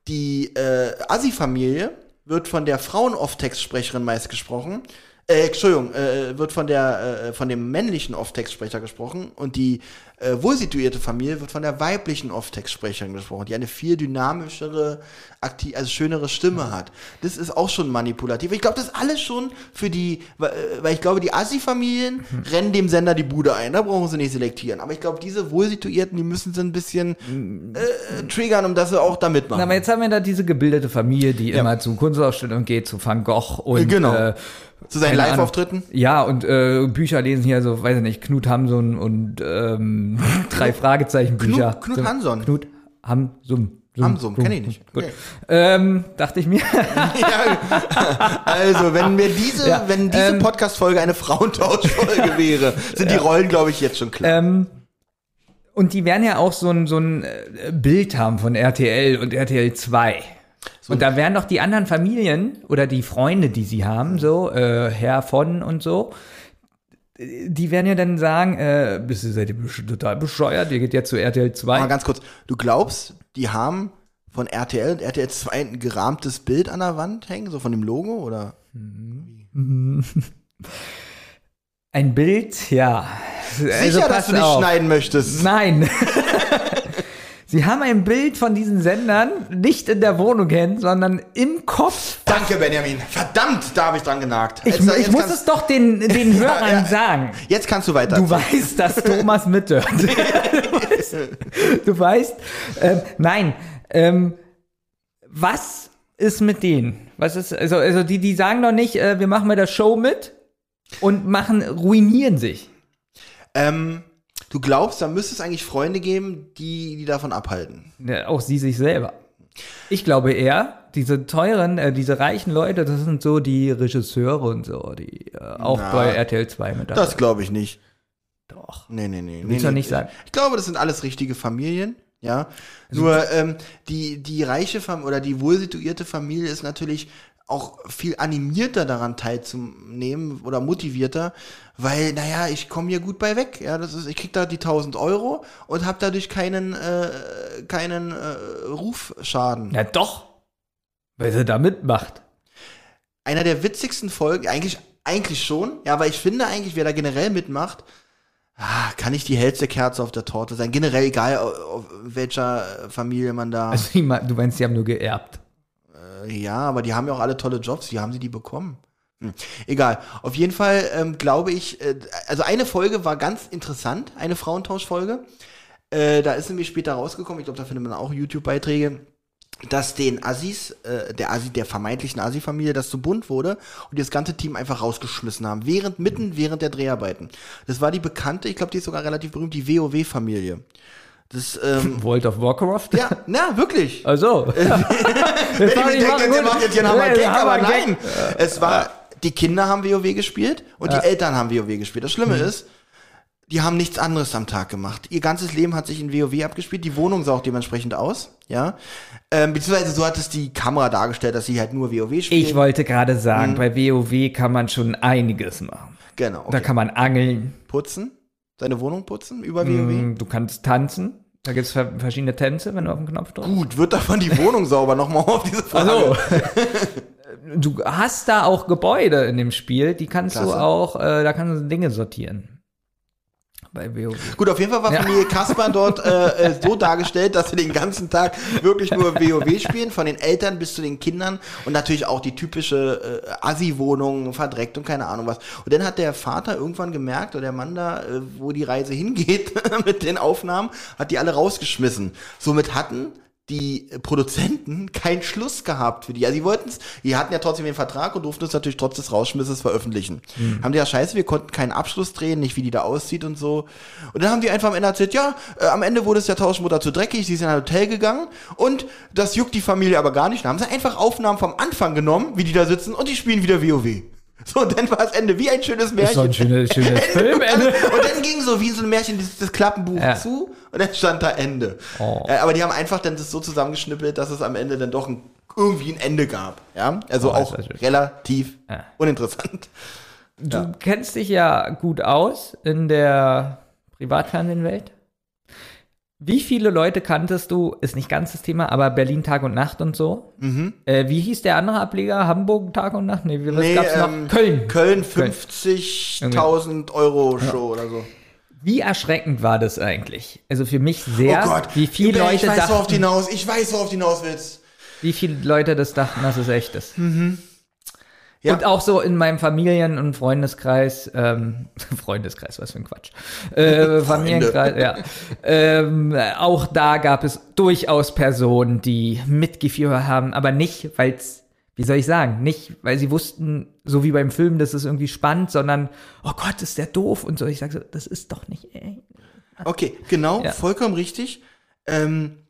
Speaker 1: Die äh, Assi-Familie wird von der Frauen-Off-Text-Sprecherin meist gesprochen. Äh, Entschuldigung, äh, wird von der äh, von dem männlichen Off-Text-Sprecher gesprochen und die äh, wohlsituierte Familie wird von der weiblichen Off-Text-Sprecherin gesprochen, die eine viel dynamischere, aktiv, also schönere Stimme hat. Das ist auch schon manipulativ. Ich glaube, das ist alles schon für die, weil äh, weil ich glaube, die Assi-Familien rennen dem Sender die Bude ein. Da brauchen sie nicht selektieren. Aber ich glaube, diese wohlsituierten, die müssen sie ein bisschen äh, triggern, um dass sie auch da mitmachen.
Speaker 2: Na, aber jetzt haben wir da diese gebildete Familie, die immer zu Kunstausstellungen geht, zu Van Gogh und
Speaker 1: Genau.
Speaker 2: äh,
Speaker 1: Zu seinen. Live-Auftritten?
Speaker 2: Ja, und äh, Bücher lesen hier, so, weiß ich nicht, Knut Hamsun und ähm, drei Fragezeichen Bücher.
Speaker 1: Knut
Speaker 2: so,
Speaker 1: Hamsun.
Speaker 2: Knut Hamsun. Sum,
Speaker 1: Hamsun,
Speaker 2: Sum.
Speaker 1: kenn ich nicht.
Speaker 2: Gut.
Speaker 1: Nee.
Speaker 2: Ähm, dachte ich mir.
Speaker 1: Ja, also, wenn mir diese,
Speaker 2: Ja,
Speaker 1: wenn diese
Speaker 2: ähm,
Speaker 1: Podcast-Folge eine Frauentauschfolge wäre, sind die Rollen, glaube ich, jetzt schon klar.
Speaker 2: ähm, und die werden ja auch so ein, so ein äh, Bild haben von RTL und RTL 2. Und da werden doch die anderen Familien oder die Freunde, die sie haben, so, äh, Herr von und so, die werden ja dann sagen, äh, bist du seid ihr total bescheuert, ihr geht jetzt zu RTL 2.
Speaker 1: Mal ganz kurz, du glaubst, die haben von RTL und RTL 2 ein gerahmtes Bild an der Wand hängen, so von dem Logo, oder?
Speaker 2: Ein Bild, ja.
Speaker 1: Sicher,
Speaker 2: Also
Speaker 1: dass du nicht
Speaker 2: auf.
Speaker 1: schneiden möchtest.
Speaker 2: Nein. Sie haben ein Bild von diesen Sendern nicht in der Wohnung hängen, sondern im Kopf.
Speaker 1: Danke, Benjamin. Verdammt, da habe ich dran genagt.
Speaker 2: Ich,
Speaker 1: Jetzt-
Speaker 2: ich
Speaker 1: jetzt
Speaker 2: muss es doch den, den Hörern
Speaker 1: ja.
Speaker 2: sagen.
Speaker 1: Jetzt kannst du weiter.
Speaker 2: Du weißt, dass Thomas mithört. du weißt, du weißt ähm, nein, ähm, was ist mit denen? Was ist, also, also die, die sagen doch nicht, äh, wir machen bei der Show mit und machen, ruinieren sich.
Speaker 1: ähm, du glaubst, da müsste es eigentlich Freunde geben, die, die davon abhalten.
Speaker 2: Ja, auch sie sich selber. Ich glaube eher, diese teuren, äh, diese reichen Leute, das sind so die Regisseure und so, die äh, auch
Speaker 1: Na,
Speaker 2: bei RTL 2 mit dabei
Speaker 1: Das glaube ich nicht.
Speaker 2: Doch.
Speaker 1: Nee, nee, nee.
Speaker 2: Willst
Speaker 1: nee, nee.
Speaker 2: nicht sagen?
Speaker 1: Ich glaube, das sind alles richtige Familien, ja.
Speaker 2: Also
Speaker 1: Nur ähm, die, die reiche Familie oder die wohlsituierte Familie ist natürlich auch viel animierter daran teilzunehmen oder motivierter, weil, naja, ich komme hier gut bei weg. Ja, das ist, ich krieg da die 1000 Euro und habe dadurch keinen, äh, keinen äh, Rufschaden.
Speaker 2: Ja, doch. Weil sie da mitmacht.
Speaker 1: Einer der witzigsten Folgen, eigentlich, eigentlich schon, ja, aber ich finde eigentlich, wer da generell mitmacht, ah, kann nicht die hellste Kerze auf der Torte sein. Generell egal, auf, auf welcher Familie man da.
Speaker 2: Also, ich mein, du meinst, die haben nur geerbt.
Speaker 1: Ja, aber die haben ja auch alle tolle Jobs. Wie haben sie die bekommen? Hm. Egal. Auf jeden Fall ähm, glaube ich, äh, also eine Folge war ganz interessant, eine Frauentauschfolge. Äh, da ist nämlich später rausgekommen, ich glaube, da findet man auch YouTube-Beiträge, dass den Assis, äh, der Assi, der vermeintlichen Assi-Familie, das zu bunt wurde und das ganze Team einfach rausgeschmissen haben, während, mitten während der Dreharbeiten. Das war die bekannte, ich glaube, die ist sogar relativ berühmt, die WoW-Familie. Das, ähm,
Speaker 2: World of Warcraft?
Speaker 1: ja, na, wirklich.
Speaker 2: Also.
Speaker 1: Wenn ich denke, der macht jetzt hier nochmal
Speaker 2: Ja,
Speaker 1: Gag,
Speaker 2: ja,
Speaker 1: aber nein. Es war, die Kinder haben WoW gespielt und die Eltern haben WoW gespielt. Das Schlimme ist, die haben nichts anderes am Tag gemacht. Ihr ganzes Leben hat sich in WoW abgespielt. Die Wohnung sah auch dementsprechend aus, ja. Ähm, beziehungsweise so hat es die Kamera dargestellt, dass sie halt nur WoW spielen.
Speaker 2: Ich wollte gerade sagen, bei WoW kann man schon einiges machen.
Speaker 1: genau.
Speaker 2: Da
Speaker 1: Okay.
Speaker 2: kann man angeln,
Speaker 1: putzen, seine Wohnung putzen über WoW.
Speaker 2: mm, du kannst tanzen. Da gibt es verschiedene Tänze, wenn du auf den Knopf drückst.
Speaker 1: Gut, wird davon die Wohnung sauber nochmal auf diese Frage.
Speaker 2: Also, du hast da auch Gebäude in dem Spiel, die kannst du
Speaker 1: Klasse.
Speaker 2: auch, äh, da kannst du Dinge sortieren. Bei WoW.
Speaker 1: Gut, auf jeden Fall war
Speaker 2: Ja.
Speaker 1: Familie Kasper dort äh, äh, so dargestellt, dass sie den ganzen Tag wirklich nur WoW spielen, von den Eltern bis zu den Kindern und natürlich auch die typische äh, Assi-Wohnung verdreckt und keine Ahnung was. Und dann hat der Vater irgendwann gemerkt, oder der Mann da, äh, wo die Reise hingeht mit den Aufnahmen, hat die alle rausgeschmissen. Somit hatten die Produzenten keinen Schluss gehabt für die. Also die wollten es, die hatten ja trotzdem den Vertrag und durften es natürlich trotz des Rausschmisses veröffentlichen. Haben die ja scheiße, wir konnten keinen Abschluss drehen, nicht wie die da aussieht und so. Und dann haben die einfach am Ende erzählt, ja, äh, am Ende wurde es der Tauschmutter zu dreckig, sie ist in ein Hotel gegangen und das juckt die Familie aber gar nicht. Dann haben sie einfach Aufnahmen vom Anfang genommen, wie die da sitzen und die spielen wieder WoW. So, und dann war das Ende wie ein schönes Märchen.
Speaker 2: ist doch ein schönes, schönes
Speaker 1: Ende.
Speaker 2: Filmende.
Speaker 1: Und dann ging so wie so ein Märchen das, das Klappenbuch
Speaker 2: Ja.
Speaker 1: zu und dann stand da Ende.
Speaker 2: Oh.
Speaker 1: Äh, aber die haben einfach dann das so zusammengeschnippelt, dass es am Ende dann doch ein, irgendwie ein Ende gab. Ja, also
Speaker 2: Oh,
Speaker 1: auch relativ
Speaker 2: Ja.
Speaker 1: uninteressant.
Speaker 2: Du kennst dich ja gut aus in der Privatfernsehenwelt. Wie viele Leute kanntest du, ist nicht ganz das Thema, aber Berlin Tag und Nacht und so. Äh, wie hieß der andere Ableger? Hamburg Tag und Nacht? Nee, wie, was
Speaker 1: Nee,
Speaker 2: gab's noch?
Speaker 1: ähm,
Speaker 2: Köln.
Speaker 1: Köln 50.000 Euro Show oder so.
Speaker 2: Wie erschreckend war das eigentlich? Also für mich sehr, wie viele Leute
Speaker 1: Ich weiß, worauf du
Speaker 2: dachten,
Speaker 1: hinaus, ich weiß, worauf du hinaus willst.
Speaker 2: wie viele Leute das dachten, dass es echt ist.
Speaker 1: Ja.
Speaker 2: Und auch so in meinem Familien- und Freundeskreis, ähm, Freundeskreis, was für ein Quatsch. Äh, Familienkreis, ja. Ähm, auch da gab es durchaus Personen, die mitgefiebert haben, aber nicht, weil es, wie soll ich sagen, nicht, weil sie wussten, so wie beim Film, das ist irgendwie spannend, sondern, oh Gott, ist der doof und so. Ich sage so, das ist doch nicht, ey.
Speaker 1: Okay, genau,
Speaker 2: Ja.
Speaker 1: vollkommen richtig. Ähm, äh,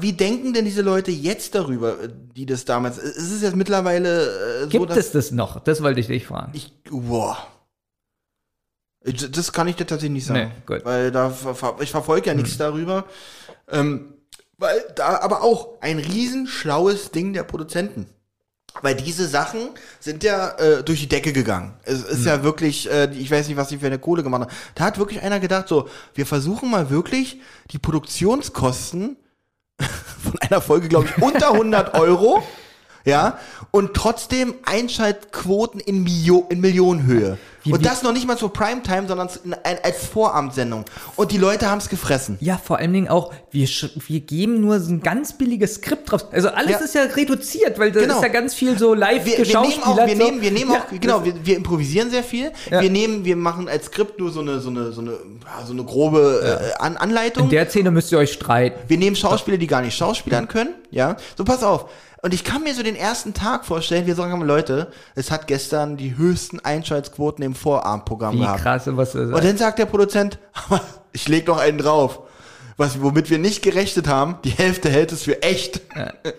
Speaker 1: wie denken denn diese Leute jetzt darüber, äh, die das damals? Ist es jetzt mittlerweile äh, so,
Speaker 2: Gibt
Speaker 1: dass
Speaker 2: es das noch? Das wollte ich dich fragen.
Speaker 1: ich, boah. Das kann ich dir tatsächlich nicht sagen.
Speaker 2: Nee, gut.
Speaker 1: Weil da ich verfolge ja nichts darüber. Ähm, weil da aber auch ein riesen schlaues Ding der Produzenten. Weil diese Sachen sind ja äh, durch die Decke gegangen. Es ist ja wirklich, äh, ich weiß nicht, was sie für eine Kohle gemacht haben. Da hat wirklich einer gedacht, so, wir versuchen mal wirklich die Produktionskosten von einer Folge, glaube ich, unter 100 Euro, ja, und trotzdem Einschaltquoten in, Milio in Millionenhöhe.
Speaker 2: Wie-
Speaker 1: und
Speaker 2: wie-
Speaker 1: das noch nicht mal zur Primetime, sondern als Vorabendsendung. Und die Leute haben es gefressen.
Speaker 2: Ja, vor allen Dingen auch, wir, wir geben nur so ein ganz billiges Skript drauf. Also alles
Speaker 1: Ja.
Speaker 2: ist ja reduziert, weil da
Speaker 1: Genau.
Speaker 2: ist ja ganz viel so live
Speaker 1: Wir, wir nehmen auch, wir
Speaker 2: so.
Speaker 1: nehmen, wir nehmen
Speaker 2: Ja,
Speaker 1: auch, genau, wir, wir improvisieren sehr viel.
Speaker 2: Ja.
Speaker 1: Wir nehmen, wir machen als Skript nur so eine, so eine, so eine, so eine grobe äh, An Anleitung.
Speaker 2: In der Szene müsst ihr euch streiten.
Speaker 1: Wir nehmen Schauspieler, die gar nicht schauspielern können, ja. So, pass auf. Und ich kann mir so den ersten Tag vorstellen, wir sagen, Leute, es hat gestern die höchsten Einschaltquoten im Vorabendprogramm
Speaker 2: Wie
Speaker 1: gehabt.
Speaker 2: krass und was ist
Speaker 1: Und dann sagt der Produzent, ich leg noch einen drauf. Was, womit wir nicht gerechnet haben, die Hälfte hält es für echt.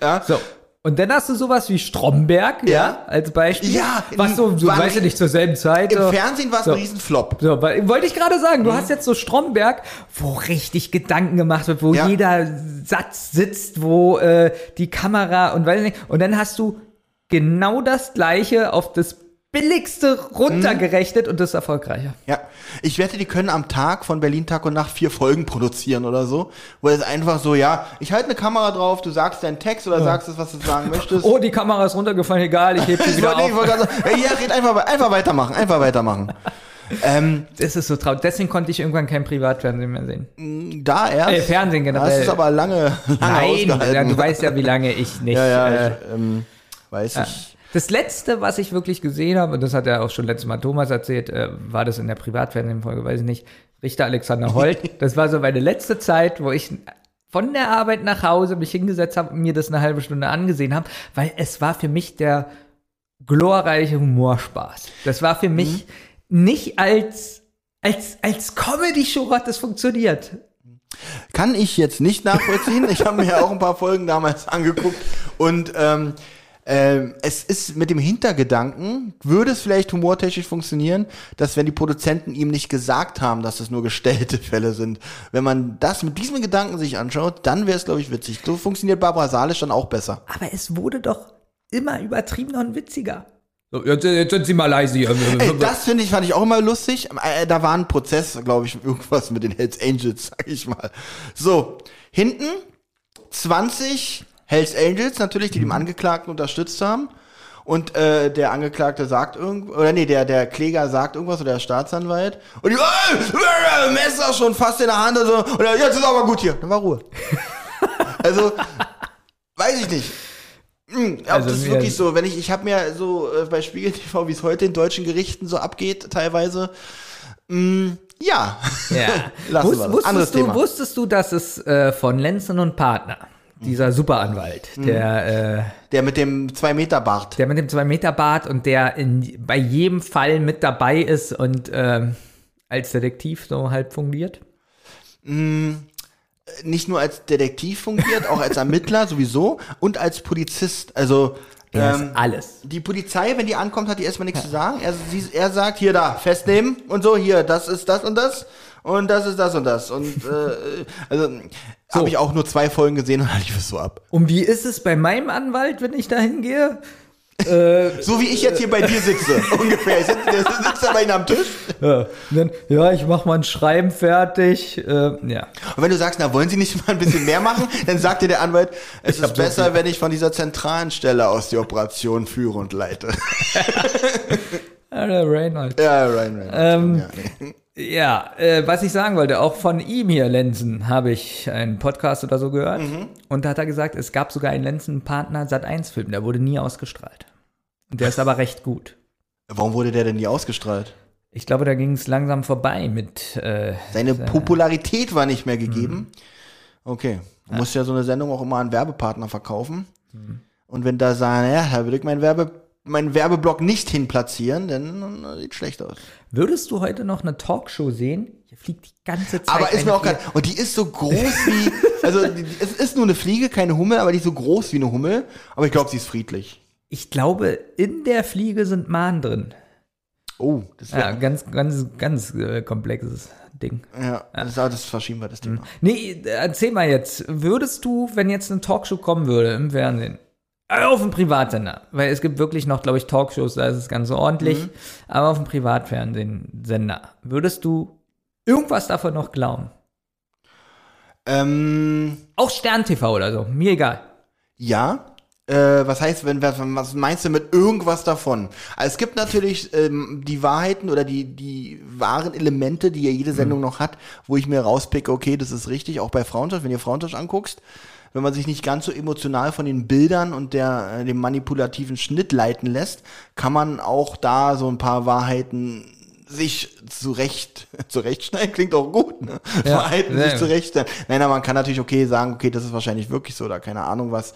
Speaker 1: Ja.
Speaker 2: So. Und dann hast du sowas wie Stromberg, ja,
Speaker 1: Ja.
Speaker 2: als Beispiel.
Speaker 1: Ja,
Speaker 2: was so, so weißt du nicht, zur selben Zeit.
Speaker 1: Im
Speaker 2: so.
Speaker 1: Fernsehen war es
Speaker 2: So.
Speaker 1: ein Riesenflop.
Speaker 2: So, weil, wollte ich gerade sagen, du
Speaker 1: Mhm.
Speaker 2: hast jetzt so Stromberg, wo richtig Gedanken gemacht wird, wo
Speaker 1: Ja.
Speaker 2: jeder Satz sitzt, wo äh, die Kamera und weiß nicht. Und dann hast du genau das gleiche auf das billigste runtergerechnet und das ist erfolgreicher.
Speaker 1: Ja, ich wette, die können am Tag von Berlin Tag und Nacht vier Folgen produzieren oder so, wo es einfach so, ja, ich halte eine Kamera drauf, du sagst deinen Text oder sagst es, was du sagen möchtest.
Speaker 2: Oh, die Kamera ist runtergefallen, egal, ich heb sie wieder auf.
Speaker 1: sagen, ja, red einfach, einfach weitermachen, einfach weitermachen. ähm,
Speaker 2: Das ist so traurig. Deswegen konnte ich irgendwann kein Privatfernsehen mehr sehen.
Speaker 1: da erst.
Speaker 2: Äh, Fernsehen generell.
Speaker 1: Das ist aber lange, lange
Speaker 2: Nein, ja, du weißt ja, wie lange ich nicht.
Speaker 1: ja, ja,
Speaker 2: äh,
Speaker 1: ich, ähm, weiß ich.
Speaker 2: Das letzte, was ich wirklich gesehen habe, und das hat ja auch schon letztes Mal Thomas erzählt, äh, war das in der Privatfernsehenfolge, weiß ich nicht, Richter Alexander Holt. das war so meine letzte Zeit, wo ich von der Arbeit nach Hause mich hingesetzt habe und mir das eine halbe Stunde angesehen habe, weil es war für mich der glorreiche Humorspaß. Das war für mich nicht als als als Comedy-Show hat das funktioniert.
Speaker 1: Kann ich jetzt nicht nachvollziehen. Ich habe mir ja auch ein paar Folgen damals angeguckt und ähm, ähm, es ist mit dem Hintergedanken, würde es vielleicht humortechnisch funktionieren, dass wenn die Produzenten ihm nicht gesagt haben, dass es nur gestellte Fälle sind, wenn man das mit diesem Gedanken sich anschaut, dann wäre es, glaube ich, witzig. So funktioniert Barbara Salisch dann auch besser.
Speaker 2: Aber es wurde doch immer übertriebener und witziger. So, jetzt, jetzt sind Sie mal leise hier.
Speaker 1: Ey, das finde ich, fand ich auch immer lustig. Äh, da war ein Prozess, glaube ich, irgendwas mit den Hells Angels, sag ich mal. So, hinten 20 Hells Angels natürlich, die dem Angeklagten unterstützt haben. Und äh, der Angeklagte sagt irgend oder nee, der, der Kläger sagt irgendwas oder der Staatsanwalt. Und die, äh, Messer schon fast in der Hand und so. Und er, jetzt ist aber gut hier. Dann war Ruhe. also, weiß ich nicht. Hm, ob
Speaker 2: Also
Speaker 1: das ist wirklich so, wenn ich, ich habe mir so äh, bei Spiegel TV, wie es heute in deutschen Gerichten so abgeht, teilweise, mh, ja.
Speaker 2: Ja.
Speaker 1: Lassen
Speaker 2: Wus-
Speaker 1: wir das.
Speaker 2: wusstest,
Speaker 1: Anderes
Speaker 2: du,
Speaker 1: Thema.
Speaker 2: wusstest du, dass es äh, von Lenzen und Partner, dieser Superanwalt, der, äh,
Speaker 1: Der mit dem zwei Meter Bart.
Speaker 2: der mit dem 2-Meter-Bart und der in, bei jedem Fall mit dabei ist und ähm, als Detektiv so halb fungiert?
Speaker 1: Nicht nur als Detektiv fungiert, auch als Ermittler sowieso und als Polizist. Also
Speaker 2: Er
Speaker 1: ähm,
Speaker 2: ist alles.
Speaker 1: die Polizei, wenn die ankommt, hat die erstmal nichts zu sagen. Er, sie, er sagt, hier da, festnehmen und so, hier, das ist das und das und das ist das und das. Und äh, also habe ich auch nur zwei Folgen gesehen und dann lief es so ab.
Speaker 2: Und wie ist es bei meinem Anwalt, wenn ich da hingehe?
Speaker 1: So wie ich jetzt hier bei dir sitze, ungefähr. Ich sitze, da bei Ihnen am Tisch.
Speaker 2: Ja, dann, ja, ich mach mal ein Schreiben fertig. Äh, ja.
Speaker 1: Und wenn du sagst, na, wollen Sie nicht mal ein bisschen mehr machen, dann sagt dir der Anwalt, es ist
Speaker 2: hab so
Speaker 1: besser, wenn ich von dieser zentralen Stelle aus die Operation führe und leite.
Speaker 2: Ja, der Reinhold.
Speaker 1: Ja, Ryan.
Speaker 2: Ähm,
Speaker 1: ja, nee.
Speaker 2: Ja, äh, was ich sagen wollte, auch von ihm hier, Lenzen, habe ich einen Podcast oder so gehört.
Speaker 1: Mhm.
Speaker 2: Und da hat er gesagt, es gab sogar einen Lenzen-Partner Sat1-Film, der wurde nie ausgestrahlt. Und der ist aber recht gut.
Speaker 1: Warum wurde der denn nie ausgestrahlt?
Speaker 2: Ich glaube, da ging es langsam vorbei mit. Äh,
Speaker 1: Seine Popularität war nicht mehr
Speaker 2: Mhm.
Speaker 1: gegeben. Okay. Du musst ja so eine Sendung auch immer an Werbepartner verkaufen.
Speaker 2: Mhm.
Speaker 1: Und wenn da sagen, ja, da würde ich meinen Werbe, meinen Werbeblock nicht hin platzieren, dann äh, sieht schlecht aus.
Speaker 2: würdest du heute noch eine Talkshow sehen? Hier fliegt die ganze Zeit.
Speaker 1: Aber ist mir auch gerade, und die ist so groß wie, also die, es ist nur eine Fliege, keine Hummel, aber die ist so groß wie eine Hummel. Aber ich glaube, sie ist friedlich.
Speaker 2: Ich glaube, in der Fliege sind Mahn drin.
Speaker 1: Oh, das
Speaker 2: Ja,
Speaker 1: wäre,
Speaker 2: ganz, ganz, ganz äh, komplexes Ding.
Speaker 1: ja, das, das verschieben wir das Thema.
Speaker 2: Nee, erzähl mal jetzt. Würdest du, wenn jetzt eine Talkshow kommen würde im Fernsehen, äh, auf dem Privatsender, weil es gibt wirklich noch, glaube ich, Talkshows, da ist es ganz ordentlich,
Speaker 1: Mhm.
Speaker 2: aber auf dem Privatfernsehsender, würdest du irgendwas davon noch glauben?
Speaker 1: Ähm,
Speaker 2: Auch Stern TV oder so, mir egal.
Speaker 1: Ja. Äh, was heißt, wenn was meinst du mit irgendwas davon? Also es gibt natürlich ähm, die Wahrheiten oder die die wahren Elemente, die ja jede Sendung noch hat, wo ich mir rauspicke, okay, das ist richtig, auch bei Frauentausch, wenn ihr Frauentausch anguckst, wenn man sich nicht ganz so emotional von den Bildern und der äh, dem manipulativen Schnitt leiten lässt, kann man auch da so ein paar Wahrheiten sich zurecht zurechtschneiden klingt auch gut ne?
Speaker 2: Ja,
Speaker 1: Wahrheiten
Speaker 2: sehr
Speaker 1: sich zurechtstellen nein aber man kann natürlich okay sagen okay das ist wahrscheinlich wirklich so oder keine Ahnung was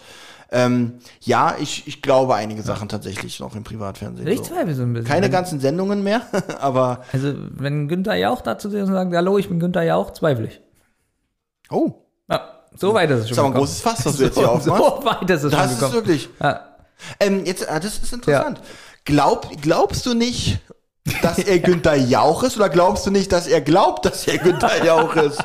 Speaker 1: ähm, ja ich ich glaube einige Sachen tatsächlich noch im Privatfernsehen
Speaker 2: Ich
Speaker 1: so.
Speaker 2: zweifle so ein bisschen.
Speaker 1: keine
Speaker 2: Wenn-
Speaker 1: ganzen Sendungen mehr aber
Speaker 2: Also, wenn Günther Jauch dazu sitzt und sagt, hallo, ich bin Günther Jauch, zweifle ich.
Speaker 1: oh
Speaker 2: so weit ist es schon
Speaker 1: ist aber ein
Speaker 2: gekommen.
Speaker 1: großes Fass was du jetzt hier
Speaker 2: so,
Speaker 1: aufmachst
Speaker 2: so weit ist es
Speaker 1: das
Speaker 2: schon
Speaker 1: ist
Speaker 2: gekommen.
Speaker 1: wirklich
Speaker 2: Ja.
Speaker 1: ähm, jetzt ah, das ist interessant Glaub, glaubst du nicht dass er Günther Jauch ist oder glaubst du nicht, dass er glaubt, dass er Günther Jauch ist?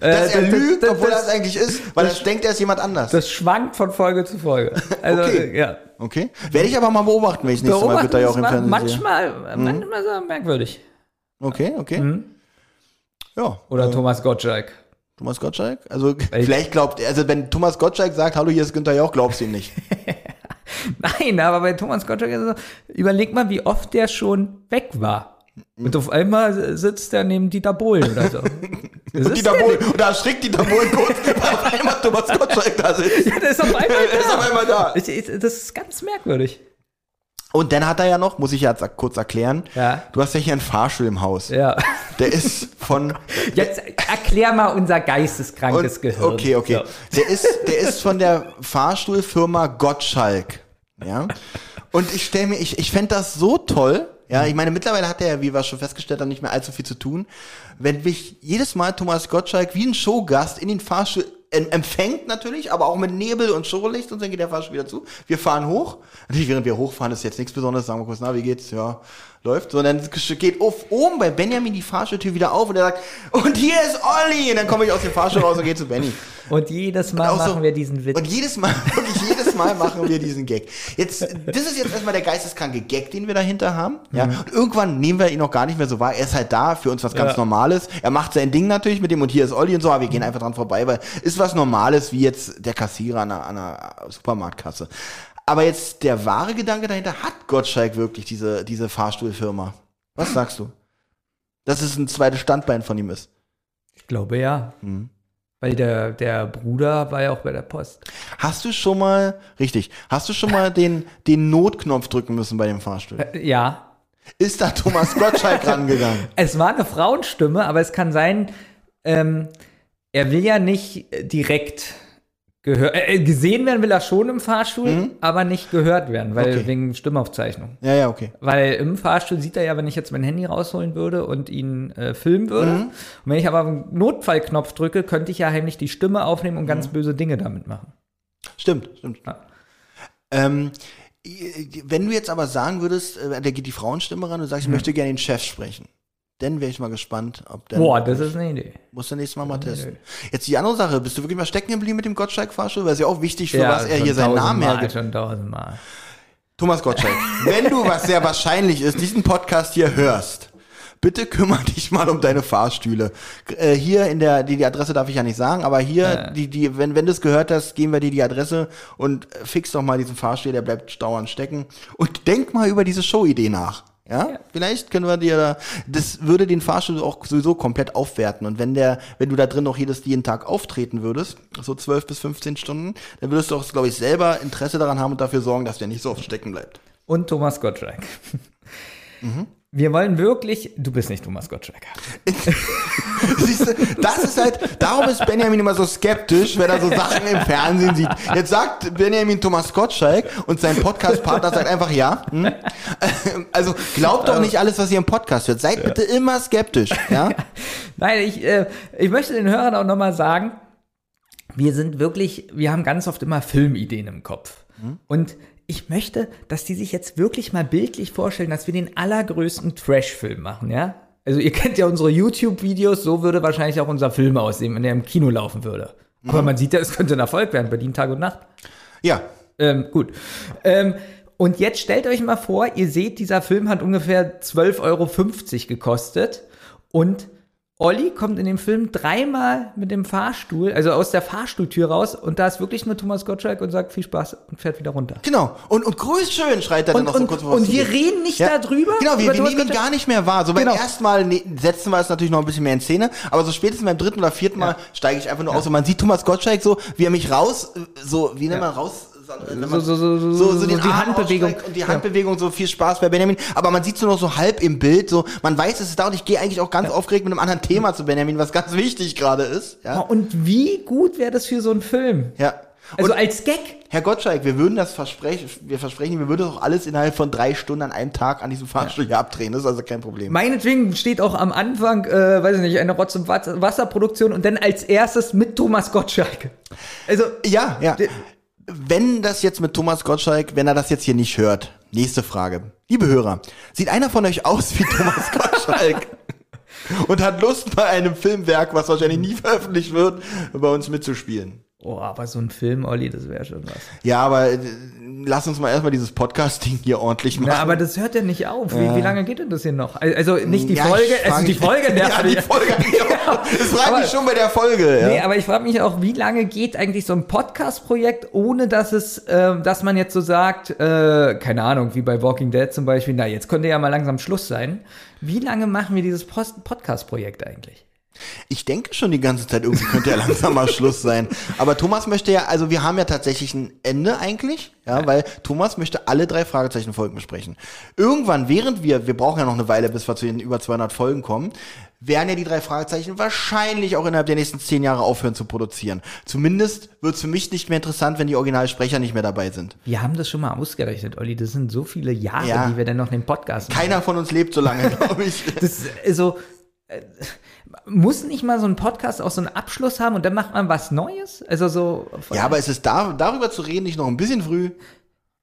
Speaker 1: Dass er
Speaker 2: das-
Speaker 1: lügt,
Speaker 2: das-
Speaker 1: obwohl
Speaker 2: das-
Speaker 1: es eigentlich ist, weil er denkt, er ist jemand anders.
Speaker 2: Das schwankt von Folge zu Folge. Also,
Speaker 1: Okay.
Speaker 2: ja.
Speaker 1: Okay. Werde ich aber mal beobachten, wenn ich das nächste Mal Günther Jauch
Speaker 2: ist
Speaker 1: im Fernsehen sehe.
Speaker 2: manchmal, manchmal so merkwürdig.
Speaker 1: Okay, okay. Ja.
Speaker 2: Oder
Speaker 1: äh,
Speaker 2: Thomas Gottschalk.
Speaker 1: Thomas Gottschalk? Also vielleicht glaubt er, also wenn Thomas Gottschalk sagt, hallo, hier ist Günther Jauch, glaubst du ihm nicht.
Speaker 2: Nein, aber bei Thomas Gottschalk ist es so, überleg mal, wie oft der schon weg war. Und auf einmal sitzt er neben Dieter Bohlen oder so. Das
Speaker 1: Und Dieter Bohlen, und da schreckt Dieter Bohlen kurz, weil auf einmal Thomas Gottschalk da sitzt.
Speaker 2: Ja, der ist auf einmal
Speaker 1: Der ist
Speaker 2: da.
Speaker 1: auf einmal da.
Speaker 2: Das ist ganz merkwürdig.
Speaker 1: Und dann hat er ja noch, muss ich jetzt kurz erklären,
Speaker 2: Ja.
Speaker 1: du hast ja hier einen Fahrstuhl im Haus.
Speaker 2: Ja.
Speaker 1: Der ist von
Speaker 2: Jetzt erklär mal unser geisteskrankes
Speaker 1: Und-
Speaker 2: Gehirn.
Speaker 1: Okay, okay.
Speaker 2: So.
Speaker 1: Der ist, der ist von der Fahrstuhlfirma Gottschalk. Ja. Und ich stelle mir, ich, ich fände das so toll. Ja, ich meine, mittlerweile hat er ja, wie wir schon festgestellt haben, nicht mehr allzu viel zu tun. Wenn mich jedes Mal Thomas Gottschalk wie ein Showgast in den Fahrstuhl empfängt natürlich, aber auch mit Nebel und Showlicht und dann geht der Fahrstuhl wieder zu. Wir fahren hoch. Natürlich, während wir hochfahren, ist jetzt nichts Besonderes. Sagen wir kurz, na, wie geht's? Ja, läuft. So, und dann geht auf, oben bei Benjamin die Fahrstuhltür wieder auf und er sagt, und hier ist Olli! Und dann komme ich aus dem Fahrstuhl raus und gehe zu Benny.
Speaker 2: Und jedes Mal
Speaker 1: so-
Speaker 2: machen wir diesen Witz.
Speaker 1: Und jedes Mal, wirklich jedes Mal machen wir diesen Gag. Jetzt, das ist jetzt erstmal der geisteskranke Gag, den wir dahinter haben. Ja.
Speaker 2: Mhm.
Speaker 1: Und irgendwann nehmen wir ihn noch gar nicht mehr so wahr. Er ist halt da, für uns was ganz
Speaker 2: Ja.
Speaker 1: Normales. Er macht sein Ding natürlich mit dem und hier ist Olli und so, aber wir gehen einfach dran vorbei, weil ist was Normales wie jetzt der Kassierer an einer, an einer Supermarktkasse. Aber jetzt der wahre Gedanke dahinter, hat Gottschalk wirklich diese, diese Fahrstuhlfirma? Was sagst du? Dass es ein zweites Standbein von ihm ist.
Speaker 2: Ich glaube ja.
Speaker 1: Mhm.
Speaker 2: Weil der, der Bruder war ja auch bei der Post.
Speaker 1: Hast du schon mal, richtig, hast du schon mal den, den Notknopf drücken müssen bei dem Fahrstuhl?
Speaker 2: Äh, Ja.
Speaker 1: Ist da Thomas Gottschalk rangegangen?
Speaker 2: Es war eine Frauenstimme, aber es kann sein, ähm, er will ja nicht direkt gehör äh, gesehen werden will er schon im Fahrstuhl, aber nicht gehört werden, weil
Speaker 1: Mhm. Okay.
Speaker 2: wegen Stimmaufzeichnung.
Speaker 1: Ja, ja, okay.
Speaker 2: Weil im Fahrstuhl sieht er ja, wenn ich jetzt mein Handy rausholen würde und ihn äh, filmen würde.
Speaker 1: Mhm.
Speaker 2: Und wenn ich aber einen Notfallknopf drücke, könnte ich ja heimlich die Stimme aufnehmen und
Speaker 1: Mhm.
Speaker 2: ganz böse Dinge damit machen.
Speaker 1: Stimmt, stimmt.
Speaker 2: Ja.
Speaker 1: Ähm, wenn du jetzt aber sagen würdest, äh, da geht die Frauenstimme ran und sagst, ich möchte gerne den Chef sprechen, dann wäre ich mal gespannt, ob der.
Speaker 2: Boah, das ist eine Idee.
Speaker 1: Musst du nächstes Mal mal testen. Jetzt die andere Sache, bist du wirklich mal stecken geblieben mit dem Gottschalk-Fahrstuhl? Weil es ja auch wichtig, für was er hier seinen Namen hergibt.
Speaker 2: Schon tausendmal.
Speaker 1: Thomas Gottschalk, wenn du, was sehr wahrscheinlich ist, diesen Podcast hier hörst, bitte kümmere dich mal um deine Fahrstühle. Äh, hier in der, die, die Adresse darf ich ja nicht sagen, aber hier, die, die, wenn, wenn du es gehört hast, geben wir dir die Adresse und fix doch mal diesen Fahrstuhl, der bleibt dauernd stecken. Und denk mal über diese Showidee nach. Ja? Vielleicht können wir dir da, das würde den Fahrstuhl auch sowieso komplett aufwerten. Und wenn der, wenn du da drin noch jedes, jeden Tag auftreten würdest, so 12 bis 15 Stunden, dann würdest du auch, glaube ich, selber Interesse daran haben und dafür sorgen, dass der nicht so oft stecken bleibt.
Speaker 2: Und Thomas Gottschalk. Wir wollen wirklich, du bist nicht Thomas Gottschalk.
Speaker 1: Siehst du, das ist halt, darum ist Benjamin immer so skeptisch, wenn er so Sachen im Fernsehen sieht. Jetzt sagt Benjamin Thomas Gottschalk und sein Podcast-Partner sagt einfach ja. Hm? Also glaubt doch nicht alles, was ihr im Podcast hört. Seid bitte immer skeptisch. Ja?
Speaker 2: Nein, ich, äh, ich möchte den Hörern auch nochmal sagen, wir sind wirklich, wir haben ganz oft immer Filmideen im Kopf. Und ich möchte, dass die sich jetzt wirklich mal bildlich vorstellen, dass wir den allergrößten Trash-Film machen, ja? Also ihr kennt ja unsere YouTube-Videos, so würde wahrscheinlich auch unser Film aussehen, wenn der im Kino laufen würde. Aber man sieht ja, es könnte ein Erfolg werden, Berlin Tag und Nacht.
Speaker 1: Ja.
Speaker 2: Ähm, gut. Ähm, und jetzt stellt euch mal vor, ihr seht, dieser Film hat ungefähr 12,50 Euro gekostet und Olli kommt in dem Film dreimal mit dem Fahrstuhl, also aus der Fahrstuhltür raus und da ist wirklich nur Thomas Gottschalk und sagt viel Spaß und fährt wieder runter.
Speaker 1: Genau. Und, und grüß schön, schreit er dann
Speaker 2: Und,
Speaker 1: noch so
Speaker 2: und,
Speaker 1: kurz bevor
Speaker 2: und wir
Speaker 1: geht.
Speaker 2: reden nicht
Speaker 1: Ja.
Speaker 2: darüber.
Speaker 1: Genau, wir, wir
Speaker 2: Thomas
Speaker 1: nehmen ihn gar nicht mehr wahr. So beim
Speaker 2: Genau.
Speaker 1: ersten Mal ne, setzen wir es natürlich noch ein bisschen mehr in Szene, aber so spätestens beim dritten oder vierten Mal steige ich einfach nur aus und man sieht Thomas Gottschalk so, wie er mich raus, so, wie nennt man raus?
Speaker 2: So- so- so- so-
Speaker 1: so, den
Speaker 2: die
Speaker 1: Arm
Speaker 2: Handbewegung.
Speaker 1: Und die
Speaker 2: Ja.
Speaker 1: Handbewegung, so viel Spaß bei Benjamin. Aber man sieht so noch so halb im Bild, so, man weiß, es ist da und ich gehe eigentlich auch ganz aufgeregt mit einem anderen Thema zu Benjamin, was ganz wichtig gerade ist. Ja.
Speaker 2: Und wie gut wäre das für so einen Film?
Speaker 1: ja.
Speaker 2: Also
Speaker 1: und
Speaker 2: als Gag.
Speaker 1: Herr Gottschalk, wir würden das versprechen, wir versprechen, wir würden das auch alles innerhalb von drei Stunden an einem Tag an diesem Fahrstuhl hier abdrehen. Das ist also kein Problem.
Speaker 2: Meinetwegen steht auch am Anfang, äh, weiß ich nicht, eine Rotz- und Wasserproduktion und dann als erstes mit Thomas Gottschalk. Also,
Speaker 1: Ja, ja. Wenn das jetzt mit Thomas Gottschalk, wenn er das jetzt hier nicht hört, nächste Frage. Liebe Hörer, sieht einer von euch aus wie Thomas Gottschalk? Und hat Lust bei einem Filmwerk, was wahrscheinlich nie veröffentlicht wird, bei uns mitzuspielen.
Speaker 2: Oh, aber so ein Film, Olli, das wäre schon was.
Speaker 1: Ja, aber äh, lass uns mal erstmal dieses Podcast-Ding hier ordentlich machen.
Speaker 2: Na, aber das hört ja nicht auf. Wie, wie lange geht denn das hier noch? Also nicht die
Speaker 1: Ja,
Speaker 2: Folge, also die Folge nervt
Speaker 1: Ja, die. Folge. Das frage
Speaker 2: Aber-
Speaker 1: ich schon bei der Folge. Ja.
Speaker 2: Nee, aber ich frage mich auch, wie lange geht eigentlich so ein Podcast-Projekt, ohne dass es, ähm, dass man jetzt so sagt, äh, keine Ahnung, wie bei Walking Dead zum Beispiel, na, jetzt könnte ja mal langsam Schluss sein. Wie lange machen wir dieses Podcast-Projekt eigentlich?
Speaker 1: Ich denke schon die ganze Zeit, irgendwie könnte ja langsam mal Schluss sein. Aber Thomas möchte ja, also wir haben ja tatsächlich ein Ende eigentlich, ja, weil Thomas möchte alle drei Fragezeichen-Folgen besprechen. Irgendwann, während wir, wir brauchen ja noch eine Weile, bis wir zu den über 200 Folgen kommen, werden ja die drei Fragezeichen wahrscheinlich auch innerhalb der nächsten zehn Jahre aufhören zu produzieren. Zumindest wird es für mich nicht mehr interessant, wenn die Originalsprecher nicht mehr dabei sind.
Speaker 2: Wir haben das schon mal ausgerechnet, Olli. Das sind so viele Jahre,
Speaker 1: Ja.
Speaker 2: die wir dann noch den Podcast machen.
Speaker 1: Keiner von uns lebt so lange, glaube ich.
Speaker 2: Das, also, äh, muss nicht mal so ein Podcast auch so einen Abschluss haben und dann macht man was Neues? Also so.
Speaker 1: Ja, aber ist es da, darüber zu reden nicht noch ein bisschen früh?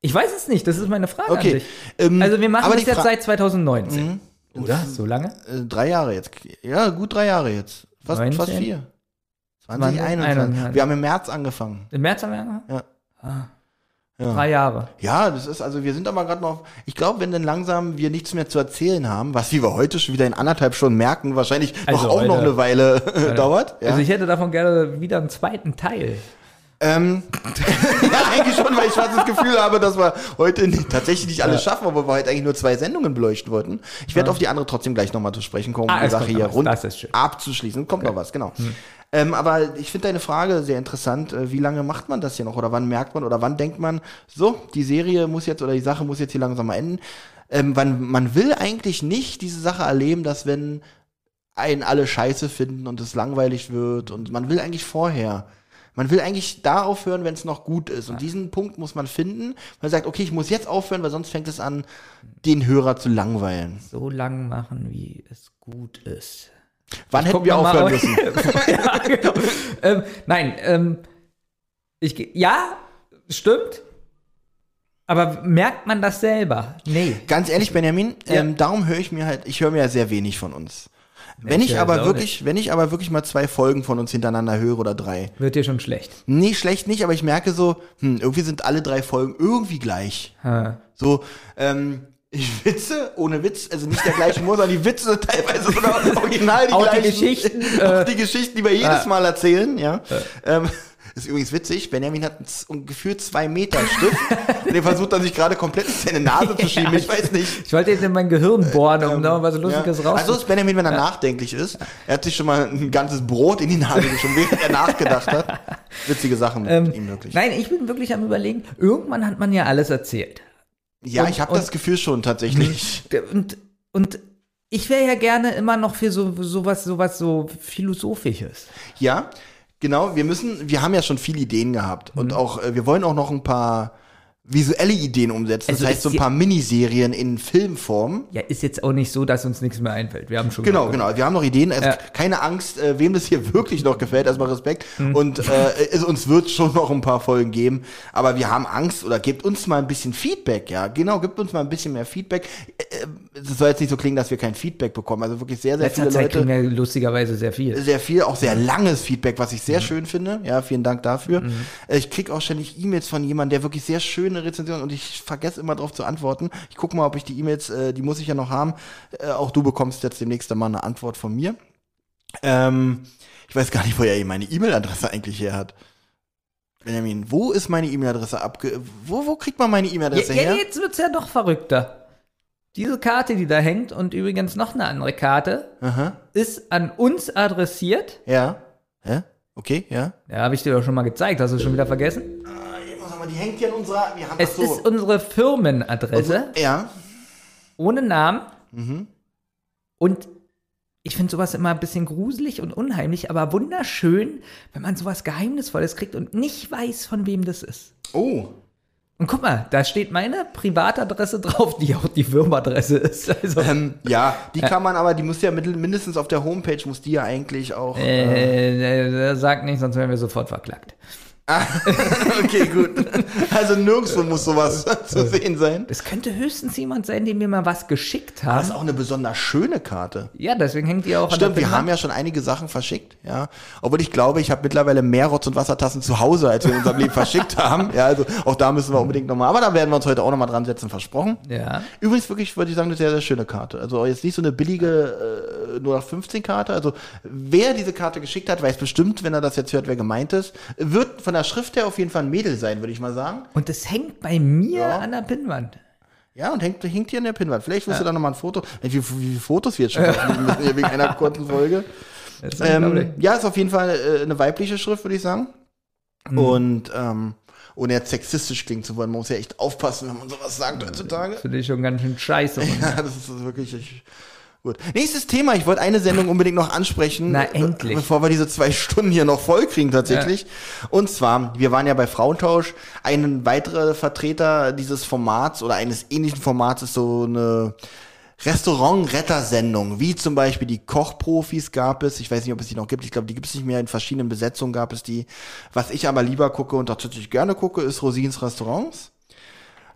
Speaker 2: Ich weiß es nicht, das ist meine Frage an
Speaker 1: Okay,
Speaker 2: dich.
Speaker 1: ähm,
Speaker 2: also wir machen das jetzt
Speaker 1: Fra-
Speaker 2: seit 2019. Oder? So lange?
Speaker 1: Äh, drei Jahre jetzt. Ja, gut drei Jahre jetzt. Fast,
Speaker 2: 19?
Speaker 1: fast vier.
Speaker 2: 20,
Speaker 1: 2021.
Speaker 2: 21.
Speaker 1: Wir haben im März angefangen.
Speaker 2: Im März haben wir angefangen?
Speaker 1: Ja.
Speaker 2: Ah.
Speaker 1: Ja.
Speaker 2: Drei Jahre.
Speaker 1: Ja, das ist, also wir sind aber gerade noch, ich glaube, wenn dann langsam wir nichts mehr zu erzählen haben, was wie wir heute schon wieder in anderthalb Stunden merken, wahrscheinlich
Speaker 2: Also
Speaker 1: noch auch noch eine Weile äh, dauert. Ja.
Speaker 2: Also ich hätte davon gerne wieder einen zweiten Teil.
Speaker 1: ähm, ja, eigentlich schon, weil ich fast das Gefühl habe, dass wir heute nicht, tatsächlich nicht alles schaffen, obwohl wir heute eigentlich nur zwei Sendungen beleuchten wollten. Ich werde auf die andere trotzdem gleich nochmal zu sprechen kommen, um
Speaker 2: Ah,
Speaker 1: die Sache hier
Speaker 2: was.
Speaker 1: rund abzuschließen. Kommt noch was, genau. Ähm, aber ich finde deine Frage sehr interessant. Äh, Wie lange macht man das hier noch? Oder wann merkt man oder wann denkt man, so, die Serie muss jetzt oder die Sache muss jetzt hier langsam mal enden? Ähm, wann, man will eigentlich nicht diese Sache erleben, dass wenn einen alle scheiße finden und es langweilig wird und man will eigentlich vorher. Man will eigentlich da aufhören, wenn es noch gut ist. Und diesen Punkt muss man finden. Man sagt, okay, ich muss jetzt aufhören, weil sonst fängt es an, den Hörer zu langweilen.
Speaker 2: So lang machen, wie es gut ist.
Speaker 1: Wann hätten wir aufhören
Speaker 2: auf-
Speaker 1: müssen?
Speaker 2: ja, genau. ähm, nein, ähm, ich, ja, stimmt. Aber merkt man das selber? Nee.
Speaker 1: Ganz ehrlich, Benjamin,
Speaker 2: Ja.
Speaker 1: ähm, darum höre ich mir halt, ich höre mir ja sehr wenig von uns. Wenn ich aber wirklich, wenn ich aber wirklich mal zwei Folgen von uns hintereinander höre oder drei.
Speaker 2: Wird dir schon schlecht.
Speaker 1: Nee, schlecht nicht, aber ich merke so, hm, irgendwie sind alle drei Folgen irgendwie gleich.
Speaker 2: Ha.
Speaker 1: So, ähm, ich Witze, ohne Witz, also nicht der gleiche Humor, sondern die Witze sind teilweise sogar original die
Speaker 2: Auch die
Speaker 1: gleichen.
Speaker 2: Geschichten,
Speaker 1: auch
Speaker 2: äh,
Speaker 1: die Geschichten, die wir jedes
Speaker 2: ah.
Speaker 1: Mal erzählen, ja. Ähm, ist übrigens witzig, Benjamin hat um gefühlt zwei Meter Stift und den versucht er sich gerade komplett in seine Nase zu schieben, ich weiß nicht.
Speaker 2: Ich wollte jetzt in mein Gehirn bohren, um da was Lustiges
Speaker 1: Ja.
Speaker 2: raus.
Speaker 1: Also ist Benjamin, wenn er nachdenklich ist. Er hat sich schon mal ein ganzes Brot in die Nase geschoben, während er nachgedacht hat. Witzige Sachen mit
Speaker 2: ähm,
Speaker 1: ihm wirklich.
Speaker 2: nein, ich bin wirklich am überlegen, irgendwann hat man ja alles erzählt.
Speaker 1: Ja,
Speaker 2: und-
Speaker 1: ich habe
Speaker 2: und-
Speaker 1: das Gefühl schon tatsächlich.
Speaker 2: Und, und ich wäre ja gerne immer noch für so sowas, sowas so Philosophisches.
Speaker 1: Ja, genau. Wir müssen, wir haben ja schon viele Ideen gehabt und
Speaker 2: Mhm.
Speaker 1: auch, äh, wir wollen auch noch ein paar visuelle Ideen umsetzen.
Speaker 2: Also
Speaker 1: das heißt, so ein paar Miniserien in Filmform.
Speaker 2: Ja, ist jetzt auch nicht so, dass uns nichts mehr einfällt. Wir haben schon
Speaker 1: Genau, genau. Wir haben noch Ideen. Also
Speaker 2: Ja.
Speaker 1: keine Angst, äh, wem das hier wirklich noch gefällt. Erstmal Respekt.
Speaker 2: Mhm.
Speaker 1: Und äh, es, uns wird schon noch ein paar Folgen geben. Aber wir haben Angst oder gebt uns mal ein bisschen Feedback. Ja, genau. Gebt uns mal ein bisschen mehr Feedback. Äh, äh, Es soll jetzt nicht so klingen, dass wir kein Feedback bekommen. Also wirklich sehr, sehr
Speaker 2: Letzter
Speaker 1: viele
Speaker 2: Zeit
Speaker 1: Leute.
Speaker 2: kriegen wir lustigerweise sehr viel.
Speaker 1: sehr viel, auch sehr langes Feedback, was ich sehr
Speaker 2: Mhm.
Speaker 1: schön finde. Ja, vielen Dank dafür. Äh, Ich krieg auch ständig E-Mails von jemandem, der wirklich sehr schöne Rezensionen und ich vergesse immer darauf zu antworten. Ich gucke mal, ob ich die E-Mails, äh, die muss ich ja noch haben. Äh, auch du bekommst jetzt demnächst mal eine Antwort von mir. Ähm, ich weiß gar nicht, wo er meine E-Mail-Adresse eigentlich her hat. Benjamin, wo ist meine E-Mail-Adresse abge... Wo, wo kriegt man meine
Speaker 2: Ja,
Speaker 1: E-Mail-Adresse
Speaker 2: ja,
Speaker 1: her?
Speaker 2: jetzt wird's ja doch verrückter. Diese Karte, die da hängt und übrigens noch eine andere Karte,
Speaker 1: Aha.
Speaker 2: ist an uns adressiert.
Speaker 1: Ja. Hä? Okay, ja.
Speaker 2: Ja, habe ich dir doch schon mal gezeigt. Hast du schon wieder vergessen?
Speaker 1: Sag mal, die hängt hier an unserer... Wir haben,
Speaker 2: Es
Speaker 1: so.
Speaker 2: ist unsere Firmenadresse
Speaker 1: Ja.
Speaker 2: ohne Namen.
Speaker 1: Mhm.
Speaker 2: Und ich finde sowas immer ein bisschen gruselig und unheimlich, aber wunderschön, wenn man sowas Geheimnisvolles kriegt und nicht weiß, von wem das ist.
Speaker 1: Oh.
Speaker 2: Und guck mal, da steht meine Privatadresse drauf, die auch die Firmenadresse ist. Also,
Speaker 1: Ähm, ja, die kann man aber, die muss ja mindestens auf der Homepage, muss die ja eigentlich auch. Äh,
Speaker 2: äh, äh, sag nicht, sonst werden wir sofort verklagt.
Speaker 1: okay, gut. Also nirgendwo muss sowas zu sehen sein.
Speaker 2: Es könnte höchstens jemand sein, dem wir mal was geschickt
Speaker 1: Das
Speaker 2: haben.
Speaker 1: ist auch eine besonders schöne Karte.
Speaker 2: Ja, deswegen hängt die auch
Speaker 1: Stimmt,
Speaker 2: an der
Speaker 1: wir haben ja schon einige Sachen verschickt, ja. Obwohl ich glaube, ich habe mittlerweile mehr Rotz- und Wassertassen zu Hause, als wir in unserem Leben verschickt haben. Ja, also auch da müssen wir unbedingt nochmal. Aber da werden wir uns heute auch nochmal dran setzen, versprochen.
Speaker 2: Ja.
Speaker 1: Übrigens wirklich, würde ich sagen, eine sehr, sehr schöne Karte. Also jetzt nicht so eine billige äh, 0815-Karte. Also wer diese Karte geschickt hat, weiß bestimmt, wenn er das jetzt hört, wer gemeint ist. Wird von der Schrift her auf jeden Fall ein Mädel sein, würde ich mal sagen.
Speaker 2: Und es hängt bei mir
Speaker 1: Ja.
Speaker 2: an der Pinnwand.
Speaker 1: Ja, und hängt, hängt hier in der Pinnwand. Vielleicht wirst du da nochmal ein Foto. Wie, wie, viele Fotos wir jetzt schon müssen hier wegen einer kurzen Folge.
Speaker 2: Das ist.
Speaker 1: Ähm, ja, ist auf jeden Fall äh, eine weibliche Schrift, würde ich sagen.
Speaker 2: Mhm.
Speaker 1: Und ähm, ohne jetzt sexistisch klingen zu wollen, man muss ja echt aufpassen, wenn man sowas sagt heutzutage.
Speaker 2: Finde ich schon ganz schön scheiße.
Speaker 1: Ja, das ist wirklich ich, gut. Nächstes Thema. Ich wollte eine Sendung unbedingt noch ansprechen.
Speaker 2: Na,
Speaker 1: äh,
Speaker 2: endlich.
Speaker 1: Bevor wir diese zwei Stunden hier noch voll kriegen tatsächlich. Und zwar, wir waren ja bei Frauentausch. Ein weiterer Vertreter dieses Formats oder eines ähnlichen Formats ist so eine Restaurant-Retter-Sendung, wie zum Beispiel die Kochprofis gab es. Ich weiß nicht, ob es die noch gibt. Ich glaube, die gibt es nicht mehr. In verschiedenen Besetzungen gab es die. Was ich aber lieber gucke und tatsächlich gerne gucke, ist Rosins Restaurants.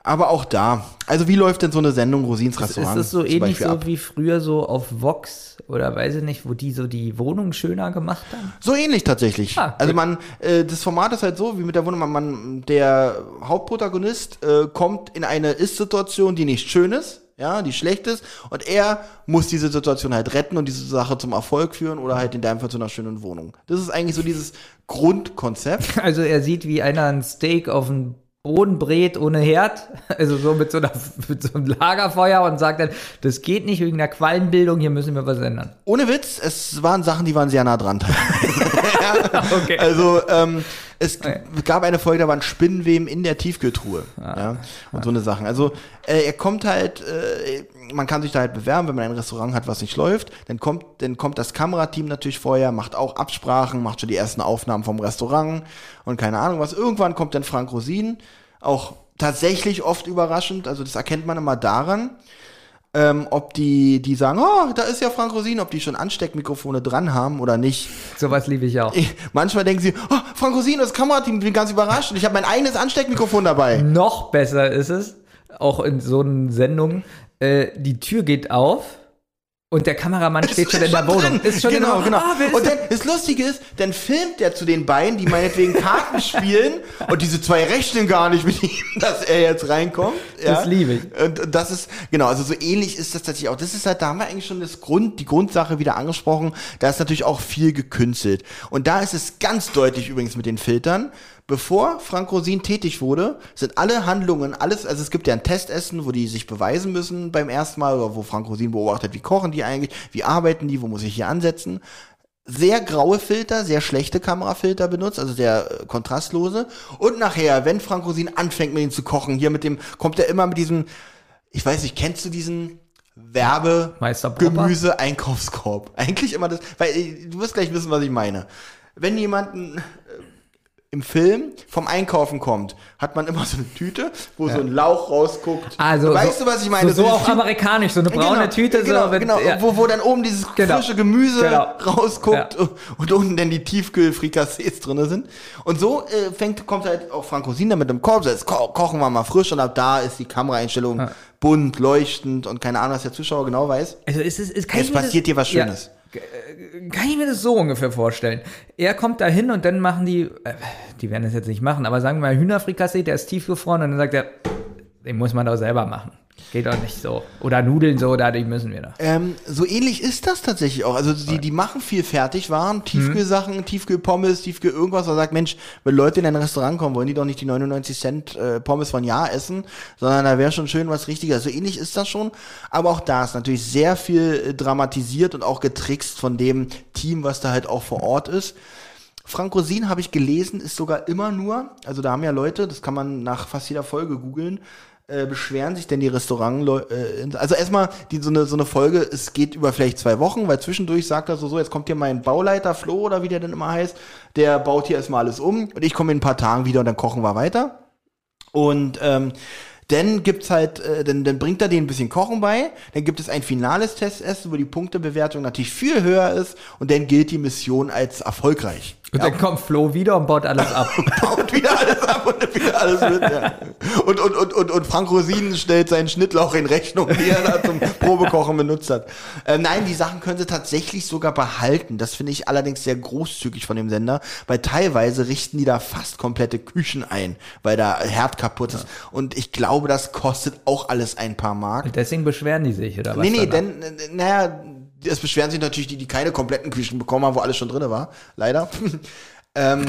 Speaker 1: Aber auch da. Also wie läuft denn so eine Sendung Rosins
Speaker 2: Ist
Speaker 1: Restaurant?
Speaker 2: das so ähnlich so
Speaker 1: ab?
Speaker 2: wie früher so auf Vox oder weiß ich nicht, wo die so die Wohnung schöner gemacht haben?
Speaker 1: So ähnlich tatsächlich.
Speaker 2: Ah,
Speaker 1: also man, äh, das Format ist halt so, wie mit der Wohnung, man, man der Hauptprotagonist äh, kommt in eine Ist-Situation, die nicht schön ist, ja, die schlecht ist, und er muss diese Situation halt retten und diese Sache zum Erfolg führen oder halt in deinem Fall zu einer schönen Wohnung. Das ist eigentlich so dieses Grundkonzept.
Speaker 2: Also er sieht, wie einer ein Steak auf den Boden brät ohne Herd, also so mit so, einer, mit so einem Lagerfeuer und sagt dann, das geht nicht wegen der Quallenbildung, hier müssen wir was ändern.
Speaker 1: Ohne Witz, es waren Sachen, die waren sehr nah dran.
Speaker 2: Okay.
Speaker 1: Also ähm, es
Speaker 2: Okay.
Speaker 1: gab eine Folge, da waren Spinnenweben in der Tiefkühltruhe.
Speaker 2: Ah.
Speaker 1: Ja, und so eine Sachen. Also äh, er kommt halt, äh, man kann sich da halt bewerben, wenn man ein Restaurant hat, was nicht läuft. Dann kommt, dann kommt das Kamerateam natürlich vorher, macht auch Absprachen, macht schon die ersten Aufnahmen vom Restaurant und keine Ahnung was. Irgendwann kommt dann Frank Rosin, auch tatsächlich oft überraschend. Also das erkennt man immer daran. Ähm, ob die, die sagen, oh, da ist ja Frank Rosin, ob die schon Ansteckmikrofone dran haben oder nicht.
Speaker 2: Sowas liebe ich auch.
Speaker 1: Ich, manchmal denken sie, oh, Frank Rosin, das Kamerateam, ich bin ganz überrascht und ich habe mein eigenes Ansteckmikrofon dabei.
Speaker 2: Noch besser ist es, auch in so einer Sendung, äh, die Tür geht auf Und der Kameramann steht schon in der Wohnung. Ist schon
Speaker 1: genau, genau.
Speaker 2: Ist
Speaker 1: und dann, das Lustige ist, dann filmt er zu den beiden, die meinetwegen Karten spielen und diese zwei rechnen gar nicht mit ihm, dass er jetzt reinkommt. Ja?
Speaker 2: Das liebe ich.
Speaker 1: Und das ist, genau, also so ähnlich ist das tatsächlich auch. Das ist halt, da haben wir eigentlich schon das Grund, die Grundsache wieder angesprochen. Da ist natürlich auch viel gekünstelt. Und da ist es ganz deutlich übrigens mit den Filtern. Bevor Frank Rosin tätig wurde, sind alle Handlungen, alles, also es gibt ja ein Testessen, wo die sich beweisen müssen beim ersten Mal, oder wo Frank Rosin beobachtet, wie kochen die eigentlich, wie arbeiten die, wo muss ich hier ansetzen sehr graue Filter, sehr schlechte Kamerafilter benutzt, also sehr äh, kontrastlose. Und nachher, wenn Frank Rosin anfängt mit ihm zu kochen, hier mit dem, kommt er immer mit diesem, ich weiß nicht, kennst du diesen Werbe? Gemüse Einkaufskorb? Eigentlich immer das, weil äh, du wirst gleich wissen, was ich meine. Wenn jemanden äh, im Film vom Einkaufen kommt, hat man immer so eine Tüte, wo so ein Lauch rausguckt.
Speaker 2: Also,
Speaker 1: weißt
Speaker 2: so,
Speaker 1: du, was ich meine?
Speaker 2: So, so
Speaker 1: dieses
Speaker 2: auch
Speaker 1: Tü-
Speaker 2: amerikanisch, so eine braune
Speaker 1: genau,
Speaker 2: Tüte.
Speaker 1: genau,
Speaker 2: so mit,
Speaker 1: genau,
Speaker 2: ja.
Speaker 1: wo, wo dann oben dieses
Speaker 2: Genau.
Speaker 1: frische Gemüse
Speaker 2: Genau.
Speaker 1: rausguckt
Speaker 2: Ja.
Speaker 1: und unten dann die Tiefkühlfrikassees drinne sind. Und so äh, fängt, kommt halt auch Frank Rosin dann mit dem Korb, so, jetzt ko kochen wir mal frisch und ab da ist die Kameraeinstellung bunt, leuchtend und keine Ahnung, was der Zuschauer genau weiß.
Speaker 2: Also es ist, es kann
Speaker 1: Jetzt
Speaker 2: ich mir
Speaker 1: passiert dir was Schönes.
Speaker 2: Äh, kann ich mir das so ungefähr vorstellen. Er kommt da hin und dann machen die, äh, die werden das jetzt nicht machen, aber sagen wir mal Hühnerfrikassee, der ist tiefgefroren und dann sagt er, den muss man doch selber machen. Geht doch nicht so. Oder Nudeln so, da die müssen wir da.
Speaker 1: Ähm, so ähnlich ist das tatsächlich auch. Also die, die machen viel Fertigwaren, Tiefkühlsachen, Tiefkühlpommes, Tiefkühl irgendwas. Man sagt, Mensch, wenn Leute in ein Restaurant kommen, wollen die doch nicht die 99 Cent äh, Pommes von Jahr essen, sondern da wäre schon schön was Richtiges. So ähnlich ist das schon. Aber auch da ist natürlich sehr viel äh, dramatisiert und auch getrickst von dem Team, was da halt auch vor Ort ist. Frank Rosin, habe ich gelesen, ist sogar immer nur, also da haben ja Leute, das kann man nach fast jeder Folge googeln, äh, beschweren sich denn die Restaurant äh, also erstmal die so eine so eine Folge es geht über vielleicht zwei Wochen weil zwischendurch sagt er so so jetzt kommt hier mein Bauleiter Flo oder wie der denn immer heißt der baut hier erstmal alles um und ich komme in ein paar Tagen wieder und dann kochen wir weiter und ähm, dann gibt's halt, äh, dann, dann bringt er denen ein bisschen Kochen bei. Dann gibt es ein finales Testessen, wo die Punktebewertung natürlich viel höher ist. Und dann gilt die Mission als erfolgreich.
Speaker 2: Und dann kommt Flo wieder und baut alles ab.
Speaker 1: Baut wieder alles ab und nimmt wieder alles mit. Ja. Und, und, und, und, und Frank Rosin stellt seinen Schnittlauch in Rechnung, die er da zum Probekochen benutzt hat. Äh, nein, die Sachen können sie tatsächlich sogar behalten. Das finde ich allerdings sehr großzügig von dem Sender, weil teilweise richten die da fast komplette Küchen ein, weil da Herd kaputt ist. Und ich glaube, das kostet auch alles ein paar Mark.
Speaker 2: Deswegen beschweren die sich, oder was?
Speaker 1: Nee, nee,
Speaker 2: danach?
Speaker 1: denn, naja, es beschweren sich natürlich die, die keine kompletten Küchen bekommen haben, wo alles schon drin war. Leider. ähm,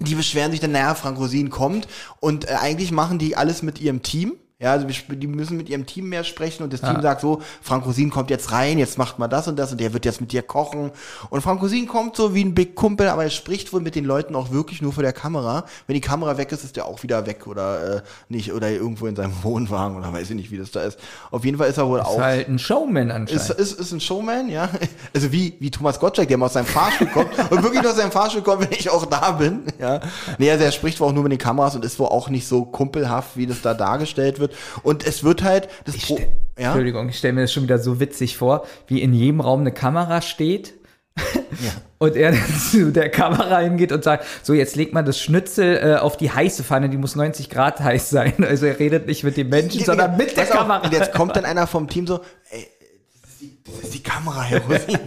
Speaker 1: die beschweren sich dann, naja, Frank Rosin kommt und äh, eigentlich machen die alles mit ihrem Team. Ja, also die müssen mit ihrem Team mehr sprechen und das Team sagt so, Frank Rosin kommt jetzt rein, jetzt macht mal das und das und der wird jetzt mit dir kochen. Und Frank Rosin kommt so wie ein Big Kumpel, aber er spricht wohl mit den Leuten auch wirklich nur vor der Kamera. Wenn die Kamera weg ist, ist der auch wieder weg oder äh, nicht oder irgendwo in seinem Wohnwagen oder weiß ich nicht, wie das da ist. Auf jeden Fall ist er wohl auch
Speaker 2: Ist halt ein Showman anscheinend.
Speaker 1: ist, ist, ist ein Showman, ja. Also wie, wie Thomas Gottschalk, der mal aus seinem Fahrstuhl kommt und wirklich aus seinem Fahrstuhl kommt, wenn ich auch da bin, ja. Nee, also er spricht wohl auch nur mit den Kameras und ist wohl auch nicht so kumpelhaft, wie das da dargestellt wird. Und es wird halt, das Pro
Speaker 2: stell-
Speaker 1: ja.
Speaker 2: Entschuldigung, ich stelle mir das schon wieder so witzig vor, wie in jedem Raum eine Kamera steht. Und er zu der Kamera hingeht und sagt, so jetzt legt man das Schnitzel äh, auf die heiße Pfanne, die muss 90 Grad heiß sein. Also er redet nicht mit den Menschen, sondern mit der Kamera.
Speaker 1: Und jetzt kommt dann einer vom Team so, ey, das ist die, das ist die Kamera, Herr Rosin.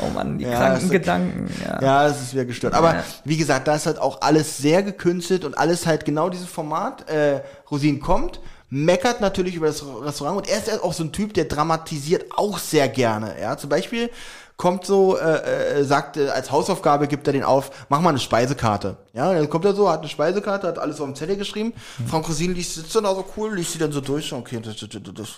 Speaker 2: Oh Mann, die
Speaker 1: Ja,
Speaker 2: kranken Gedanken. Ja.
Speaker 1: Ja, das ist wieder gestört. Aber
Speaker 2: Ja.
Speaker 1: wie gesagt, da ist halt auch alles sehr gekünstelt und alles halt genau dieses Format. Äh, Rosin kommt, meckert natürlich über das Restaurant und er ist auch so ein Typ, der dramatisiert auch sehr gerne. Ja, zum Beispiel kommt so, äh, äh, sagt, äh, als Hausaufgabe gibt er den auf, mach mal eine Speisekarte. Ja, und dann kommt er so, hat eine Speisekarte, hat alles auf dem Zettel geschrieben. Frank Rosin liest, sitzt dann da so cool, liest sie dann so durch, okay, das, das, das, das.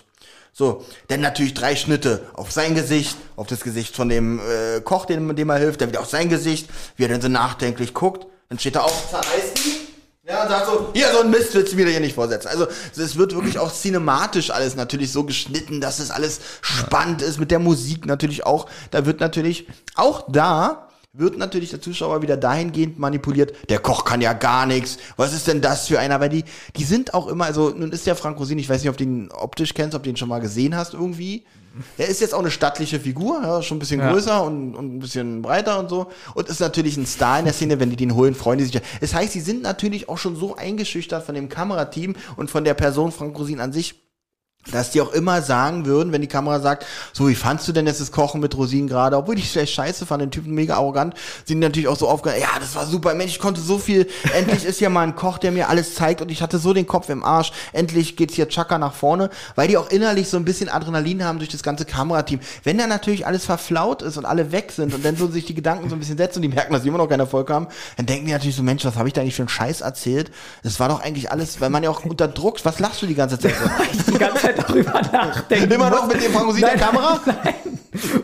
Speaker 1: So, dann natürlich drei Schnitte auf sein Gesicht, auf das Gesicht von dem äh, Koch, dem, dem er hilft, dann wieder auf sein Gesicht, wie er dann so nachdenklich guckt. Dann steht er auf, zerreißt die. Ja, und sagt so, hier, so ein Mist willst du mir hier nicht vorsetzen. Also, es wird wirklich auch cinematisch alles natürlich so geschnitten, dass es alles spannend ist, mit der Musik natürlich auch. Da wird natürlich, auch da wird natürlich der Zuschauer wieder dahingehend manipuliert, der Koch kann ja gar nichts, was ist denn das für einer? Weil die, die sind auch immer, also nun ist der Frank Rosin, ich weiß nicht, ob du ihn optisch kennst, ob du ihn schon mal gesehen hast irgendwie. Er ist jetzt auch eine stattliche Figur, ja, schon ein bisschen
Speaker 2: Ja.
Speaker 1: größer und, und ein bisschen breiter und so. Und ist natürlich ein Star in der Szene, wenn die den holen, freuen die sich. ja. Das heißt, sie sind natürlich auch schon so eingeschüchtert von dem Kamerateam und von der Person Frank Rosin an sich, dass die auch immer sagen würden, wenn die Kamera sagt, so, wie fandst du denn jetzt das Kochen mit Rosinen gerade? Obwohl ich vielleicht scheiße fand, den Typen mega arrogant, sind die natürlich auch so aufgehört, ja, das war super, Mensch, ich konnte so viel, endlich ist ja mal ein Koch, der mir alles zeigt und ich hatte so den Kopf im Arsch, endlich geht's hier Chaka nach vorne, weil die auch innerlich so ein bisschen Adrenalin haben durch das ganze Kamerateam. Wenn da natürlich alles verflaut ist und alle weg sind und dann so sich die Gedanken so ein bisschen setzen und die merken, dass sie immer noch keinen Erfolg haben, dann denken die natürlich so, Mensch, was habe ich da eigentlich für einen Scheiß erzählt? Das war doch eigentlich alles, weil man ja auch unter Druck, was lachst du die ganze Zeit? so?
Speaker 2: Zeit darüber nachdenken.
Speaker 1: Immer noch mit dem der
Speaker 2: Nein,
Speaker 1: Kamera?
Speaker 2: Nein.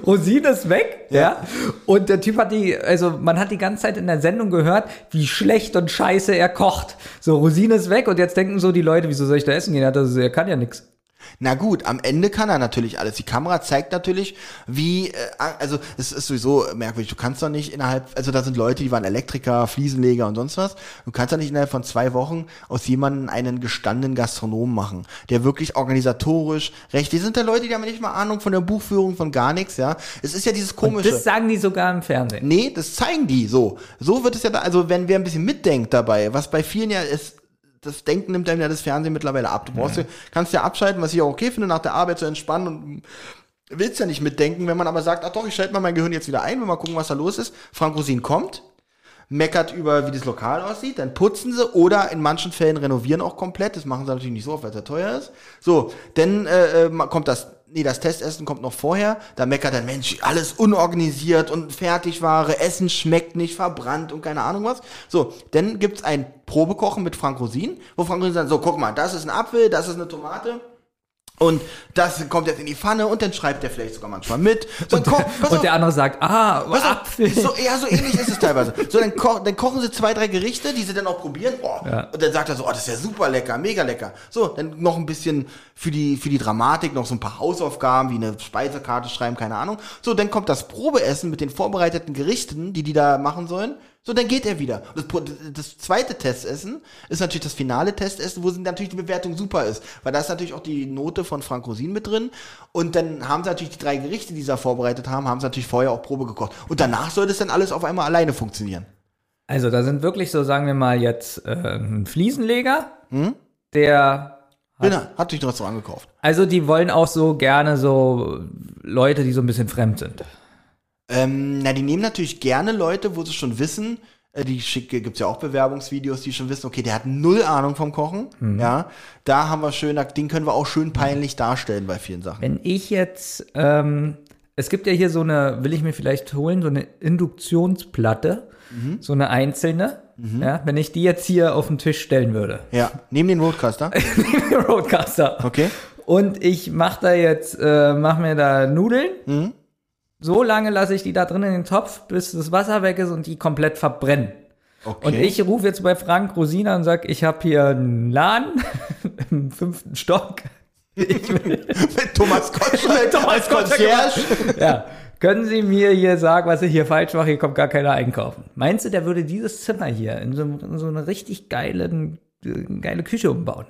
Speaker 2: Rosine ist weg, ja. Und der Typ hat die, also man hat die ganze Zeit in der Sendung gehört, wie schlecht und scheiße er kocht. So, Rosine ist weg und jetzt denken so die Leute, wieso soll ich da essen gehen? Er, hat das, er kann ja nichts.
Speaker 1: Na gut, am Ende kann er natürlich alles. Die Kamera zeigt natürlich, wie, äh, also es ist sowieso merkwürdig, du kannst doch nicht innerhalb, also da sind Leute, die waren Elektriker, Fliesenleger und sonst was, du kannst doch nicht innerhalb von zwei Wochen aus jemandem einen gestandenen Gastronom machen, der wirklich organisatorisch recht, die sind da Leute, die haben nicht mal Ahnung von der Buchführung, von gar nichts, ja. Es ist ja dieses
Speaker 2: Und
Speaker 1: komische.
Speaker 2: das sagen die sogar im Fernsehen.
Speaker 1: Nee, das zeigen die so. So wird es ja da, also wenn wer ein bisschen mitdenkt dabei, was bei vielen ja ist, das Denken nimmt einem ja das Fernsehen mittlerweile ab. Du brauchst ja, kannst ja abschalten, was ich auch okay finde, nach der Arbeit zu entspannen und willst ja nicht mitdenken, wenn man aber sagt, ach doch, ich schalte mal mein Gehirn jetzt wieder ein, will mal gucken, was da los ist. Frank Rosin kommt, meckert über, wie das Lokal aussieht, dann putzen sie oder in manchen Fällen renovieren auch komplett. Das machen sie natürlich nicht so oft, weil es ja teuer ist. So, dann äh, äh, kommt das, nee, das Testessen kommt noch vorher. Da meckert dann, Mensch, alles unorganisiert und Fertigware, Essen schmeckt nicht, verbrannt und keine Ahnung was. So, dann gibt's ein Probekochen mit Frank Rosin, wo Frank Rosin sagt, so, guck mal, das ist ein Apfel, das ist eine Tomate. Und das kommt jetzt in die Pfanne und dann schreibt er vielleicht sogar manchmal mit. So,
Speaker 2: Und,
Speaker 1: koch,
Speaker 2: und
Speaker 1: auf,
Speaker 2: der andere sagt, ah,
Speaker 1: auf,
Speaker 2: Apfel.
Speaker 1: So, ja, so ähnlich ist es teilweise. So, dann, ko dann kochen sie zwei, drei Gerichte, die sie dann auch probieren. Oh,
Speaker 2: Ja.
Speaker 1: Und dann sagt er so, oh, das ist ja super lecker, mega lecker. So, dann noch ein bisschen für die, für die Dramatik, noch so ein paar Hausaufgaben, wie eine Speisekarte schreiben, keine Ahnung. So, dann kommt das Probeessen mit den vorbereiteten Gerichten, die die da machen sollen. So, dann geht er wieder. Das, das zweite Testessen ist natürlich das finale Testessen, wo natürlich die Bewertung super ist. Weil da ist natürlich auch die Note von Frank Rosin mit drin. Und dann haben sie natürlich die drei Gerichte, die sie da vorbereitet haben, haben sie natürlich vorher auch Probe gekocht. Und danach sollte es dann alles auf einmal alleine funktionieren.
Speaker 2: Also da sind wirklich so, sagen wir mal jetzt, äh, ein Fliesenleger,
Speaker 1: Hm?
Speaker 2: der
Speaker 1: Genau, hat sich ein Restaurant gekauft.
Speaker 2: Also die wollen auch so gerne so Leute, die so ein bisschen fremd sind.
Speaker 1: Ähm, na, die nehmen natürlich gerne Leute, wo sie schon wissen, äh, die schicke, gibt's ja auch Bewerbungsvideos, die schon wissen, okay, der hat null Ahnung vom Kochen. Ja, da haben wir schön, den können wir auch schön peinlich darstellen bei vielen Sachen.
Speaker 2: Wenn ich jetzt, ähm, es gibt ja hier so eine, will ich mir vielleicht holen, so eine Induktionsplatte, so eine einzelne. Ja, wenn ich die jetzt hier auf den Tisch stellen würde.
Speaker 1: Ja, neben den Roadcaster.
Speaker 2: Roadcaster.
Speaker 1: Okay.
Speaker 2: Und ich mache da jetzt, äh, mach mir da Nudeln. So lange lasse ich die da drin in den Topf, bis das Wasser weg ist und die komplett verbrennen.
Speaker 1: Okay.
Speaker 2: Und ich rufe jetzt bei Frank Rosina und sag, ich habe hier einen Laden im fünften Stock.
Speaker 1: Mit Thomas Gottschalk
Speaker 2: Thomas
Speaker 1: als
Speaker 2: Gottschalk
Speaker 1: Concierge.
Speaker 2: ja, können Sie mir hier sagen, was ich hier falsch mache? Hier kommt gar keiner einkaufen. Meinst du, der würde dieses Zimmer hier in so, in so eine richtig geile, geile Küche umbauen?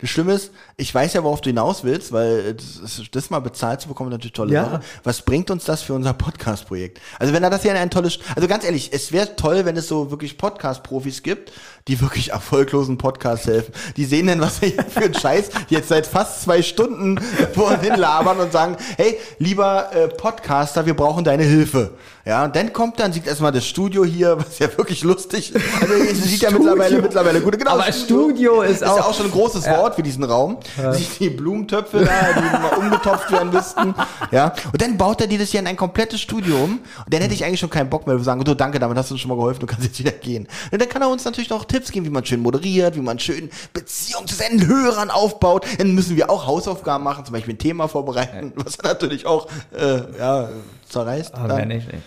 Speaker 1: Das Schlimme ist, ich weiß ja, worauf du hinaus willst, weil das, ist- das mal bezahlt zu bekommen, natürlich tolle
Speaker 2: Ja.
Speaker 1: Sache. Was bringt uns das für unser Podcast-Projekt? Also wenn er das hier ein tolles, also ganz ehrlich, es wäre toll, wenn es so wirklich Podcast-Profis gibt, die wirklich erfolglosen Podcasts helfen. Die sehen dann, was wir hier für einen Scheiß jetzt seit fast zwei Stunden vor uns hin labern und sagen, hey, lieber äh, Podcaster, wir brauchen deine Hilfe. Ja, und dann kommt dann, sieht erstmal das Studio hier, was ja wirklich lustig ist. Also es sieht ja mittlerweile, mittlerweile gut. Genau,
Speaker 2: Aber Studio ist
Speaker 1: ja
Speaker 2: auch-
Speaker 1: auch schon ein großes Wort für diesen Raum. Sich die Blumentöpfe da, die mal umgetopft werden müssten. Ja. Und dann baut er dir das hier in ein komplettes Studio um. Und dann hätte ich eigentlich schon keinen Bock mehr zu sagen, du danke, damit hast du uns schon mal geholfen, du kannst jetzt wieder gehen. Und dann kann er uns natürlich noch Tipps geben, wie man schön moderiert, wie man schön Beziehungen zu seinen Hörern aufbaut. Dann müssen wir auch Hausaufgaben machen, zum Beispiel ein Thema vorbereiten, was er natürlich auch äh, ja, zerreißt.
Speaker 2: Aber
Speaker 1: dann.
Speaker 2: nicht, nicht.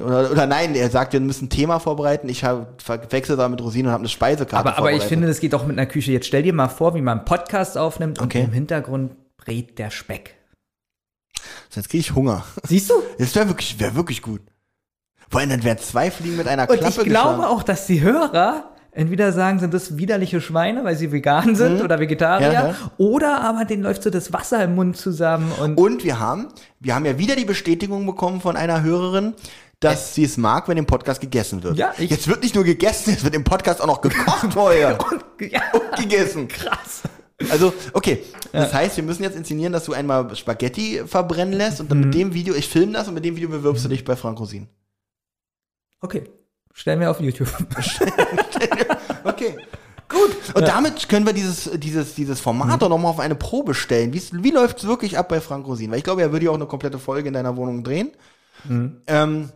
Speaker 1: Oder, oder nein, er sagt, wir müssen ein Thema vorbereiten. Ich verwechsel da mit Rosinen und habe eine Speisekarte
Speaker 2: Aber, aber ich finde, das geht auch mit einer Küche. Jetzt stell dir mal vor, wie man einen Podcast aufnimmt und
Speaker 1: Okay.
Speaker 2: im Hintergrund brät der Speck.
Speaker 1: Jetzt kriege ich Hunger.
Speaker 2: Siehst du?
Speaker 1: Das wäre wirklich, wär wirklich gut. Vor allem, dann wären zwei Fliegen mit einer
Speaker 2: Und
Speaker 1: Klappe
Speaker 2: ich glaube
Speaker 1: geschlagen.
Speaker 2: auch, dass die Hörer entweder sagen, sind das widerliche Schweine, weil sie vegan sind oder Vegetarier,
Speaker 1: Mhm. Ja, ja.
Speaker 2: oder aber denen läuft so das Wasser im Mund zusammen und
Speaker 1: Und wir haben, wir haben ja wieder die Bestätigung bekommen von einer Hörerin, dass sie es mag, wenn im Podcast gegessen wird.
Speaker 2: Ja, ich-
Speaker 1: jetzt wird nicht nur gegessen, jetzt wird im Podcast auch noch gekocht vorher.
Speaker 2: ja,
Speaker 1: und gegessen.
Speaker 2: krass.
Speaker 1: Also, okay. Das heißt, wir müssen jetzt inszenieren, dass du einmal Spaghetti verbrennen lässt und dann
Speaker 2: Mhm.
Speaker 1: mit dem Video, ich filme das und mit dem Video bewirbst du dich bei Frank Rosin.
Speaker 2: Okay. Stellen wir auf YouTube.
Speaker 1: Okay. Gut. Und damit können wir dieses, dieses, dieses Format auch nochmal auf eine Probe stellen. Wie, wie läuft es wirklich ab bei Frank Rosin? Weil ich glaube, er würde ja auch eine komplette Folge in deiner Wohnung drehen. Ähm,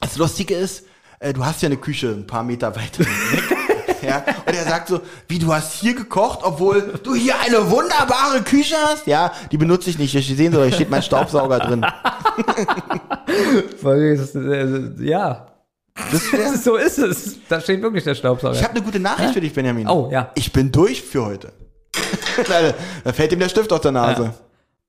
Speaker 1: das Lustige ist, äh, du hast ja eine Küche ein paar Meter weiter weg. ja, und er sagt so, wie du hast hier gekocht, obwohl du hier eine wunderbare Küche hast. Ja, die benutze ich nicht. Sehen Sie, da steht mein Staubsauger drin.
Speaker 2: Es, äh, ja.
Speaker 1: Wär,
Speaker 2: So ist es. Da steht wirklich der Staubsauger.
Speaker 1: ich habe eine gute Nachricht für dich, Benjamin.
Speaker 2: Oh, ja.
Speaker 1: Ich bin durch für heute. Da fällt ihm der Stift aus der Nase.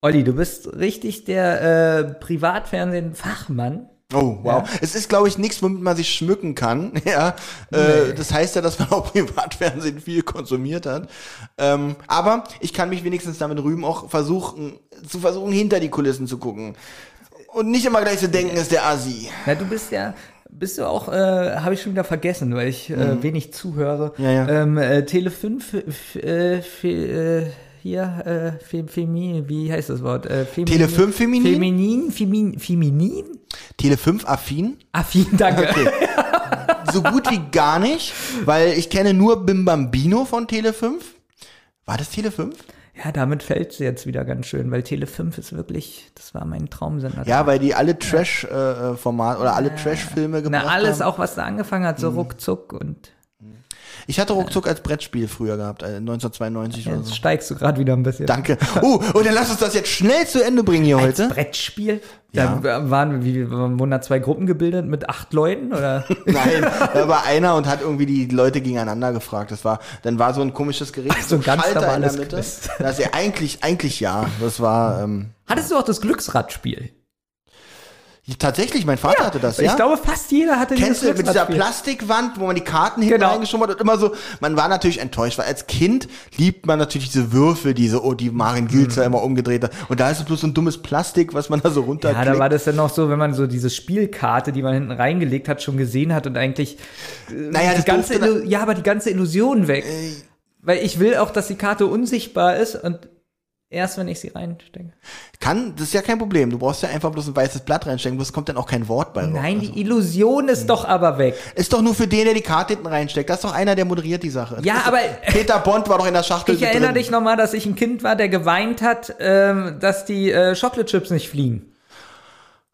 Speaker 2: Olli, du bist richtig der äh, Privatfernsehen-Fachmann.
Speaker 1: Oh, wow. Es ist, glaube ich, nichts, womit man sich schmücken kann. Ja, äh, das heißt ja, dass man auch Privatfernsehen viel konsumiert hat. Ähm, aber ich kann mich wenigstens damit rühmen, auch versuchen, zu versuchen, hinter die Kulissen zu gucken. Und nicht immer gleich zu denken, ist der Asi.
Speaker 2: Na, du bist ja, bist du auch, äh, habe ich schon wieder vergessen, weil ich äh, wenig zuhöre.
Speaker 1: Mhm. Ja, ja.
Speaker 2: Ähm, äh, Tele 5, f- äh, äh, hier, äh, Fem Femi, wie heißt das Wort? Äh, Feminin,
Speaker 1: Tele 5 feminin?
Speaker 2: Feminin, Femin, Feminin?
Speaker 1: Tele 5 affin?
Speaker 2: Affin, danke.
Speaker 1: Okay. so gut wie gar nicht, weil ich kenne nur Bim Bambino von Tele 5. War das Tele 5?
Speaker 2: Ja, damit fällt sie jetzt wieder ganz schön, weil Tele 5 ist wirklich, das war mein Traumsender.
Speaker 1: Ja, weil die alle Trash-Format oder alle Trash-Filme gebracht
Speaker 2: Na, alles
Speaker 1: haben.
Speaker 2: auch, was da angefangen hat,
Speaker 1: Mhm.
Speaker 2: so ruckzuck und
Speaker 1: Ich hatte Ruckzuck als Brettspiel früher gehabt, äh, 1992 oder
Speaker 2: jetzt
Speaker 1: so.
Speaker 2: steigst du gerade wieder ein bisschen.
Speaker 1: Danke. Oh, und dann lass uns das jetzt schnell zu Ende bringen hier
Speaker 2: Als
Speaker 1: heute.
Speaker 2: Brettspiel?
Speaker 1: Ja.
Speaker 2: Da waren, wie, wurden da zwei Gruppen gebildet mit acht Leuten? Oder?
Speaker 1: Nein, da war einer und hat irgendwie die Leute gegeneinander gefragt. Das war, dann war so ein komisches Gerät,
Speaker 2: so ein ganz
Speaker 1: Schalter in der Mitte.
Speaker 2: Quiz.
Speaker 1: Das ist ja eigentlich, eigentlich ja. Das war ähm,
Speaker 2: Hattest du auch das Glücksradspiel?
Speaker 1: Tatsächlich, mein Vater hatte das, ja.
Speaker 2: Ich glaube, fast jeder hatte
Speaker 1: Kennst du mit dieser. Plastikwand, wo man die Karten hinten
Speaker 2: Genau.
Speaker 1: reingeschoben hat und immer so, man war natürlich enttäuscht, weil als Kind liebt man natürlich diese Würfel, diese, oh, die Marin Gülzer immer umgedreht hat. Und da ist es bloß so ein dummes Plastik, was man da so
Speaker 2: Ja,
Speaker 1: runterklickt.
Speaker 2: da war das dann noch so, wenn man so diese Spielkarte, die man hinten reingelegt hat, schon gesehen hat und eigentlich
Speaker 1: naja,
Speaker 2: die
Speaker 1: das
Speaker 2: ganze ja, aber die ganze Illusion weg. Weil ich will auch, dass die Karte unsichtbar ist und erst wenn ich sie reinstecke.
Speaker 1: kann, das ist ja kein Problem. Du brauchst ja einfach bloß ein weißes Blatt reinstecken, bloß kommt dann auch kein Wort bei raus.
Speaker 2: Nein, die Illusion ist doch aber weg.
Speaker 1: Ist doch nur für den, der die Karte hinten reinsteckt. Das ist doch einer, der moderiert die Sache.
Speaker 2: Ja, aber-
Speaker 1: doch- Peter Bond war doch in der Schachtel
Speaker 2: Ich erinnere
Speaker 1: drin.
Speaker 2: dich nochmal, dass ich ein Kind war, der geweint hat, ähm, dass die äh, Chocolate Chips nicht fliegen.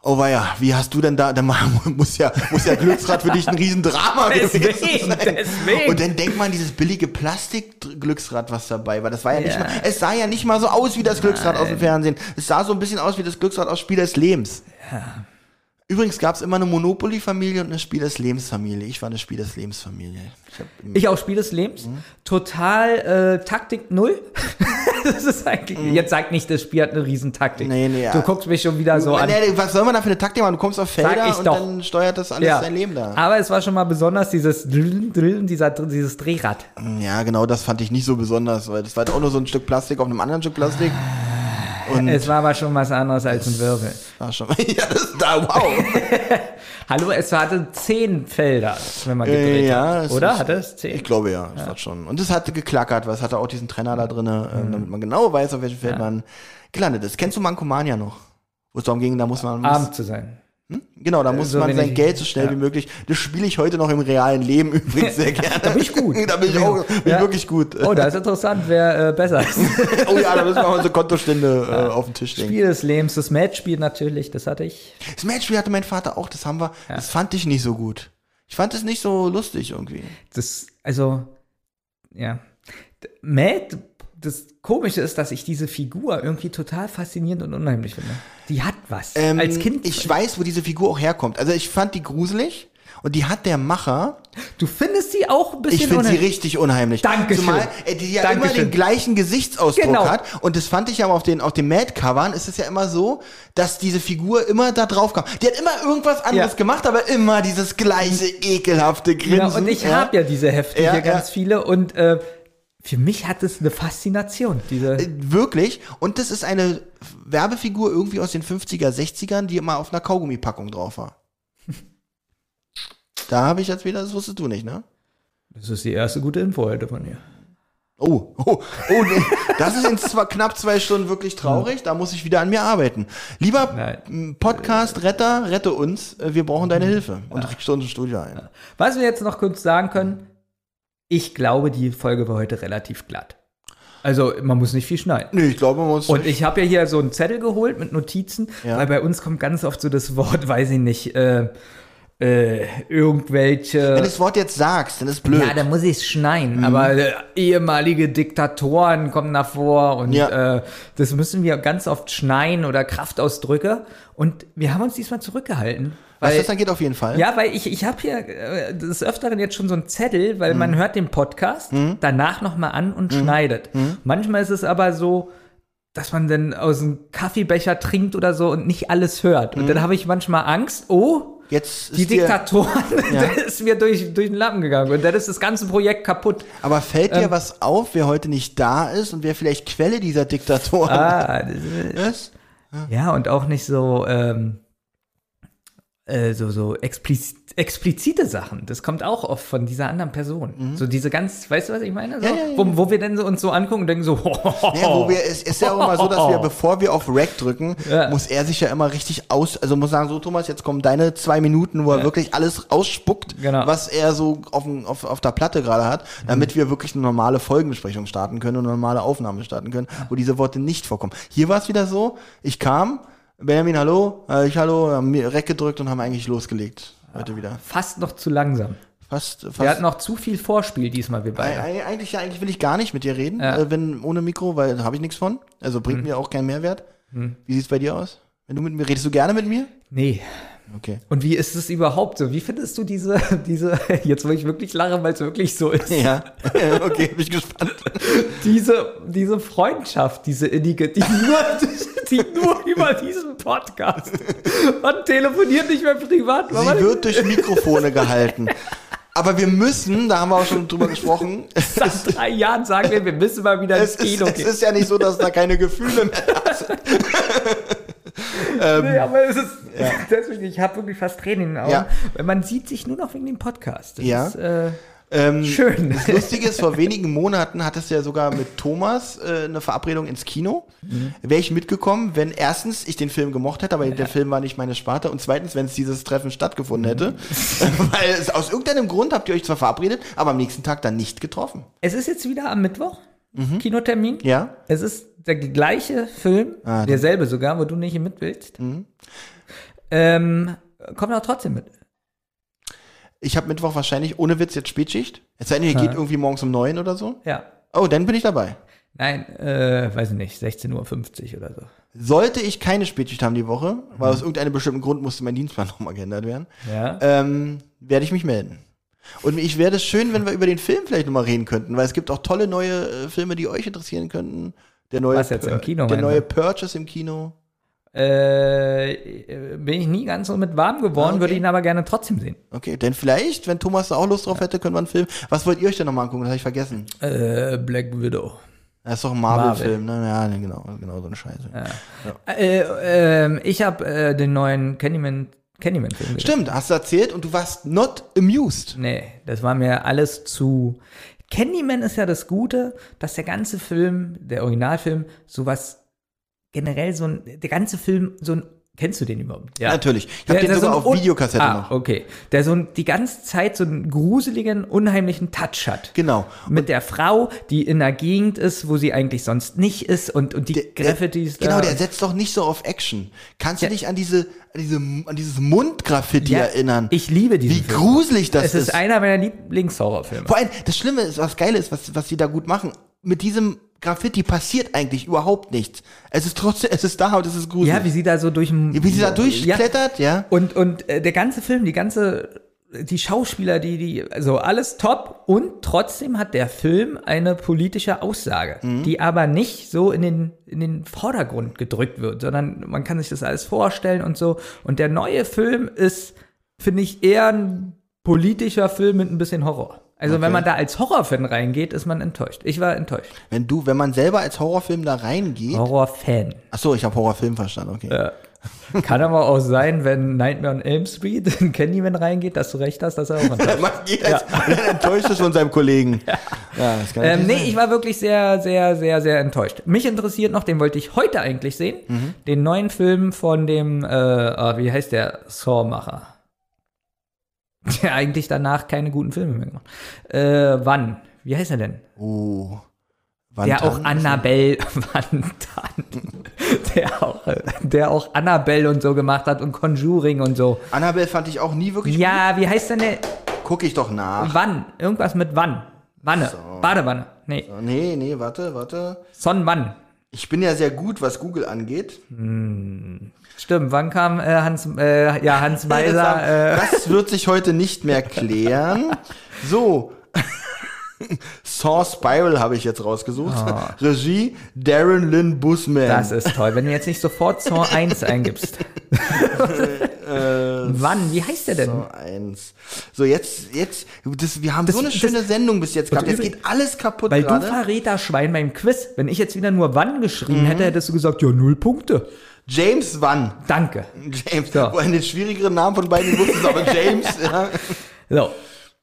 Speaker 1: Oh weia, wie hast du denn da, da muss ja, muss ja Glücksrad für dich ein Riesendrama gewesen sein.
Speaker 2: deswegen.
Speaker 1: Und dann denkt man, dieses billige Plastik-Glücksrad, was dabei war, das war ja, nicht
Speaker 2: Ja.
Speaker 1: mal, es sah ja nicht mal so aus wie das Glücksrad aus dem Fernsehen. Es sah so ein bisschen aus wie das Glücksrad aus Spiel des Lebens. Übrigens gab es immer eine Monopoly-Familie und eine Spiel des Lebens-Familie. Ich war eine Spiel des Lebens-Familie. Ich
Speaker 2: Ich auch Spiel des Lebens. Total äh, Taktik null. das ist eigentlich, Jetzt sag nicht, das Spiel hat eine Riesentaktik.
Speaker 1: Mhm. Nee, nee,
Speaker 2: Du
Speaker 1: ja.
Speaker 2: guckst mich schon wieder so an.
Speaker 1: Nee, was soll man da für eine Taktik machen? Du kommst auf Felder und
Speaker 2: doch.
Speaker 1: dann steuert das alles
Speaker 2: Ja.
Speaker 1: dein Leben da.
Speaker 2: Aber es war schon mal besonders dieses Drillen, Drillen, dieser, dieses Drehrad.
Speaker 1: Ja, genau, das fand ich nicht so besonders, weil das war halt auch nur so ein Stück Plastik auf einem anderen Stück Plastik. Und
Speaker 2: Es war aber schon was anderes als ein Wirbel.
Speaker 1: war schon, ja, das da, wow.
Speaker 2: Hallo, es hatte zehn Felder, wenn man gedreht
Speaker 1: Äh, ja,
Speaker 2: hat.
Speaker 1: es
Speaker 2: Oder? Hatte es zehn?
Speaker 1: Ich glaube ja, das hat schon. Und es hatte geklackert, weil es hatte auch diesen Trenner da drin, ähm, damit man genau weiß, auf welchem Feld man gelandet ist. Kennst du Mankomania noch? Wo es darum ging, da muss man, muss,
Speaker 2: Abend zu sein.
Speaker 1: Genau, da muss
Speaker 2: so
Speaker 1: man sein Geld so schnell
Speaker 2: ja.
Speaker 1: wie möglich. Das spiele ich heute noch im realen Leben übrigens sehr gerne.
Speaker 2: Da bin ich gut.
Speaker 1: da bin ich auch, bin
Speaker 2: Ja.
Speaker 1: wirklich gut.
Speaker 2: Oh, da ist interessant, wer äh, besser ist.
Speaker 1: oh ja, da müssen wir unsere Kontostände äh, auf den Tisch legen.
Speaker 2: Spiel des Lebens, das Matchspiel natürlich, das hatte ich.
Speaker 1: Das Matchspiel hatte mein Vater auch, das haben wir, das fand ich nicht so gut. Ich fand es nicht so lustig irgendwie.
Speaker 2: Das, also, ja. Matt, das Komische ist, dass ich diese Figur irgendwie total faszinierend und unheimlich finde. Die hat was.
Speaker 1: Ähm,
Speaker 2: Als Kind.
Speaker 1: Ich weiß, wo diese Figur auch herkommt. Also ich fand die gruselig und die hat der Macher.
Speaker 2: du findest sie auch ein bisschen
Speaker 1: Ich finde sie richtig unheimlich.
Speaker 2: Dankeschön.
Speaker 1: Zumal äh, die ja immer
Speaker 2: Dankeschön.
Speaker 1: den gleichen Gesichtsausdruck
Speaker 2: Genau.
Speaker 1: hat. Und das fand ich ja auf den, auf den Mad-Covern ist es ja immer so, dass diese Figur immer da drauf kam. Die hat immer irgendwas anderes
Speaker 2: Ja.
Speaker 1: gemacht, aber immer dieses gleiche ekelhafte Grinsen.
Speaker 2: Ja, und ich habe ja diese Hefte
Speaker 1: Ja,
Speaker 2: hier
Speaker 1: ja.
Speaker 2: ganz viele und äh, für mich hat es eine Faszination. Diese,
Speaker 1: Äh, Wirklich. Und das ist eine Werbefigur irgendwie aus den 50er, 60ern, die immer auf einer Kaugummipackung drauf war. Da habe ich jetzt wieder, das wusstest du nicht, ne?
Speaker 2: das ist die erste gute Info heute von dir.
Speaker 1: Oh, oh, oh, nee. das ist in zwei, knapp zwei Stunden wirklich traurig. Da muss ich wieder an mir arbeiten. Lieber Podcast-Retter, rette uns. Äh, Wir brauchen deine Hilfe. Und richte uns ein Studio ein.
Speaker 2: Was wir jetzt noch kurz sagen können, ich glaube, die Folge war heute relativ glatt. Also man muss nicht viel schneiden.
Speaker 1: Nee, ich glaube, man muss.
Speaker 2: Und ich habe ja hier so einen Zettel geholt mit Notizen,
Speaker 1: Ja.
Speaker 2: weil bei uns kommt ganz oft so das Wort, weiß ich nicht, äh, äh, irgendwelche.
Speaker 1: wenn du das Wort jetzt sagst, dann ist blöd.
Speaker 2: Ja, da muss ich es schneiden.
Speaker 1: Mhm.
Speaker 2: Aber äh, ehemalige Diktatoren kommen davor und
Speaker 1: Ja.
Speaker 2: äh, das müssen wir ganz oft schneiden oder Kraftausdrücke. Und wir haben uns diesmal zurückgehalten.
Speaker 1: Was das angeht, auf jeden Fall.
Speaker 2: ja, weil ich, ich habe hier äh, des Öfteren jetzt schon so einen Zettel, weil
Speaker 1: Mhm.
Speaker 2: man hört den Podcast danach nochmal an und schneidet.
Speaker 1: Mhm.
Speaker 2: Manchmal ist es aber so, dass man dann aus einem Kaffeebecher trinkt oder so und nicht alles hört. Und dann habe ich manchmal Angst, oh,
Speaker 1: Jetzt Mhm. ist
Speaker 2: die
Speaker 1: dir,
Speaker 2: Diktatoren,
Speaker 1: Ja.
Speaker 2: der ist mir durch, durch den Lappen gegangen. Und dann ist das ganze Projekt kaputt.
Speaker 1: Aber fällt
Speaker 2: Ähm.
Speaker 1: dir was auf, wer heute nicht da ist und wer vielleicht Quelle dieser Diktatoren
Speaker 2: Ah, das,
Speaker 1: ist?
Speaker 2: ja, und auch nicht so, ähm, äh, so, so expliz explizite Sachen. Das kommt auch oft von dieser anderen Person. So diese ganz, weißt du, was ich meine? So,
Speaker 1: Mhm. Ja, ja, ja.
Speaker 2: Wo, wo wir dann so, uns so angucken und denken so,
Speaker 1: Ja, wo wir, es ist ja auch immer so, dass wir, bevor wir auf Rack drücken, muss er sich ja immer richtig aus, also muss sagen, so Thomas, jetzt kommen deine zwei Minuten, wo er wirklich alles ausspuckt,
Speaker 2: Genau.
Speaker 1: was er so auf, auf, auf der Platte gerade hat, damit wir wirklich eine normale Folgenbesprechung starten können und eine normale Aufnahme starten können, wo diese Worte nicht vorkommen. Hier war es wieder so, ich kam, Benjamin, hallo, äh, ich hallo, haben mir Rack gedrückt und haben eigentlich losgelegt. Heute wieder.
Speaker 2: fast noch zu langsam.
Speaker 1: Fast, fast.
Speaker 2: Wir hatten noch zu viel Vorspiel diesmal, wir beide.
Speaker 1: Eig- Eigentlich, ja, eigentlich will ich gar nicht mit dir reden,
Speaker 2: Ja.
Speaker 1: äh, wenn ohne Mikro, weil da habe ich nichts von. Also bringt
Speaker 2: Mhm.
Speaker 1: mir auch keinen Mehrwert. Wie sieht's bei dir aus? Wenn du mit mir redest du gerne mit mir?
Speaker 2: Nee.
Speaker 1: Okay.
Speaker 2: Und wie ist es überhaupt so? Wie findest du diese, diese, jetzt wo ich wirklich lache, weil es wirklich so ist,
Speaker 1: Ja. okay, bin ich gespannt.
Speaker 2: diese, diese Freundschaft, diese innige, die nur, die nur über diesen Podcast. Man telefoniert nicht mehr privat.
Speaker 1: Sie wird durch Mikrofone gehalten. Aber wir müssen, da haben wir auch schon drüber gesprochen,
Speaker 2: Seit drei Jahren sagen wir, wir müssen mal wieder ins
Speaker 1: es ist,
Speaker 2: Kino
Speaker 1: es
Speaker 2: gehen.
Speaker 1: ist ja nicht so, dass da keine Gefühle mehr
Speaker 2: nee, aber es ist, deswegen, ich habe wirklich fast Tränen in den Augen.
Speaker 1: Ja.
Speaker 2: Weil man sieht sich nur noch wegen dem Podcast. Das
Speaker 1: Ja.
Speaker 2: ist äh,
Speaker 1: ähm,
Speaker 2: schön.
Speaker 1: Das Lustige ist, vor wenigen Monaten hattest du ja sogar mit Thomas äh, eine Verabredung ins Kino.
Speaker 2: Mhm.
Speaker 1: Wäre ich mitgekommen, wenn erstens ich den Film gemocht hätte, aber der Film war nicht meine Sparte und zweitens, wenn es dieses Treffen stattgefunden hätte.
Speaker 2: Mhm.
Speaker 1: Weil es, aus irgendeinem Grund habt ihr euch zwar verabredet, aber am nächsten Tag dann nicht getroffen.
Speaker 2: Es ist jetzt wieder am Mittwoch, Kinotermin.
Speaker 1: Mhm. Ja?
Speaker 2: Es ist der gleiche Film,
Speaker 1: Ah,
Speaker 2: derselbe sogar, wo du nicht mit willst. Ähm, kommt auch trotzdem mit.
Speaker 1: Ich habe Mittwoch wahrscheinlich ohne Witz jetzt Spätschicht. Es sei denn, ihr geht irgendwie morgens um neun oder so.
Speaker 2: Ja.
Speaker 1: Oh, dann bin ich dabei.
Speaker 2: Nein, äh, weiß ich nicht, 16.50 Uhr oder so.
Speaker 1: Sollte ich keine Spätschicht haben die Woche, weil aus irgendeinem bestimmten Grund musste mein Dienstplan nochmal geändert werden,
Speaker 2: Ja.
Speaker 1: ähm, werde ich mich melden. Und ich wäre es schön, wenn wir über den Film vielleicht nochmal reden könnten, weil es gibt auch tolle neue äh, Filme, die euch interessieren könnten. Der neue,
Speaker 2: Was jetzt im Kino,
Speaker 1: Der neue? Purchase im Kino.
Speaker 2: Äh, bin ich nie ganz so mit warm geworden,
Speaker 1: Ah, okay.
Speaker 2: würde ihn aber gerne trotzdem sehen.
Speaker 1: Okay, denn vielleicht, wenn Thomas da auch Lust drauf hätte, können wir einen Film. Was wollt ihr euch denn nochmal angucken? Das habe ich vergessen.
Speaker 2: Äh, Black Widow.
Speaker 1: Das ist doch ein Marvel-Film, ne? Ja, genau, genau so eine Scheiße.
Speaker 2: Äh, ähm, ich habe äh, den neuen Candyman, Candyman-Film.
Speaker 1: Stimmt, hast du erzählt und du warst not amused.
Speaker 2: Nee, das war mir alles zu. Candyman ist ja das Gute, dass der ganze Film, der Originalfilm, sowas generell so ein, der ganze Film so ein, kennst du den überhaupt? Ja.
Speaker 1: Natürlich. Ich habe den
Speaker 2: so
Speaker 1: sogar
Speaker 2: ein
Speaker 1: auf
Speaker 2: un-
Speaker 1: Videokassette
Speaker 2: ah,
Speaker 1: noch.
Speaker 2: okay. Der so ein, die ganze Zeit so einen gruseligen, unheimlichen Touch hat.
Speaker 1: Genau.
Speaker 2: Mit der Frau, die in einer Gegend ist, wo sie eigentlich sonst nicht ist und, und die
Speaker 1: Der-
Speaker 2: Graffitis
Speaker 1: Genau,
Speaker 2: da.
Speaker 1: der setzt doch nicht so auf Action. Kannst du
Speaker 2: Ja.
Speaker 1: dich an diese, an diese, an dieses Mundgraffiti
Speaker 2: Ja,
Speaker 1: erinnern?
Speaker 2: Ich liebe diesen
Speaker 1: Wie
Speaker 2: Film.
Speaker 1: gruselig das
Speaker 2: Es ist,
Speaker 1: ist.
Speaker 2: einer meiner Lieblingshorrorfilme.
Speaker 1: Vor allem, das Schlimme ist, was geil ist, was, was die da gut machen. Mit diesem Graffiti passiert eigentlich überhaupt nichts. Es ist trotzdem, es ist da und es ist gruselig.
Speaker 2: Ja, wie sie da so durch
Speaker 1: Wie sie da durchklettert, ja.
Speaker 2: Und, und äh, der ganze Film, die ganze, die Schauspieler, die, die, also alles top. Und trotzdem hat der Film eine politische Aussage,
Speaker 1: Mhm.
Speaker 2: die aber nicht so in den, in den Vordergrund gedrückt wird, sondern man kann sich das alles vorstellen und so. Und der neue Film ist, finde ich, eher ein politischer Film mit ein bisschen Horror. Also wenn man da als Horrorfan reingeht, ist man enttäuscht. Ich war enttäuscht.
Speaker 1: Wenn du, wenn man selber als Horrorfilm da reingeht.
Speaker 2: Horrorfan.
Speaker 1: Ach so, ich habe Horrorfilm verstanden, okay.
Speaker 2: Ja. Kann aber auch sein, wenn Nightmare on Elm Street in Candyman reingeht, dass du recht hast, dass er auch enttäuscht.
Speaker 1: Jetzt enttäuscht ist von seinem Kollegen. Ja, das kann
Speaker 2: Ähm, nee,
Speaker 1: sein.
Speaker 2: ich war wirklich sehr, sehr, sehr, sehr enttäuscht. Mich interessiert noch, den wollte ich heute eigentlich sehen,
Speaker 1: Mhm.
Speaker 2: den neuen Film von dem, äh, ah, wie heißt der, Saw-Macher. Der eigentlich danach keine guten Filme mehr gemacht. Äh, wann? Wie heißt er denn?
Speaker 1: Oh.
Speaker 2: Der auch? Annabelle, Wantan, der auch, der auch Annabelle und so gemacht hat und Conjuring und so.
Speaker 1: Annabelle fand ich auch nie wirklich
Speaker 2: Ja, wie heißt denn der?
Speaker 1: gut. Guck ich doch nach.
Speaker 2: Wann? Irgendwas mit wann? Wanne. Badewanne. Nee.
Speaker 1: Nee, nee, warte, warte.
Speaker 2: Son wann?
Speaker 1: Ich bin ja sehr gut, was Google angeht.
Speaker 2: Stimmt, wann kam äh, Hans, äh, ja, Hans Meiser, äh,
Speaker 1: Das wird sich heute nicht mehr klären. So. Saw Spiral habe ich jetzt rausgesucht. Regie Darren Lynn Busman.
Speaker 2: Das ist toll, wenn du jetzt nicht sofort Saw 1 eingibst. wann? Wie heißt der denn?
Speaker 1: Saw 1. So, jetzt, jetzt, das, wir haben
Speaker 2: Das-
Speaker 1: so eine
Speaker 2: das-
Speaker 1: schöne Sendung bis jetzt gehabt. Jetzt geht alles kaputt
Speaker 2: Weil du
Speaker 1: gerade.
Speaker 2: Verräterschwein beim Quiz, wenn ich jetzt wieder nur wann geschrieben
Speaker 1: Mhm.
Speaker 2: hätte, hättest du gesagt, ja, null Punkte.
Speaker 1: James Wann.
Speaker 2: Danke.
Speaker 1: James,
Speaker 2: So.
Speaker 1: wo einen schwierigeren Namen von beiden wussten, aber James, ja.
Speaker 2: So.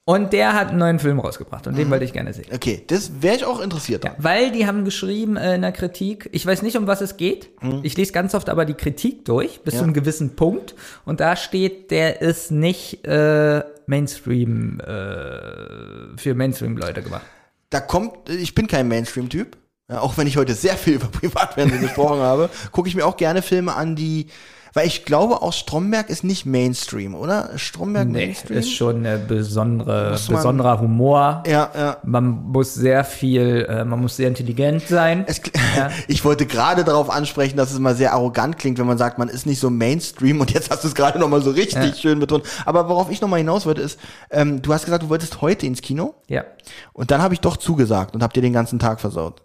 Speaker 2: Und der hat einen neuen Film rausgebracht und den
Speaker 1: Mhm.
Speaker 2: wollte ich gerne sehen.
Speaker 1: Okay, das wäre ich auch interessiert dran.
Speaker 2: Weil die haben geschrieben äh, in der Kritik, ich weiß nicht, um was es geht. Ich lese ganz oft aber die Kritik durch, bis
Speaker 1: Mhm. Ja.
Speaker 2: zu einem gewissen Punkt. Und da steht, der ist nicht äh, Mainstream, äh, für Mainstream-Leute gemacht.
Speaker 1: Da kommt, ich bin kein Mainstream-Typ. Ja, auch wenn ich heute sehr viel über Privatfernsehen gesprochen habe, gucke ich mir auch gerne Filme an, die, weil ich glaube, auch Stromberg ist nicht Mainstream, oder? Stromberg
Speaker 2: Nee,
Speaker 1: Mainstream?
Speaker 2: ist schon ein besondere,
Speaker 1: man-
Speaker 2: besonderer Humor.
Speaker 1: ja, ja.
Speaker 2: Man muss sehr viel, äh, man muss sehr intelligent sein.
Speaker 1: Es, kl- Ich wollte gerade darauf ansprechen, dass es mal sehr arrogant klingt, wenn man sagt, man ist nicht so Mainstream und jetzt hast du es gerade noch mal so richtig
Speaker 2: Ja.
Speaker 1: schön betont. Aber worauf ich noch mal hinaus wollte, ist, ähm, du hast gesagt, du wolltest heute ins Kino
Speaker 2: ja.
Speaker 1: und dann habe ich doch zugesagt und hab dir den ganzen Tag versaut.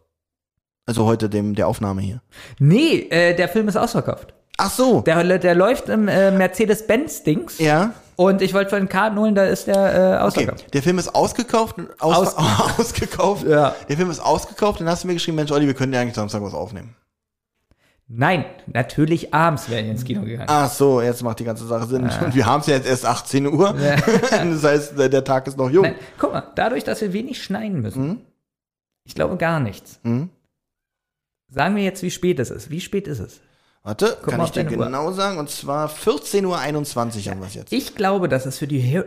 Speaker 1: Also heute dem der Aufnahme hier.
Speaker 2: Nee, äh, der Film ist ausverkauft.
Speaker 1: Ach so.
Speaker 2: Der, der läuft im äh, Mercedes-Benz-Dings.
Speaker 1: ja.
Speaker 2: Und ich wollte von Karten holen, da ist der äh,
Speaker 1: Okay,
Speaker 2: ausverkauft.
Speaker 1: der Film ist ausgekauft, aus, ausgekauft.
Speaker 2: Ja.
Speaker 1: Der Film ist ausgekauft, dann hast du mir geschrieben, Mensch, Olli, wir können ja eigentlich Samstag was aufnehmen.
Speaker 2: Nein, natürlich abends wären wir ins Kino gegangen.
Speaker 1: Ach so, jetzt macht die ganze Sache Sinn. Und wir haben es ja jetzt erst 18 Uhr.
Speaker 2: Ja.
Speaker 1: das heißt, der der Tag ist noch jung.
Speaker 2: Nein, guck mal, dadurch, dass wir wenig schneiden müssen, ich glaube gar nichts.
Speaker 1: Mhm.
Speaker 2: Sagen wir jetzt, wie spät es ist. Wie spät ist es?
Speaker 1: Warte,
Speaker 2: Guck
Speaker 1: kann ich dir
Speaker 2: deine Uhr.
Speaker 1: genau sagen. Und zwar 14.21 Uhr haben wir es jetzt.
Speaker 2: Ich glaube, dass es für die, Hör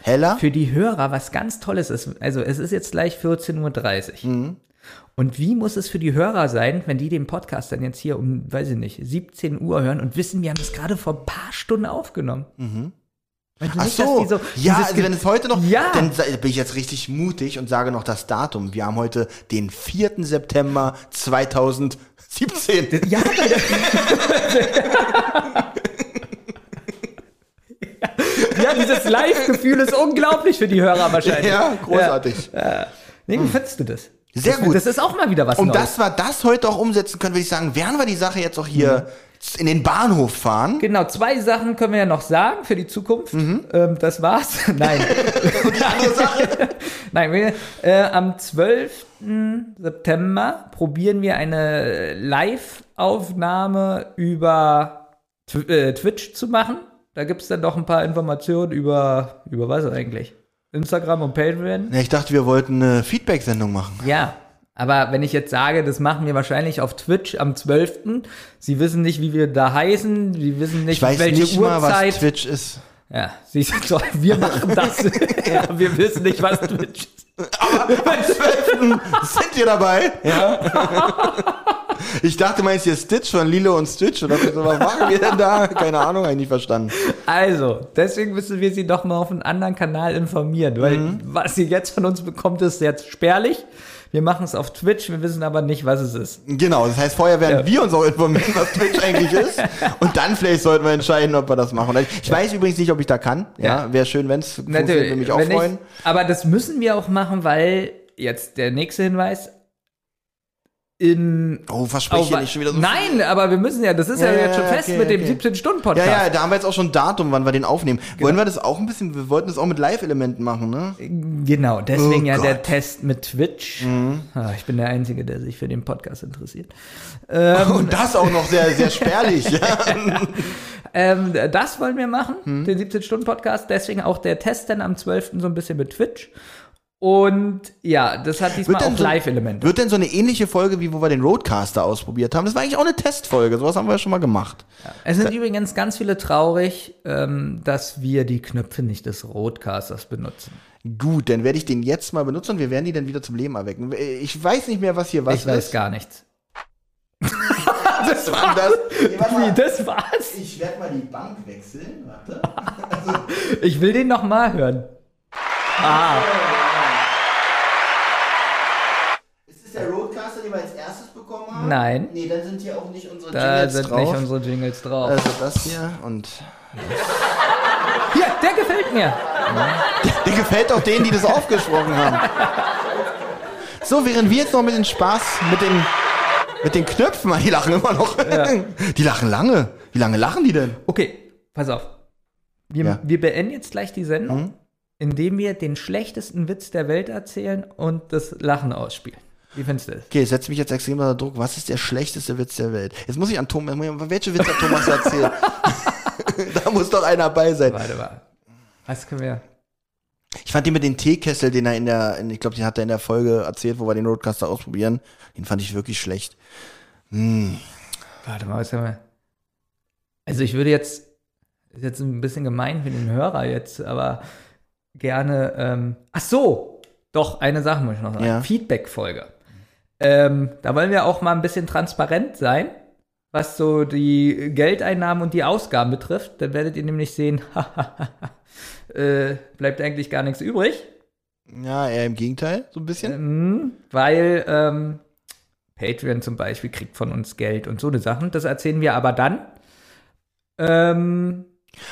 Speaker 1: Heller?
Speaker 2: für die Hörer was ganz Tolles ist. Also es ist jetzt gleich 14.30 Uhr.
Speaker 1: Mhm.
Speaker 2: Und wie muss es für die Hörer sein, wenn die den Podcast dann jetzt hier um, weiß ich nicht, 17 Uhr hören und wissen, wir haben es gerade vor ein paar Stunden aufgenommen?
Speaker 1: Mhm. Ach
Speaker 2: nicht,
Speaker 1: so,
Speaker 2: so
Speaker 1: ja, also
Speaker 2: Ge-
Speaker 1: wenn es heute noch,
Speaker 2: Ja.
Speaker 1: dann bin ich jetzt richtig mutig und sage noch das Datum. Wir haben heute den 4. September 2017.
Speaker 2: Ja, ja, dieses Live-Gefühl ist unglaublich für die Hörer wahrscheinlich.
Speaker 1: Ja, großartig.
Speaker 2: Nee, wie findest du das?
Speaker 1: Sehr
Speaker 2: das,
Speaker 1: gut.
Speaker 2: Das ist auch mal wieder was
Speaker 1: Und
Speaker 2: Neues.
Speaker 1: dass wir das heute auch umsetzen können, würde ich sagen, werden wir die Sache jetzt auch hier in den Bahnhof fahren.
Speaker 2: Genau, zwei Sachen können wir ja noch sagen für die Zukunft.
Speaker 1: Mhm.
Speaker 2: Ähm, das war's. Nein.
Speaker 1: Und die andere Sache.
Speaker 2: Nein, wir, äh, am 12. September probieren wir eine Live-Aufnahme über Tw äh, Twitch zu machen. Da gibt's dann doch ein paar Informationen über, über was eigentlich? Instagram und Patreon.
Speaker 1: Ja, ich dachte, wir wollten eine Feedback-Sendung machen.
Speaker 2: Ja, aber wenn ich jetzt sage, das machen wir wahrscheinlich auf Twitch am 12. Sie wissen nicht, wie wir da heißen, sie wissen nicht,
Speaker 1: Ich weiß
Speaker 2: welche
Speaker 1: nicht mal,
Speaker 2: Uhrzeit.
Speaker 1: was Twitch ist.
Speaker 2: ja, sie sind doch, wir machen das. ja, wir wissen nicht, was Twitch ist.
Speaker 1: Sind wir dabei? Ja. Ich dachte, meinst du Stitch von Lilo und Stitch? Oder so, was machen wir denn da? Keine Ahnung, habe ich nicht verstanden.
Speaker 2: Also, deswegen müssen wir sie doch mal auf einen anderen Kanal informieren, weil
Speaker 1: Mhm.
Speaker 2: was sie jetzt von uns bekommt, ist jetzt spärlich. Wir machen es auf Twitch, wir wissen aber nicht, was es ist.
Speaker 1: Genau, das heißt, vorher werden
Speaker 2: Ja.
Speaker 1: wir uns auch informieren, was Twitch eigentlich ist. Und dann vielleicht sollten wir entscheiden, ob wir das machen. Ich weiß übrigens nicht, ob ich da kann. Ja,
Speaker 2: Ja.
Speaker 1: wäre schön, wenn es würde mich auch freuen.
Speaker 2: Ich, aber das müssen wir auch machen, weil jetzt der nächste Hinweis. In
Speaker 1: Oh, hier
Speaker 2: Au-
Speaker 1: nicht schon wieder so
Speaker 2: Nein, aber wir müssen ja, das ist ja,
Speaker 1: Ja,
Speaker 2: jetzt schon fest
Speaker 1: okay,
Speaker 2: mit dem
Speaker 1: okay.
Speaker 2: 17-Stunden-Podcast.
Speaker 1: Ja, ja, da haben wir jetzt auch schon ein Datum, wann wir den aufnehmen.
Speaker 2: Genau.
Speaker 1: Wollen wir das auch ein bisschen, wir wollten das auch mit Live-Elementen machen, ne?
Speaker 2: Genau, deswegen
Speaker 1: Oh
Speaker 2: ja der
Speaker 1: Gott.
Speaker 2: Test mit Twitch. Ah, ich bin der Einzige, der sich für den Podcast interessiert.
Speaker 1: Und das auch noch sehr, sehr spärlich. ja.
Speaker 2: Ähm, das wollen wir machen,
Speaker 1: Hm.
Speaker 2: den 17-Stunden-Podcast. Deswegen auch der Test dann am 12. so ein bisschen mit Twitch. Und ja, das hat diesmal auch
Speaker 1: so-
Speaker 2: Live-Elemente.
Speaker 1: Wird denn so eine ähnliche Folge, wie wo wir den Roadcaster ausprobiert haben? Das war eigentlich auch eine Testfolge. Sowas haben wir ja schon mal gemacht.
Speaker 2: Es sind übrigens ganz viele traurig, ähm, dass wir die Knöpfe nicht des Roadcasters benutzen.
Speaker 1: Gut, dann werde ich den jetzt mal benutzen und wir werden die dann wieder zum Leben erwecken. Ich weiß nicht mehr, was hier was
Speaker 2: ich weiß
Speaker 1: ist.
Speaker 2: gar nichts.
Speaker 1: Was war das? Nee, mal.
Speaker 2: das war's?
Speaker 1: Ich werde mal die Bank wechseln. Warte.
Speaker 2: Ich will den noch mal hören. Ah,
Speaker 1: Ist das der Roadcaster, den wir als erstes bekommen haben?
Speaker 2: Nein.
Speaker 1: Nee, dann sind hier auch nicht unsere
Speaker 2: da
Speaker 1: Jingles
Speaker 2: sind
Speaker 1: drauf.
Speaker 2: nicht unsere Jingles drauf.
Speaker 1: also das hier und
Speaker 2: Hier, der gefällt mir.
Speaker 1: Der gefällt auch denen, die das aufgesprochen haben. So, während wir jetzt noch mit den Spaß mit den mit den Knöpfen, die lachen immer noch. Die lachen lange. Wie lange lachen die denn?
Speaker 2: Okay, pass auf. Wir,
Speaker 1: Ja.
Speaker 2: wir beenden jetzt gleich die Sendung, indem wir den schlechtesten Witz der Welt erzählen und das Lachen ausspielen. Wie findest du das?
Speaker 1: Okay, setz mich jetzt extrem unter Druck. Was ist der schlechteste Witz der Welt? Jetzt muss ich an Thomas, welche Witze hat Thomas erzählt? da muss doch einer bei sein.
Speaker 2: Warte mal. Was können wir.
Speaker 1: Ich fand den mit dem Teekessel, den er in der, in, ich glaube, den hat er in der Folge erzählt, wo wir den Roadcaster ausprobieren. Den fand ich wirklich schlecht.
Speaker 2: Warte mal, was haben wir. Also ich würde jetzt. Ist jetzt ein bisschen gemein für den Hörer jetzt, aber gerne. Ähm, ach so! Doch, eine Sache muss ich noch sagen.
Speaker 1: Ja.
Speaker 2: Feedback-Folge. Ähm, da wollen wir auch mal ein bisschen transparent sein, was so die Geldeinnahmen und die Ausgaben betrifft. Dann werdet ihr nämlich sehen, äh, bleibt eigentlich gar nichts übrig.
Speaker 1: Ja, eher im Gegenteil, so ein bisschen.
Speaker 2: Ähm, weil ähm, Patreon zum Beispiel kriegt von uns Geld und so eine Sachen. Das erzählen wir aber dann. Ähm,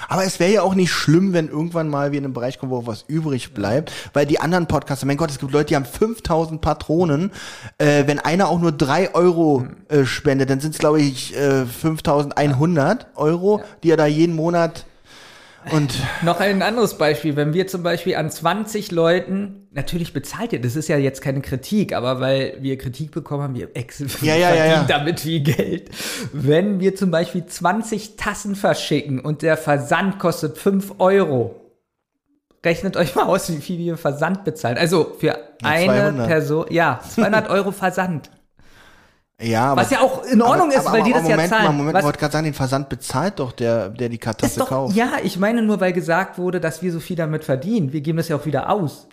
Speaker 1: Aber es wäre ja auch nicht schlimm, wenn irgendwann mal wir in einen Bereich kommen, wo auch was übrig bleibt, weil die anderen Podcaster, mein Gott, es gibt Leute, die haben 5000 Patronen. Äh, wenn einer auch nur 3 Euro äh, spendet, dann sind es, glaube ich, äh, 5100 Euro, die er da jeden Monat und
Speaker 2: noch ein anderes Beispiel, wenn wir zum Beispiel an 20 Leuten, natürlich bezahlt ihr, das ist ja jetzt keine Kritik, aber weil wir Kritik bekommen haben, wir ex
Speaker 1: Ja, ja, ja, ja.
Speaker 2: damit viel Geld. Wenn wir zum Beispiel 20 Tassen verschicken und der Versand kostet 5 Euro, rechnet euch mal aus, wie viel wir Versand bezahlen. Also für eine
Speaker 1: 200.
Speaker 2: Person, ja, 200 Euro Versand.
Speaker 1: Ja, aber,
Speaker 2: Was ja auch in Ordnung ist, weil die das
Speaker 1: Moment,
Speaker 2: ja zahlen.
Speaker 1: Mal, Moment,
Speaker 2: Was-
Speaker 1: ich wollte gerade sagen, den Versand bezahlt doch der, der die Kartasse
Speaker 2: doch,
Speaker 1: kauft.
Speaker 2: ja, ich meine nur, weil gesagt wurde, dass wir so viel damit verdienen. Wir geben das ja auch wieder aus.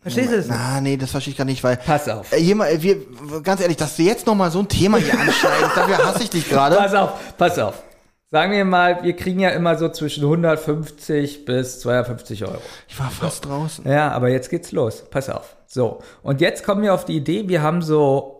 Speaker 2: Verstehst du das?
Speaker 1: Ah, nee, das verstehe ich gar nicht, weil
Speaker 2: Pass auf.
Speaker 1: äh, jemand, äh, wir, ganz ehrlich, dass du jetzt noch mal so ein Thema hier anschneidest, dafür hasse ich dich gerade.
Speaker 2: Pass auf, pass auf. Sagen wir mal, wir kriegen ja immer so zwischen 150 bis 250 Euro.
Speaker 1: Ich war fast draußen.
Speaker 2: Ja, aber jetzt geht's los. Pass auf. So. Und jetzt kommen wir auf die Idee, wir haben so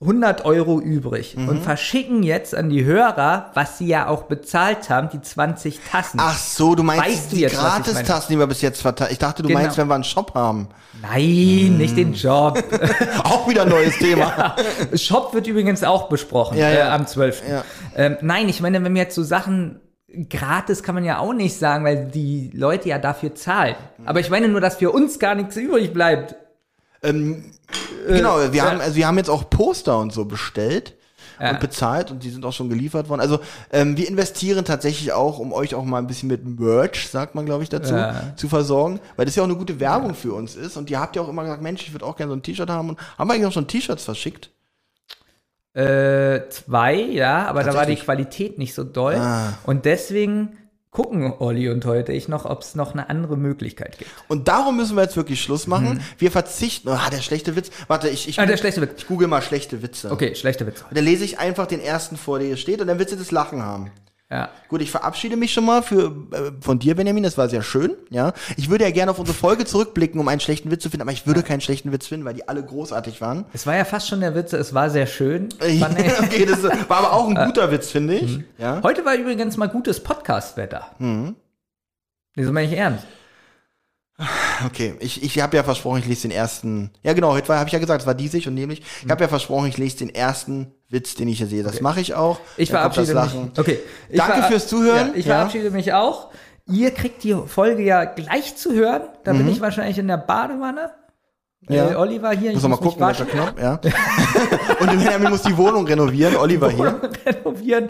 Speaker 2: 100 Euro übrig
Speaker 1: Mhm.
Speaker 2: und verschicken jetzt an die Hörer, was sie ja auch bezahlt haben, die 20 Tassen.
Speaker 1: Ach so, du meinst
Speaker 2: Weißt du
Speaker 1: die? Gratistassen, die wir bis jetzt verteilt. Ich dachte, du
Speaker 2: Genau.
Speaker 1: meinst, wenn wir einen Shop haben.
Speaker 2: Nein, nicht den Job.
Speaker 1: Auch wieder ein neues Thema.
Speaker 2: Shop wird übrigens auch besprochen
Speaker 1: Ja, ja.
Speaker 2: Äh, am 12.
Speaker 1: Ja.
Speaker 2: Ähm, nein, ich meine, wenn wir jetzt so Sachen gratis kann man ja auch nicht sagen, weil die Leute ja dafür zahlen. Aber ich meine nur, dass für uns gar nichts übrig bleibt.
Speaker 1: ähm, genau, wir
Speaker 2: ja.
Speaker 1: haben, also wir haben jetzt auch Poster und so bestellt.
Speaker 2: Ja.
Speaker 1: Und bezahlt und die sind auch schon geliefert worden. Also ähm, wir investieren tatsächlich auch, um euch auch mal ein bisschen mit Merch, sagt man glaube ich dazu,
Speaker 2: Ja.
Speaker 1: zu versorgen, weil das ja auch eine gute Werbung für uns ist. Und ihr habt ja auch immer gesagt, Mensch, ich würde auch gerne so ein T-Shirt haben. Und haben wir eigentlich auch schon T-Shirts verschickt?
Speaker 2: Äh, zwei, ja, aber da war die. Qualität nicht so doll.
Speaker 1: Ah.
Speaker 2: Und deswegen gucken Olli und heute ich noch, ob es noch eine andere Möglichkeit gibt.
Speaker 1: Und darum müssen wir jetzt wirklich Schluss machen. Wir verzichten. Ah, der schlechte Witz. Warte, ich, ich,
Speaker 2: Mhm. Ah, der schlechte Witz.
Speaker 1: ich google mal schlechte Witze.
Speaker 2: Okay, schlechter Witz.
Speaker 1: Und dann lese ich einfach den ersten vor, der hier steht, und dann willst du das Lachen haben.
Speaker 2: Ja.
Speaker 1: Gut, ich verabschiede mich schon mal für, äh, von dir, Benjamin, das war sehr schön, ja. Ich würde ja gerne auf unsere Folge zurückblicken, um einen schlechten Witz zu finden, aber ich würde keinen schlechten Witz finden, weil die alle großartig waren.
Speaker 2: Es war ja fast schon der Witz, es war sehr schön.
Speaker 1: Okay, das war aber auch ein guter Witz, finde ich. Ja.
Speaker 2: Heute war übrigens mal gutes Podcast-Wetter. Mhm. Nee, so meine ich ernst.
Speaker 1: Okay, ich, ich habe ja versprochen, ich lese den ersten. Ja, genau, heute habe ich ja gesagt, es war diesig und nämlich. Ich habe ja versprochen, ich lese den ersten Witz, den ich hier sehe. Das mache ich auch.
Speaker 2: Ich
Speaker 1: Dann
Speaker 2: verabschiede mich. Okay. Ich
Speaker 1: Danke
Speaker 2: ver-
Speaker 1: fürs Zuhören.
Speaker 2: Ja, ich
Speaker 1: Ja.
Speaker 2: verabschiede mich auch. Ihr kriegt die Folge ja gleich zu hören. Da bin ich wahrscheinlich in der Badewanne.
Speaker 1: Mhm. Ja.
Speaker 2: Äh, Oliver hier.
Speaker 1: Muss
Speaker 2: ich
Speaker 1: noch mal gucken, welcher. Knopf, ja. und der Benjamin muss die Wohnung renovieren. Oliver hier.
Speaker 2: renovieren.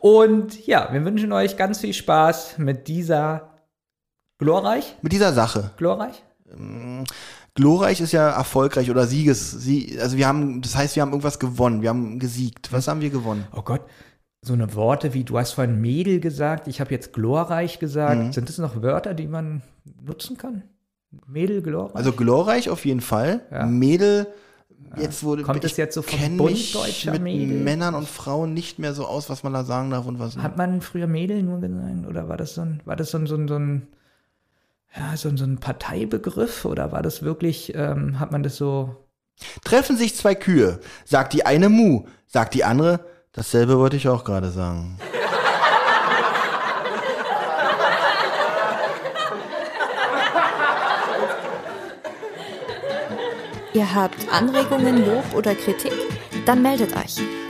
Speaker 2: Und ja, wir wünschen euch ganz viel Spaß mit dieser glorreich,
Speaker 1: Mit dieser Sache.
Speaker 2: glorreich.
Speaker 1: Glorreich ist ja erfolgreich oder Sieges. Sie, also wir haben, das heißt, wir haben irgendwas gewonnen. Wir haben gesiegt. Was haben wir gewonnen?
Speaker 2: Oh Gott, so eine Worte wie du hast vorhin Mädel gesagt, ich habe jetzt glorreich gesagt.
Speaker 1: Mhm.
Speaker 2: Sind das noch Wörter, die man nutzen kann? Mädel, glorreich.
Speaker 1: Also glorreich auf jeden Fall.
Speaker 2: Ja.
Speaker 1: Mädel, jetzt wurde
Speaker 2: Kommt es jetzt so vom Bund deutscher
Speaker 1: mit
Speaker 2: Mädel?
Speaker 1: Männern und Frauen nicht mehr so aus, was man da sagen darf und was nicht.
Speaker 2: Hat man früher Mädel nur gesagt? Oder war das so ein, war das so ein, so ein, so ein, ja, so ein, so ein Parteibegriff? Oder war das wirklich, ähm, hat man das so,
Speaker 1: Treffen sich zwei Kühe, sagt die eine Mu, sagt die andere, dasselbe wollte ich auch gerade sagen.
Speaker 5: Ihr habt Anregungen, Lob oder Kritik? Dann meldet euch.